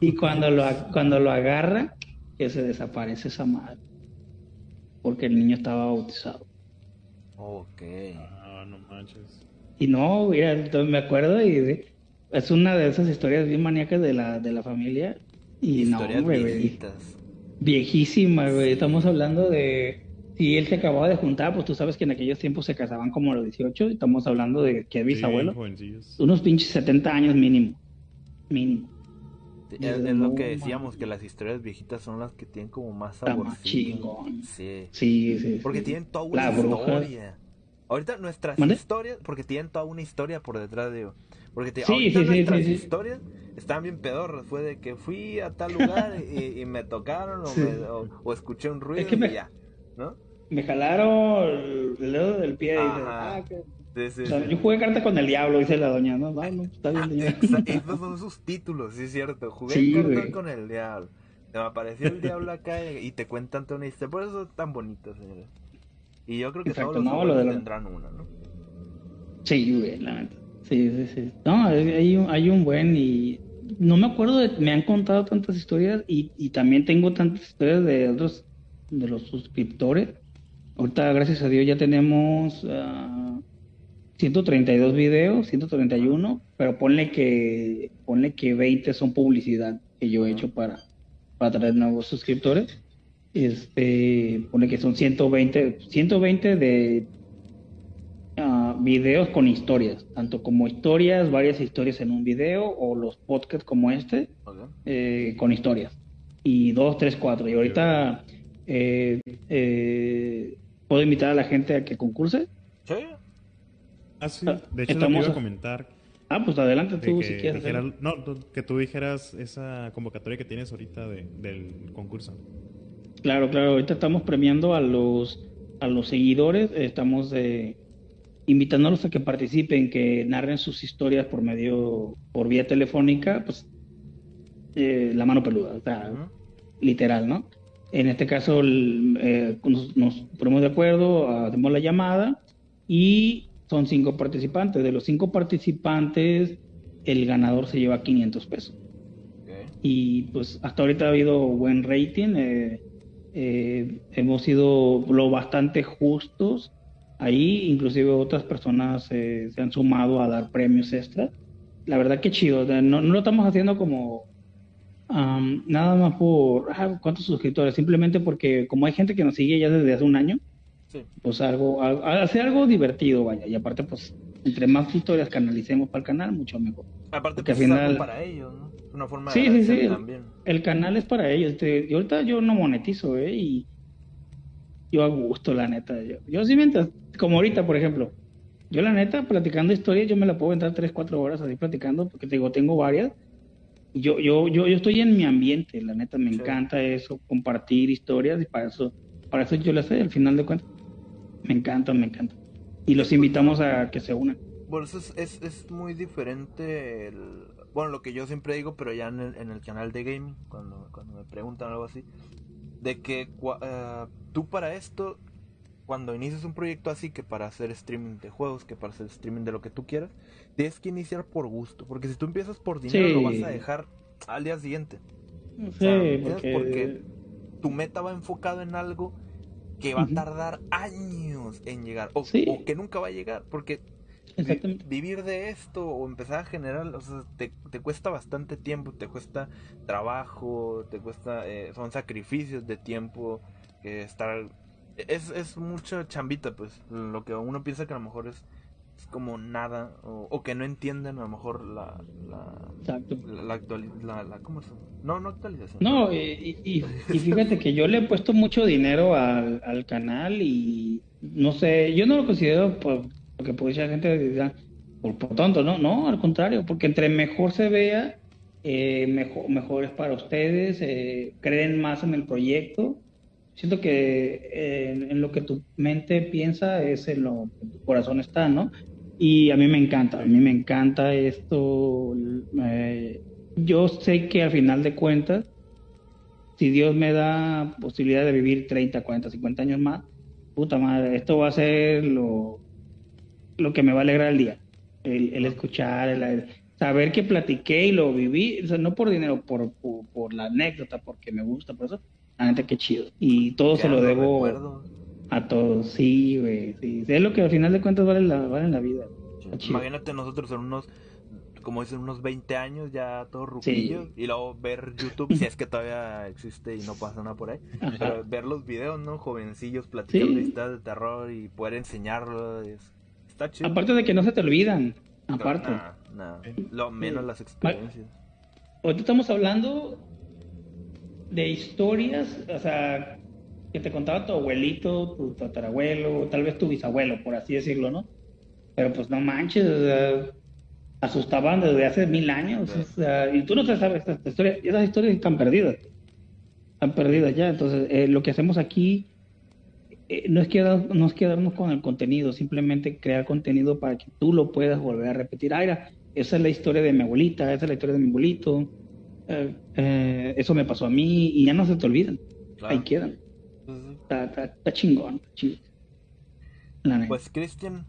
y cuando lo, cuando lo agarra, que se desaparece esa madre. Porque el niño estaba bautizado. Ok. Ah, no manches. Y no, mira, entonces me acuerdo y es una de esas historias bien maníacas de la, de la familia y Historias no, güey. Viejísima, güey. Estamos hablando de. Si él se acababa de juntar, pues tú sabes que en aquellos tiempos se casaban como a los 18. Estamos hablando de que es bisabuelo. unos pinches 70 años mínimo. Mínimo. Es, lo que decíamos, que las historias viejitas son las que tienen como más sabor. chingón. Sí. Sí, sí. Porque tienen toda una historia. Ahorita nuestras historias, porque tienen toda una historia por detrás de. Porque te, sí, sí, nuestras historias estaban bien pedorros. Fue de que fui a tal lugar y, me tocaron o, escuché un ruido y ya, ¿no? Me jalaron el dedo del pie y ah, yo jugué cartas con el diablo, dice la doña, ¿no? no está bien. Ah, esos son sus títulos, sí es cierto. Jugué cartas con el diablo. Me apareció el diablo acá y te cuentan toda una historia. Por eso es tan bonito, señores. Y yo creo que todos los no, tendrán una, ¿no? Sí, güey, la neta. Sí, sí, sí. No, hay un, hay un buen y no me acuerdo de, me han contado tantas historias y, y también tengo tantas historias de otros, de los suscriptores. Ahorita, gracias a Dios, ya tenemos uh, ah, 132 videos, 131, pero ponle que, ponle que 20 son publicidad que yo he hecho para, para traer nuevos suscriptores. Este, pone que son 120, 120 de uh, videos con historias, tanto como historias, varias historias en un video, o los podcasts como este, eh, con historias. Y dos, tres, cuatro. Y ahorita eh, eh, puedo invitar a la gente a que concurse. Sí. Ah, sí. De hecho, Estamos iba a comentar. Ah, pues adelante tú si quieres. no, que tú dijeras esa convocatoria que tienes ahorita del concurso. Claro, claro. Ahorita estamos premiando a los a los seguidores. Estamos eh, invitándolos a que participen, que narren sus historias por medio, por vía telefónica, pues eh, la mano peluda, o sea, literal, ¿no? En este caso eh, nos, ponemos de acuerdo, hacemos la llamada y son cinco participantes. De los cinco participantes, el ganador se lleva 500 pesos. Y pues hasta ahorita ha habido buen rating. Eh, eh, hemos sido lo bastante justos ahí, inclusive otras personas eh, se han sumado a dar premios extra. La verdad que chido, no, lo estamos haciendo como nada más por ah, cuántos suscriptores, simplemente porque como hay gente que nos sigue ya desde hace un año, pues algo, hacer algo divertido, vaya, y aparte pues entre más historias canalicemos para el canal, mucho mejor. Aparte pues, es algo para ellos, ¿no? una forma sí, de sí, sí. también. El, canal es para ellos. Y ahorita yo no monetizo, ¿eh? Y yo a gusto, la neta. Yo, yo sí mientras, como ahorita, por ejemplo, yo la neta, platicando historias, yo me la puedo entrar 3, 4 horas así platicando, porque te digo, tengo varias. Yo, yo, yo, yo estoy en mi ambiente, la neta, me encanta eso, compartir historias, y para eso, para eso yo lo sé, al final de cuentas. Me encanta, me encanta. Y los invitamos a que se unan. Por eso es, es, es muy diferente el, bueno, lo que yo siempre digo, pero ya en el, canal de gaming, cuando, cuando me preguntan algo así, de que uh, tú para esto, cuando inicias un proyecto así, que para hacer streaming de juegos, que para hacer streaming de lo que tú quieras, tienes que iniciar por gusto, porque si tú empiezas por dinero, lo vas a dejar al día siguiente. Sí, porque... tu meta va enfocado en algo que va a tardar años en llegar, o, o que nunca va a llegar, porque vivir de esto o empezar a generar, o sea, te, cuesta bastante tiempo, te cuesta trabajo, te cuesta, eh, son sacrificios de tiempo, que estar, es, es mucha chambita, pues, lo que uno piensa que a lo mejor es, es como nada, o, que no entienden a lo mejor la, la, la, actualización, la, ¿cómo se No, no actualización. No, y, y, fíjate que yo le he puesto mucho dinero al, al canal y no sé, yo no lo considero pues, porque puede ser gente diga, por, por, tonto, no, no, al contrario, porque entre mejor se vea, eh, mejor, mejor es para ustedes, eh, creen más en el proyecto. Siento que eh, en, lo que tu mente piensa es en lo que tu corazón está, ¿no? Y a mí me encanta, a mí me encanta esto. yo sé que al final de cuentas, si Dios me da posibilidad de vivir 30, 40, 50 años más, puta madre, esto va a ser lo, lo que me va a alegrar el día. El, escuchar, el, saber que platiqué y lo viví, o sea, no por dinero, por, por, la anécdota, porque me gusta, por eso, la neta, qué chido. Y todo se lo debo a todos, sí, güey, sí. Es lo que al final de cuentas vale la, vale la vida. Imagínate nosotros en unos, como dicen, unos 20 años ya todos ruquillos, y luego ver YouTube, si es que todavía existe y no pasa nada por ahí, pero ver los videos, ¿no? Jovencillos platicando historias de terror y poder enseñarlo es Aparte de que no se te olvidan. Aparte. No, Lo menos las experiencias. Ahorita estamos hablando de historias, o sea, que te contaba tu abuelito, tu tatarabuelo, tal vez tu bisabuelo, por así decirlo, ¿no? Pero pues no manches, asustaban desde hace mil años. y tú no te sabes estas historias. Esas historias están perdidas. Están perdidas ya. Entonces, eh, lo que hacemos aquí eh, no, es quedar, no es quedarnos con el contenido, simplemente crear contenido para que tú lo puedas volver a repetir. Ah, esa es la historia de mi abuelita, esa es la historia de mi abuelito. Eh, eso me pasó a mí y ya no se te olvidan. Ahí quedan. está, chingón. Pues Cristian,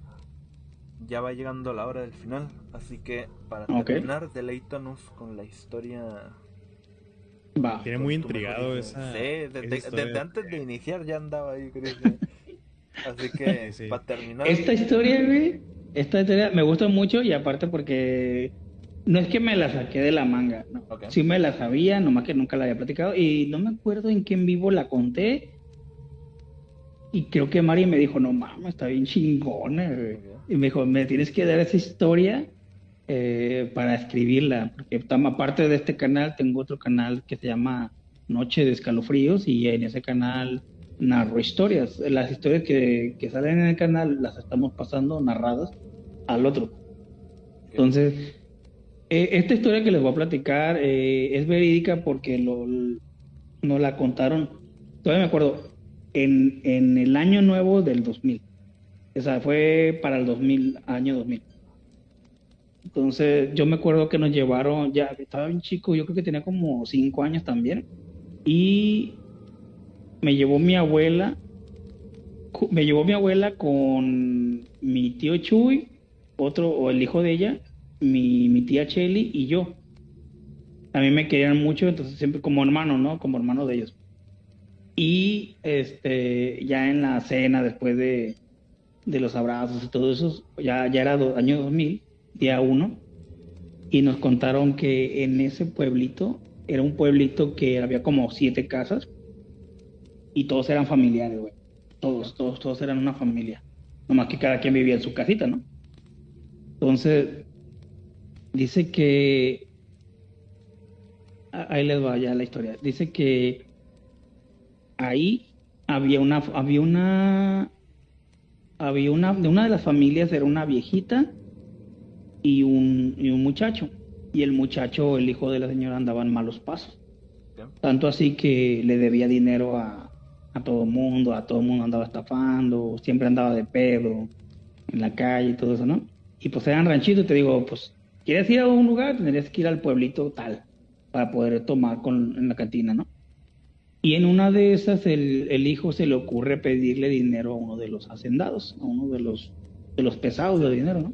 ya va llegando la hora del final, así que para terminar, deleítanos con la historia. Va. Tiene muy intrigado esa. Sí, desde, antes de iniciar ya andaba ahí, Cristian. así que, [laughs] para terminar. Esta historia, güey, esta historia me gusta mucho y aparte porque no es que me la saqué de la manga, no. Sí me la sabía, nomás que nunca la había platicado y no me acuerdo en qué en vivo la conté. Y creo que Mari me dijo, no mames, está bien chingona, güey. Y me dijo, me tienes que dar esa historia eh, para escribirla, porque aparte de este canal, tengo otro canal que se llama Noche de Escalofríos y en ese canal narro historias. Las historias que, que salen en el canal las estamos pasando narradas al otro. Entonces, eh, esta historia que les voy a platicar eh, es verídica porque nos la contaron, todavía me acuerdo, en, el año nuevo del 2000. O sea, fue para el 2000, año 2000. Entonces, yo me acuerdo que nos llevaron, ya estaba bien chico, yo creo que tenía como cinco años también. Y me llevó mi abuela, me llevó mi abuela con mi tío Chuy, otro, o el hijo de ella, mi, mi tía Chelly y yo. A mí me querían mucho, entonces siempre como hermano, ¿no? Como hermano de ellos. Y este, ya en la cena, después de, de los abrazos y todo eso, ya, ya era año 2000, día 1, y nos contaron que en ese pueblito, era un pueblito que había como siete casas, y todos eran familiares, güey. Todos, todos, todos eran una familia. Nomás que cada quien vivía en su casita, ¿no? Entonces, dice que... Ahí les va ya la historia. Dice que ahí había una, había una había una, de una de las familias era una viejita y un, y un muchacho. Y el muchacho, el hijo de la señora, andaba en malos pasos. Tanto así que le debía dinero a, a todo el mundo, a todo el mundo andaba estafando, siempre andaba de pedo en la calle y todo eso, ¿no? Y pues eran ranchitos, te digo, pues, ¿quieres ir a un lugar? Tendrías que ir al pueblito tal, para poder tomar con, en la cantina, ¿no? Y en una de esas el, hijo se le ocurre pedirle dinero a uno de los hacendados, a uno de los, de los pesados de dinero, ¿no?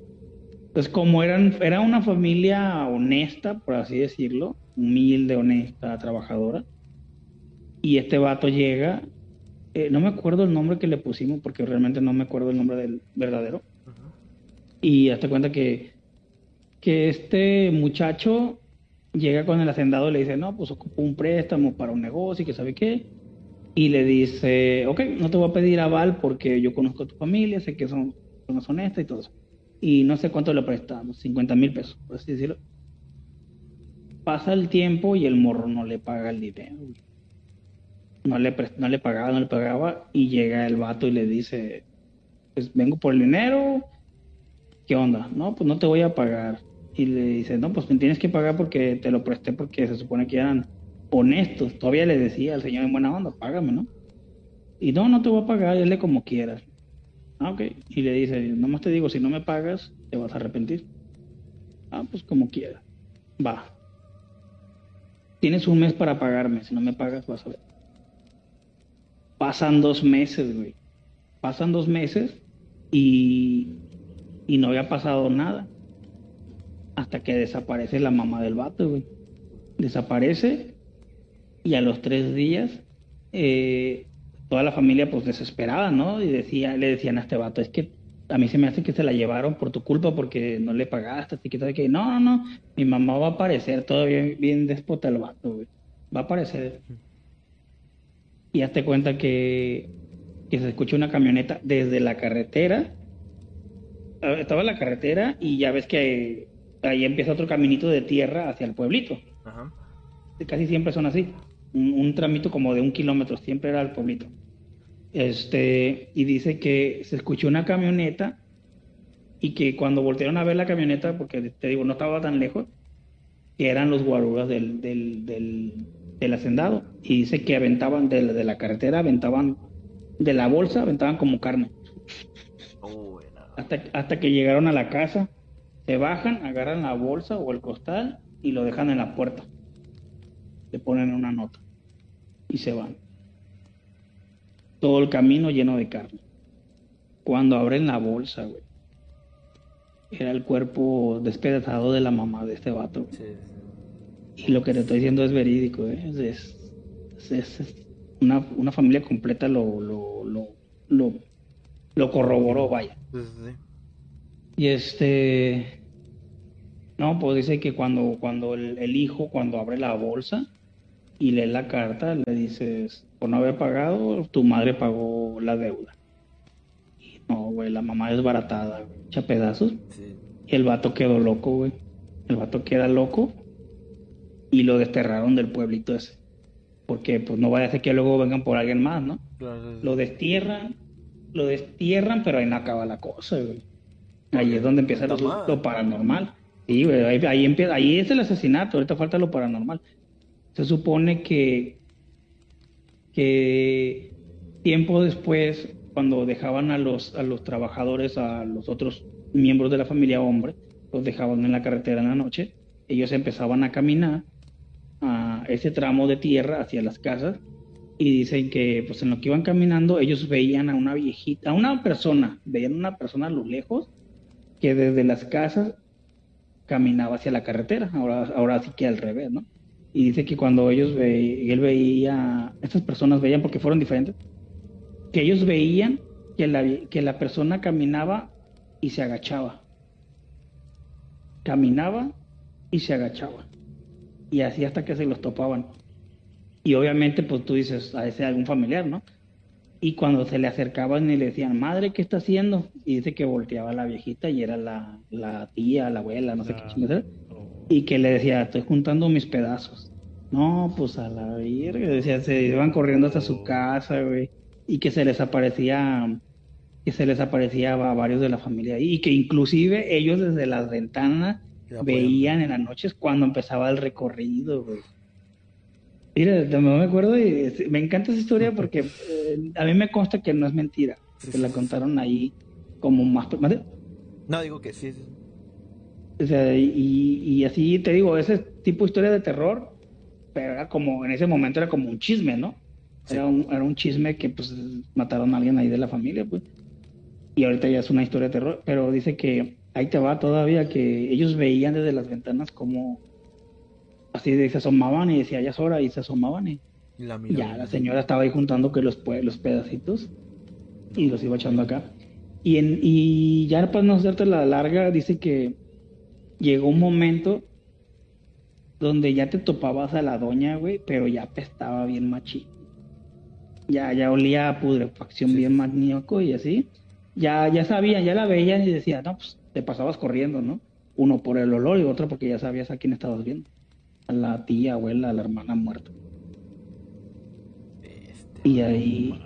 Entonces, como eran, era una familia honesta, por así decirlo, humilde, honesta, trabajadora, y este vato llega, eh, no me acuerdo el nombre que le pusimos porque realmente no me acuerdo el nombre del verdadero, y hazte cuenta que, que este muchacho llega con el hacendado y le dice, no, pues ocupo un préstamo para un negocio y que sabe qué. Y le dice, ok, no te voy a pedir aval porque yo conozco a tu familia, sé que son personas honestas y todo eso. Y no sé cuánto le prestamos, 50 mil pesos, por así decirlo. Pasa el tiempo y el morro no le paga el dinero. No le, no le pagaba, no le pagaba. Y llega el vato y le dice, pues vengo por el dinero. ¿Qué onda? No, pues no te voy a pagar y le dice, no, pues tienes que pagar porque te lo presté porque se supone que eran honestos. Todavía le decía al señor en buena onda, págame, ¿no? Y no, no te voy a pagar, dile como quieras. Ah, ok. Y le dice, nomás te digo, si no me pagas, te vas a arrepentir. Ah, pues como quieras. Va. Tienes un mes para pagarme, si no me pagas, vas a ver. Pasan dos meses, güey. Pasan dos meses y, y no había pasado nada hasta que desaparece la mamá del vato, güey. Desaparece y a los tres días eh, toda la familia pues desesperada, ¿no? Y decía, le decían a este vato, es que a mí se me hace que se la llevaron por tu culpa porque no le pagaste, así que no, no, no, mi mamá va a aparecer todavía bien déspota el vato, güey. Va a aparecer. Y hazte cuenta que, que se escucha una camioneta desde la carretera. Ah, estaba en la carretera y ya ves que ahí empieza otro caminito de tierra hacia el pueblito. Casi siempre son así. Un, tramito como de un kilómetro, siempre era el pueblito. Este, y dice que se escuchó una camioneta y que cuando voltearon a ver la camioneta, porque te digo, no estaba tan lejos, que eran los guaruras del, del, del, hacendado. Y dice que aventaban de, de, la carretera, aventaban de la bolsa, aventaban como carne. hasta, hasta que llegaron a la casa, se bajan, agarran la bolsa o el costal y lo dejan en la puerta. Le ponen una nota y se van. Todo el camino lleno de carne. Cuando abren la bolsa, güey, era el cuerpo despedazado de la mamá de este vato. Y lo que te estoy diciendo es verídico, ¿eh? es, es, una, una, familia completa lo, lo, lo, lo, corroboró, vaya. Y este, no, pues dice que cuando, cuando el, hijo, cuando abre la bolsa y lee la carta, le dices, por no haber pagado, tu madre pagó la deuda. Y no, güey, la mamá es baratada, echa pedazos. Y el vato quedó loco, güey. El vato queda loco y lo desterraron del pueblito ese. Porque pues no vaya a ser que luego vengan por alguien más, ¿no? Lo destierran, lo destierran, pero ahí no acaba la cosa, güey. Ahí es donde empieza lo, paranormal. Sí, güey, ahí, empieza, ahí es el asesinato, ahorita falta lo paranormal. Se supone que, que tiempo después, cuando dejaban a los, a los trabajadores, a los otros miembros de la familia hombre, los dejaban en la carretera en la noche, ellos empezaban a caminar a ese tramo de tierra hacia las casas y dicen que pues en lo que iban caminando ellos veían a una viejita, a una persona, veían a una persona a lo lejos que desde las casas caminaba hacia la carretera, ahora, ahora sí que al revés, ¿no? Y dice que cuando ellos veían, él veía, estas personas veían porque fueron diferentes, que ellos veían que la, que la persona caminaba y se agachaba. Caminaba y se agachaba. Y así hasta que se los topaban. Y obviamente, pues tú dices, a ese algún familiar, ¿no? Y cuando se le acercaban y le decían, madre, ¿qué está haciendo? Y dice que volteaba la viejita y era la, la tía, la abuela, no sé qué ah, chingada. Y que le decía, estoy juntando mis pedazos. No, pues a la verga. Decía, se iban corriendo hasta su casa, güey. Y que se les aparecía, que se les aparecía a varios de la familia. Y que inclusive ellos desde las ventanas veían en las noches cuando empezaba el recorrido, güey. Mira, no me acuerdo y me encanta esa historia porque eh, a mí me consta que no es mentira, que la contaron ahí como más... No, digo que sí. O sea, y, así te digo, ese tipo de historia de terror, pero era como, en ese momento era como un chisme, ¿no? Era, un, era un chisme que pues mataron a alguien ahí de la familia, pues. Y ahorita ya es una historia de terror, pero dice que ahí te va todavía, que ellos veían desde las ventanas como así se asomaban y decía, ya es hora, y se asomaban y ya la señora estaba ahí juntando que los, los pedacitos y los iba echando acá. Y, en, y ya para no hacerte la larga, dice que llegó un momento donde ya te topabas a la doña, güey, pero ya apestaba bien machi. Ya, ya olía a putrefacción bien magníaco y así. Ya, ya sabían, ya la veían y decía, no, pues te pasabas corriendo, ¿no? Uno por el olor y otro porque ya sabías a quién estabas viendo la tía, abuela, a la hermana muerta. Este, y ahí.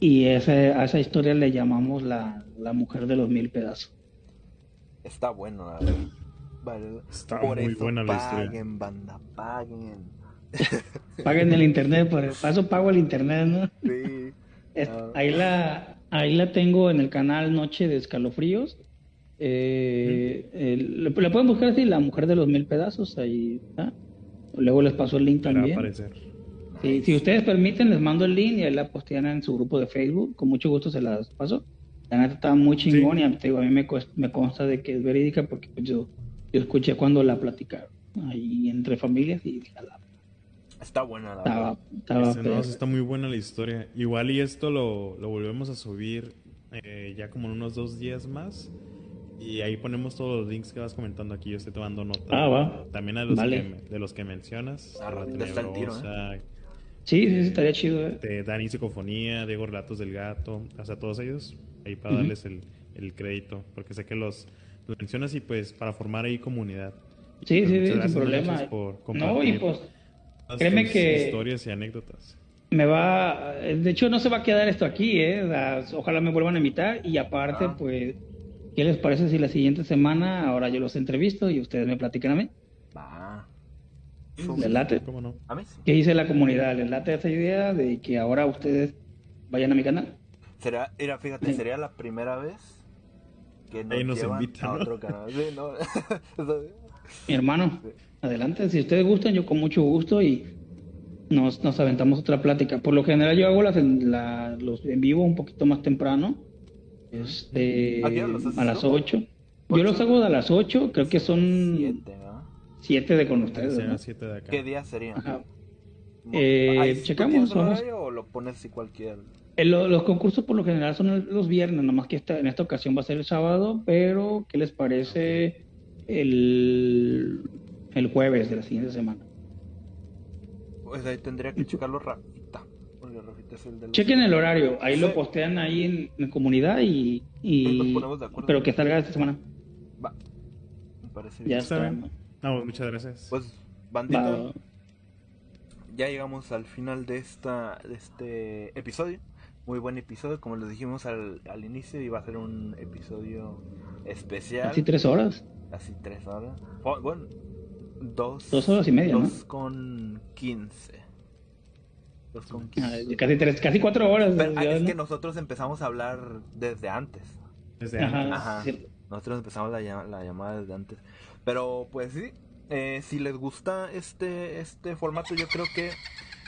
Y ese, a esa historia le llamamos la, la mujer de los mil pedazos. Está bueno, Está muy buena la historia. Paguen, banda, paguen. [laughs] paguen el internet, por el paso pago el internet, ¿no? Sí. Ah. ahí, la, ahí la tengo en el canal Noche de Escalofríos. Eh, le, pueden buscar así, La Mujer de los Mil Pedazos, ahí Luego les paso el link también. si ustedes permiten, les mando el link y ahí la postean en su grupo de Facebook. Con mucho gusto se las paso. La neta está muy chingón y a, mí me, me, consta de que es verídica porque pues, yo, yo escuché cuando la platicaron ahí entre familias y Está buena la estaba, estaba este, está muy buena la historia. Igual y esto lo, lo volvemos a subir eh, ya como en unos dos días más. Y ahí ponemos todos los links que vas comentando aquí. Yo estoy tomando nota. Ah, va. También de los, que, de los que mencionas. Ah, ¿eh? Sí, sí, estaría chido. ¿eh? De Dani Psicofonía, Diego Relatos del Gato. O sea, todos ellos. Ahí para darles el, el, crédito. Porque sé que los, mencionas y pues para formar ahí comunidad. Sí, sí, sí, sin problema. no, y pues. Créeme que. Historias y anécdotas. Me va. De hecho, no se va a quedar esto aquí, ¿eh? ojalá me vuelvan a invitar. Y aparte, ah. pues ¿qué les parece si la siguiente semana ahora yo los entrevisto y ustedes me platican a mí? Va. ¿Les late? ¿Cómo no? A mí ¿Qué dice la comunidad? ¿Les late esa idea de que ahora ustedes vayan a mi canal? Será, mira, fíjate, sería la primera vez que nos, llevan a otro canal. [laughs] mi hermano, adelante, si ustedes gustan, yo con mucho gusto y nos, nos aventamos otra plática. Por lo general yo hago las, los en vivo un poquito más temprano, este, a, las 8. Yo los hago a las 8, creo que son 7 de con ustedes. ¿Qué día sería? Eh, checamos. o lo pones si cualquier? Eh, los concursos por lo general son los viernes, nomás que esta, en esta ocasión va a ser el sábado, pero ¿qué les parece el, el jueves de la siguiente semana? Pues ahí tendría que checarlo Rafita. Chequen el horario, ahí lo postean ahí en la comunidad y. y... Pero que salga esta semana. Va. Me parece bien. Ya está. No, muchas gracias. Pues, bandito. Ya llegamos al final de esta de este episodio. Muy buen episodio, como les dijimos al, al inicio, iba a ser un episodio especial. Así tres horas. Así tres horas. Bueno, Dos, dos horas y media, dos con quince. Con quince. casi, tres, casi cuatro horas. Pero, es que nosotros empezamos a hablar desde antes. Desde antes. Ajá. Nosotros empezamos la, la, llamada desde antes. Pero pues sí, eh, si les gusta este, este formato, yo creo que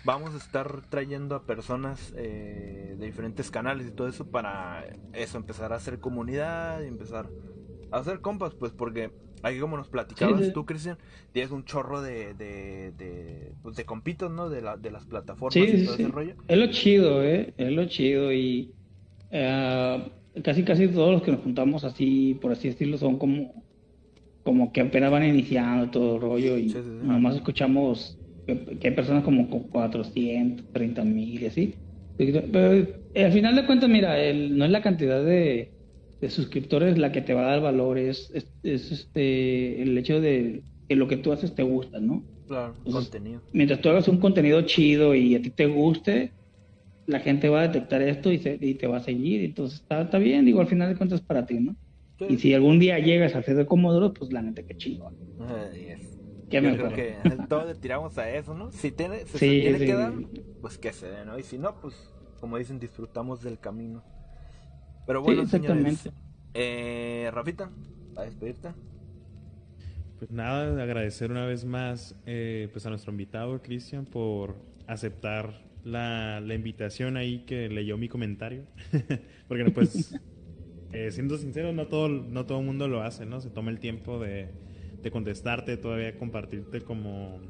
vamos a estar trayendo a personas eh, de diferentes canales y todo eso para eso, empezar a hacer comunidad y empezar a hacer compas, pues porque Aquí como nos platicabas tú, Cristian, tienes un chorro de, de, de, pues de compitos, ¿no? De, la, de las plataformas y todo ese rollo. Es lo chido, ¿eh? Es lo chido y eh, casi casi todos los que nos juntamos así, por así decirlo, son como, como que apenas van iniciando todo el rollo y nomás escuchamos que, hay personas como con 430 mil y así. Pero eh, al final de cuentas, mira, el, no es la cantidad de de suscriptores la que te va a dar valor es, es, este el hecho de que lo que tú haces te gusta, ¿no? Claro, contenido. Mientras tú hagas un contenido chido y a ti te guste, la gente va a detectar esto y, y te va a seguir. Entonces está, está bien, digo, al final de cuentas para ti, ¿no? Y si algún día llegas a ser de Comodoro, pues la neta, que chido. Qué Yo creo que todos le tiramos a eso, ¿no? Si tiene, si tiene que dar, pues que se dé, ¿no? Y si no, pues como dicen, disfrutamos del camino. Pero bueno, exactamente. eh, Rafita, a despedirte. Pues nada, agradecer una vez más eh, pues a nuestro invitado, Cristian, por aceptar la, la, invitación ahí que leyó mi comentario. [laughs] Porque pues, [laughs] eh, siendo sincero, no todo, no todo el mundo lo hace, ¿no? Se toma el tiempo de, de contestarte, todavía compartirte como,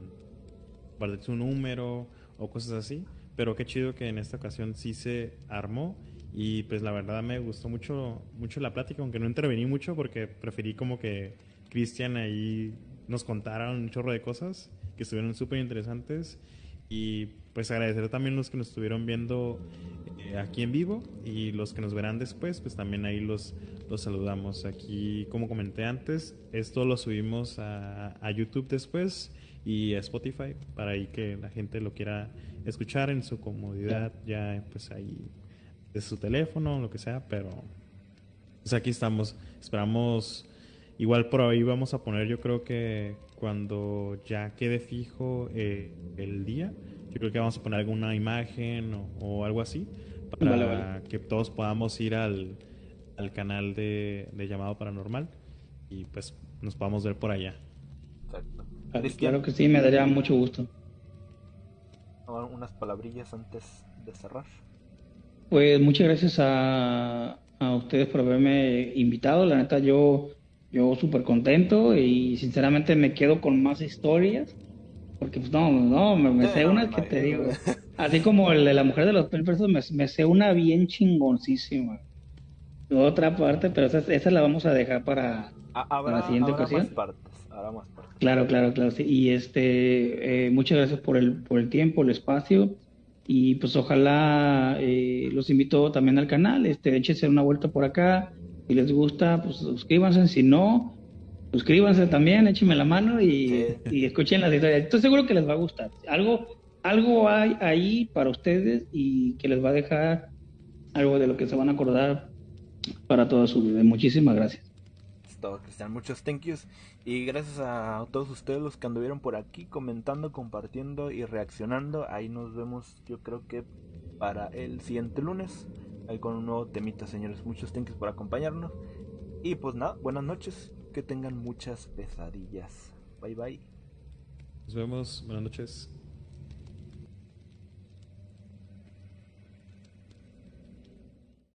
compartir su número o cosas así. Pero qué chido que en esta ocasión sí se armó y pues la verdad me gustó mucho, mucho la plática, aunque no intervení mucho porque preferí como que Cristian ahí nos contara un chorro de cosas que estuvieron súper interesantes. Y pues agradecer también los que nos estuvieron viendo eh, aquí en vivo y los que nos verán después, pues también ahí los, los saludamos. Aquí, como comenté antes, esto lo subimos a, a YouTube después y a Spotify para ahí que la gente lo quiera escuchar en su comodidad, ya pues ahí de su teléfono, lo que sea, pero pues aquí estamos. Esperamos, igual por ahí vamos a poner, yo creo que cuando ya quede fijo eh, el día, yo creo que vamos a poner alguna imagen o, algo así para que todos podamos ir al, al canal de, llamado paranormal y pues nos podamos ver por allá. Claro que sí, me daría mucho gusto. Unas palabrillas antes de cerrar. Pues muchas gracias a, a ustedes por haberme invitado. La neta, yo, yo súper contento y sinceramente me quedo con más historias. Porque, pues no, no, me, sé una que te digo. Así como el de la mujer de los pesos, me, me sé una bien chingoncísima. Otra parte, pero esa, esa la vamos a dejar para, la siguiente ocasión. Más partes, más partes. Claro, claro, claro. Sí. Y este, eh, muchas gracias por el, por el tiempo, el espacio. Y pues ojalá eh, los invito también al canal, este, échense una vuelta por acá. Si les gusta, pues suscríbanse. Si no, suscríbanse también, échenme la mano y, escuchen las historias. Estoy seguro que les va a gustar. Algo, algo hay ahí para ustedes y que les va a dejar algo de lo que se van a acordar para toda su vida. Muchísimas gracias. todo, Cristian. Muchos thank yous. Y gracias a todos ustedes los que anduvieron por aquí comentando, compartiendo y reaccionando. Ahí nos vemos, yo creo que para el siguiente lunes. Ahí con un nuevo temita, señores. Muchos thank yous por acompañarnos. Y pues nada, buenas noches. Que tengan muchas pesadillas. Bye bye. Nos vemos. Buenas noches.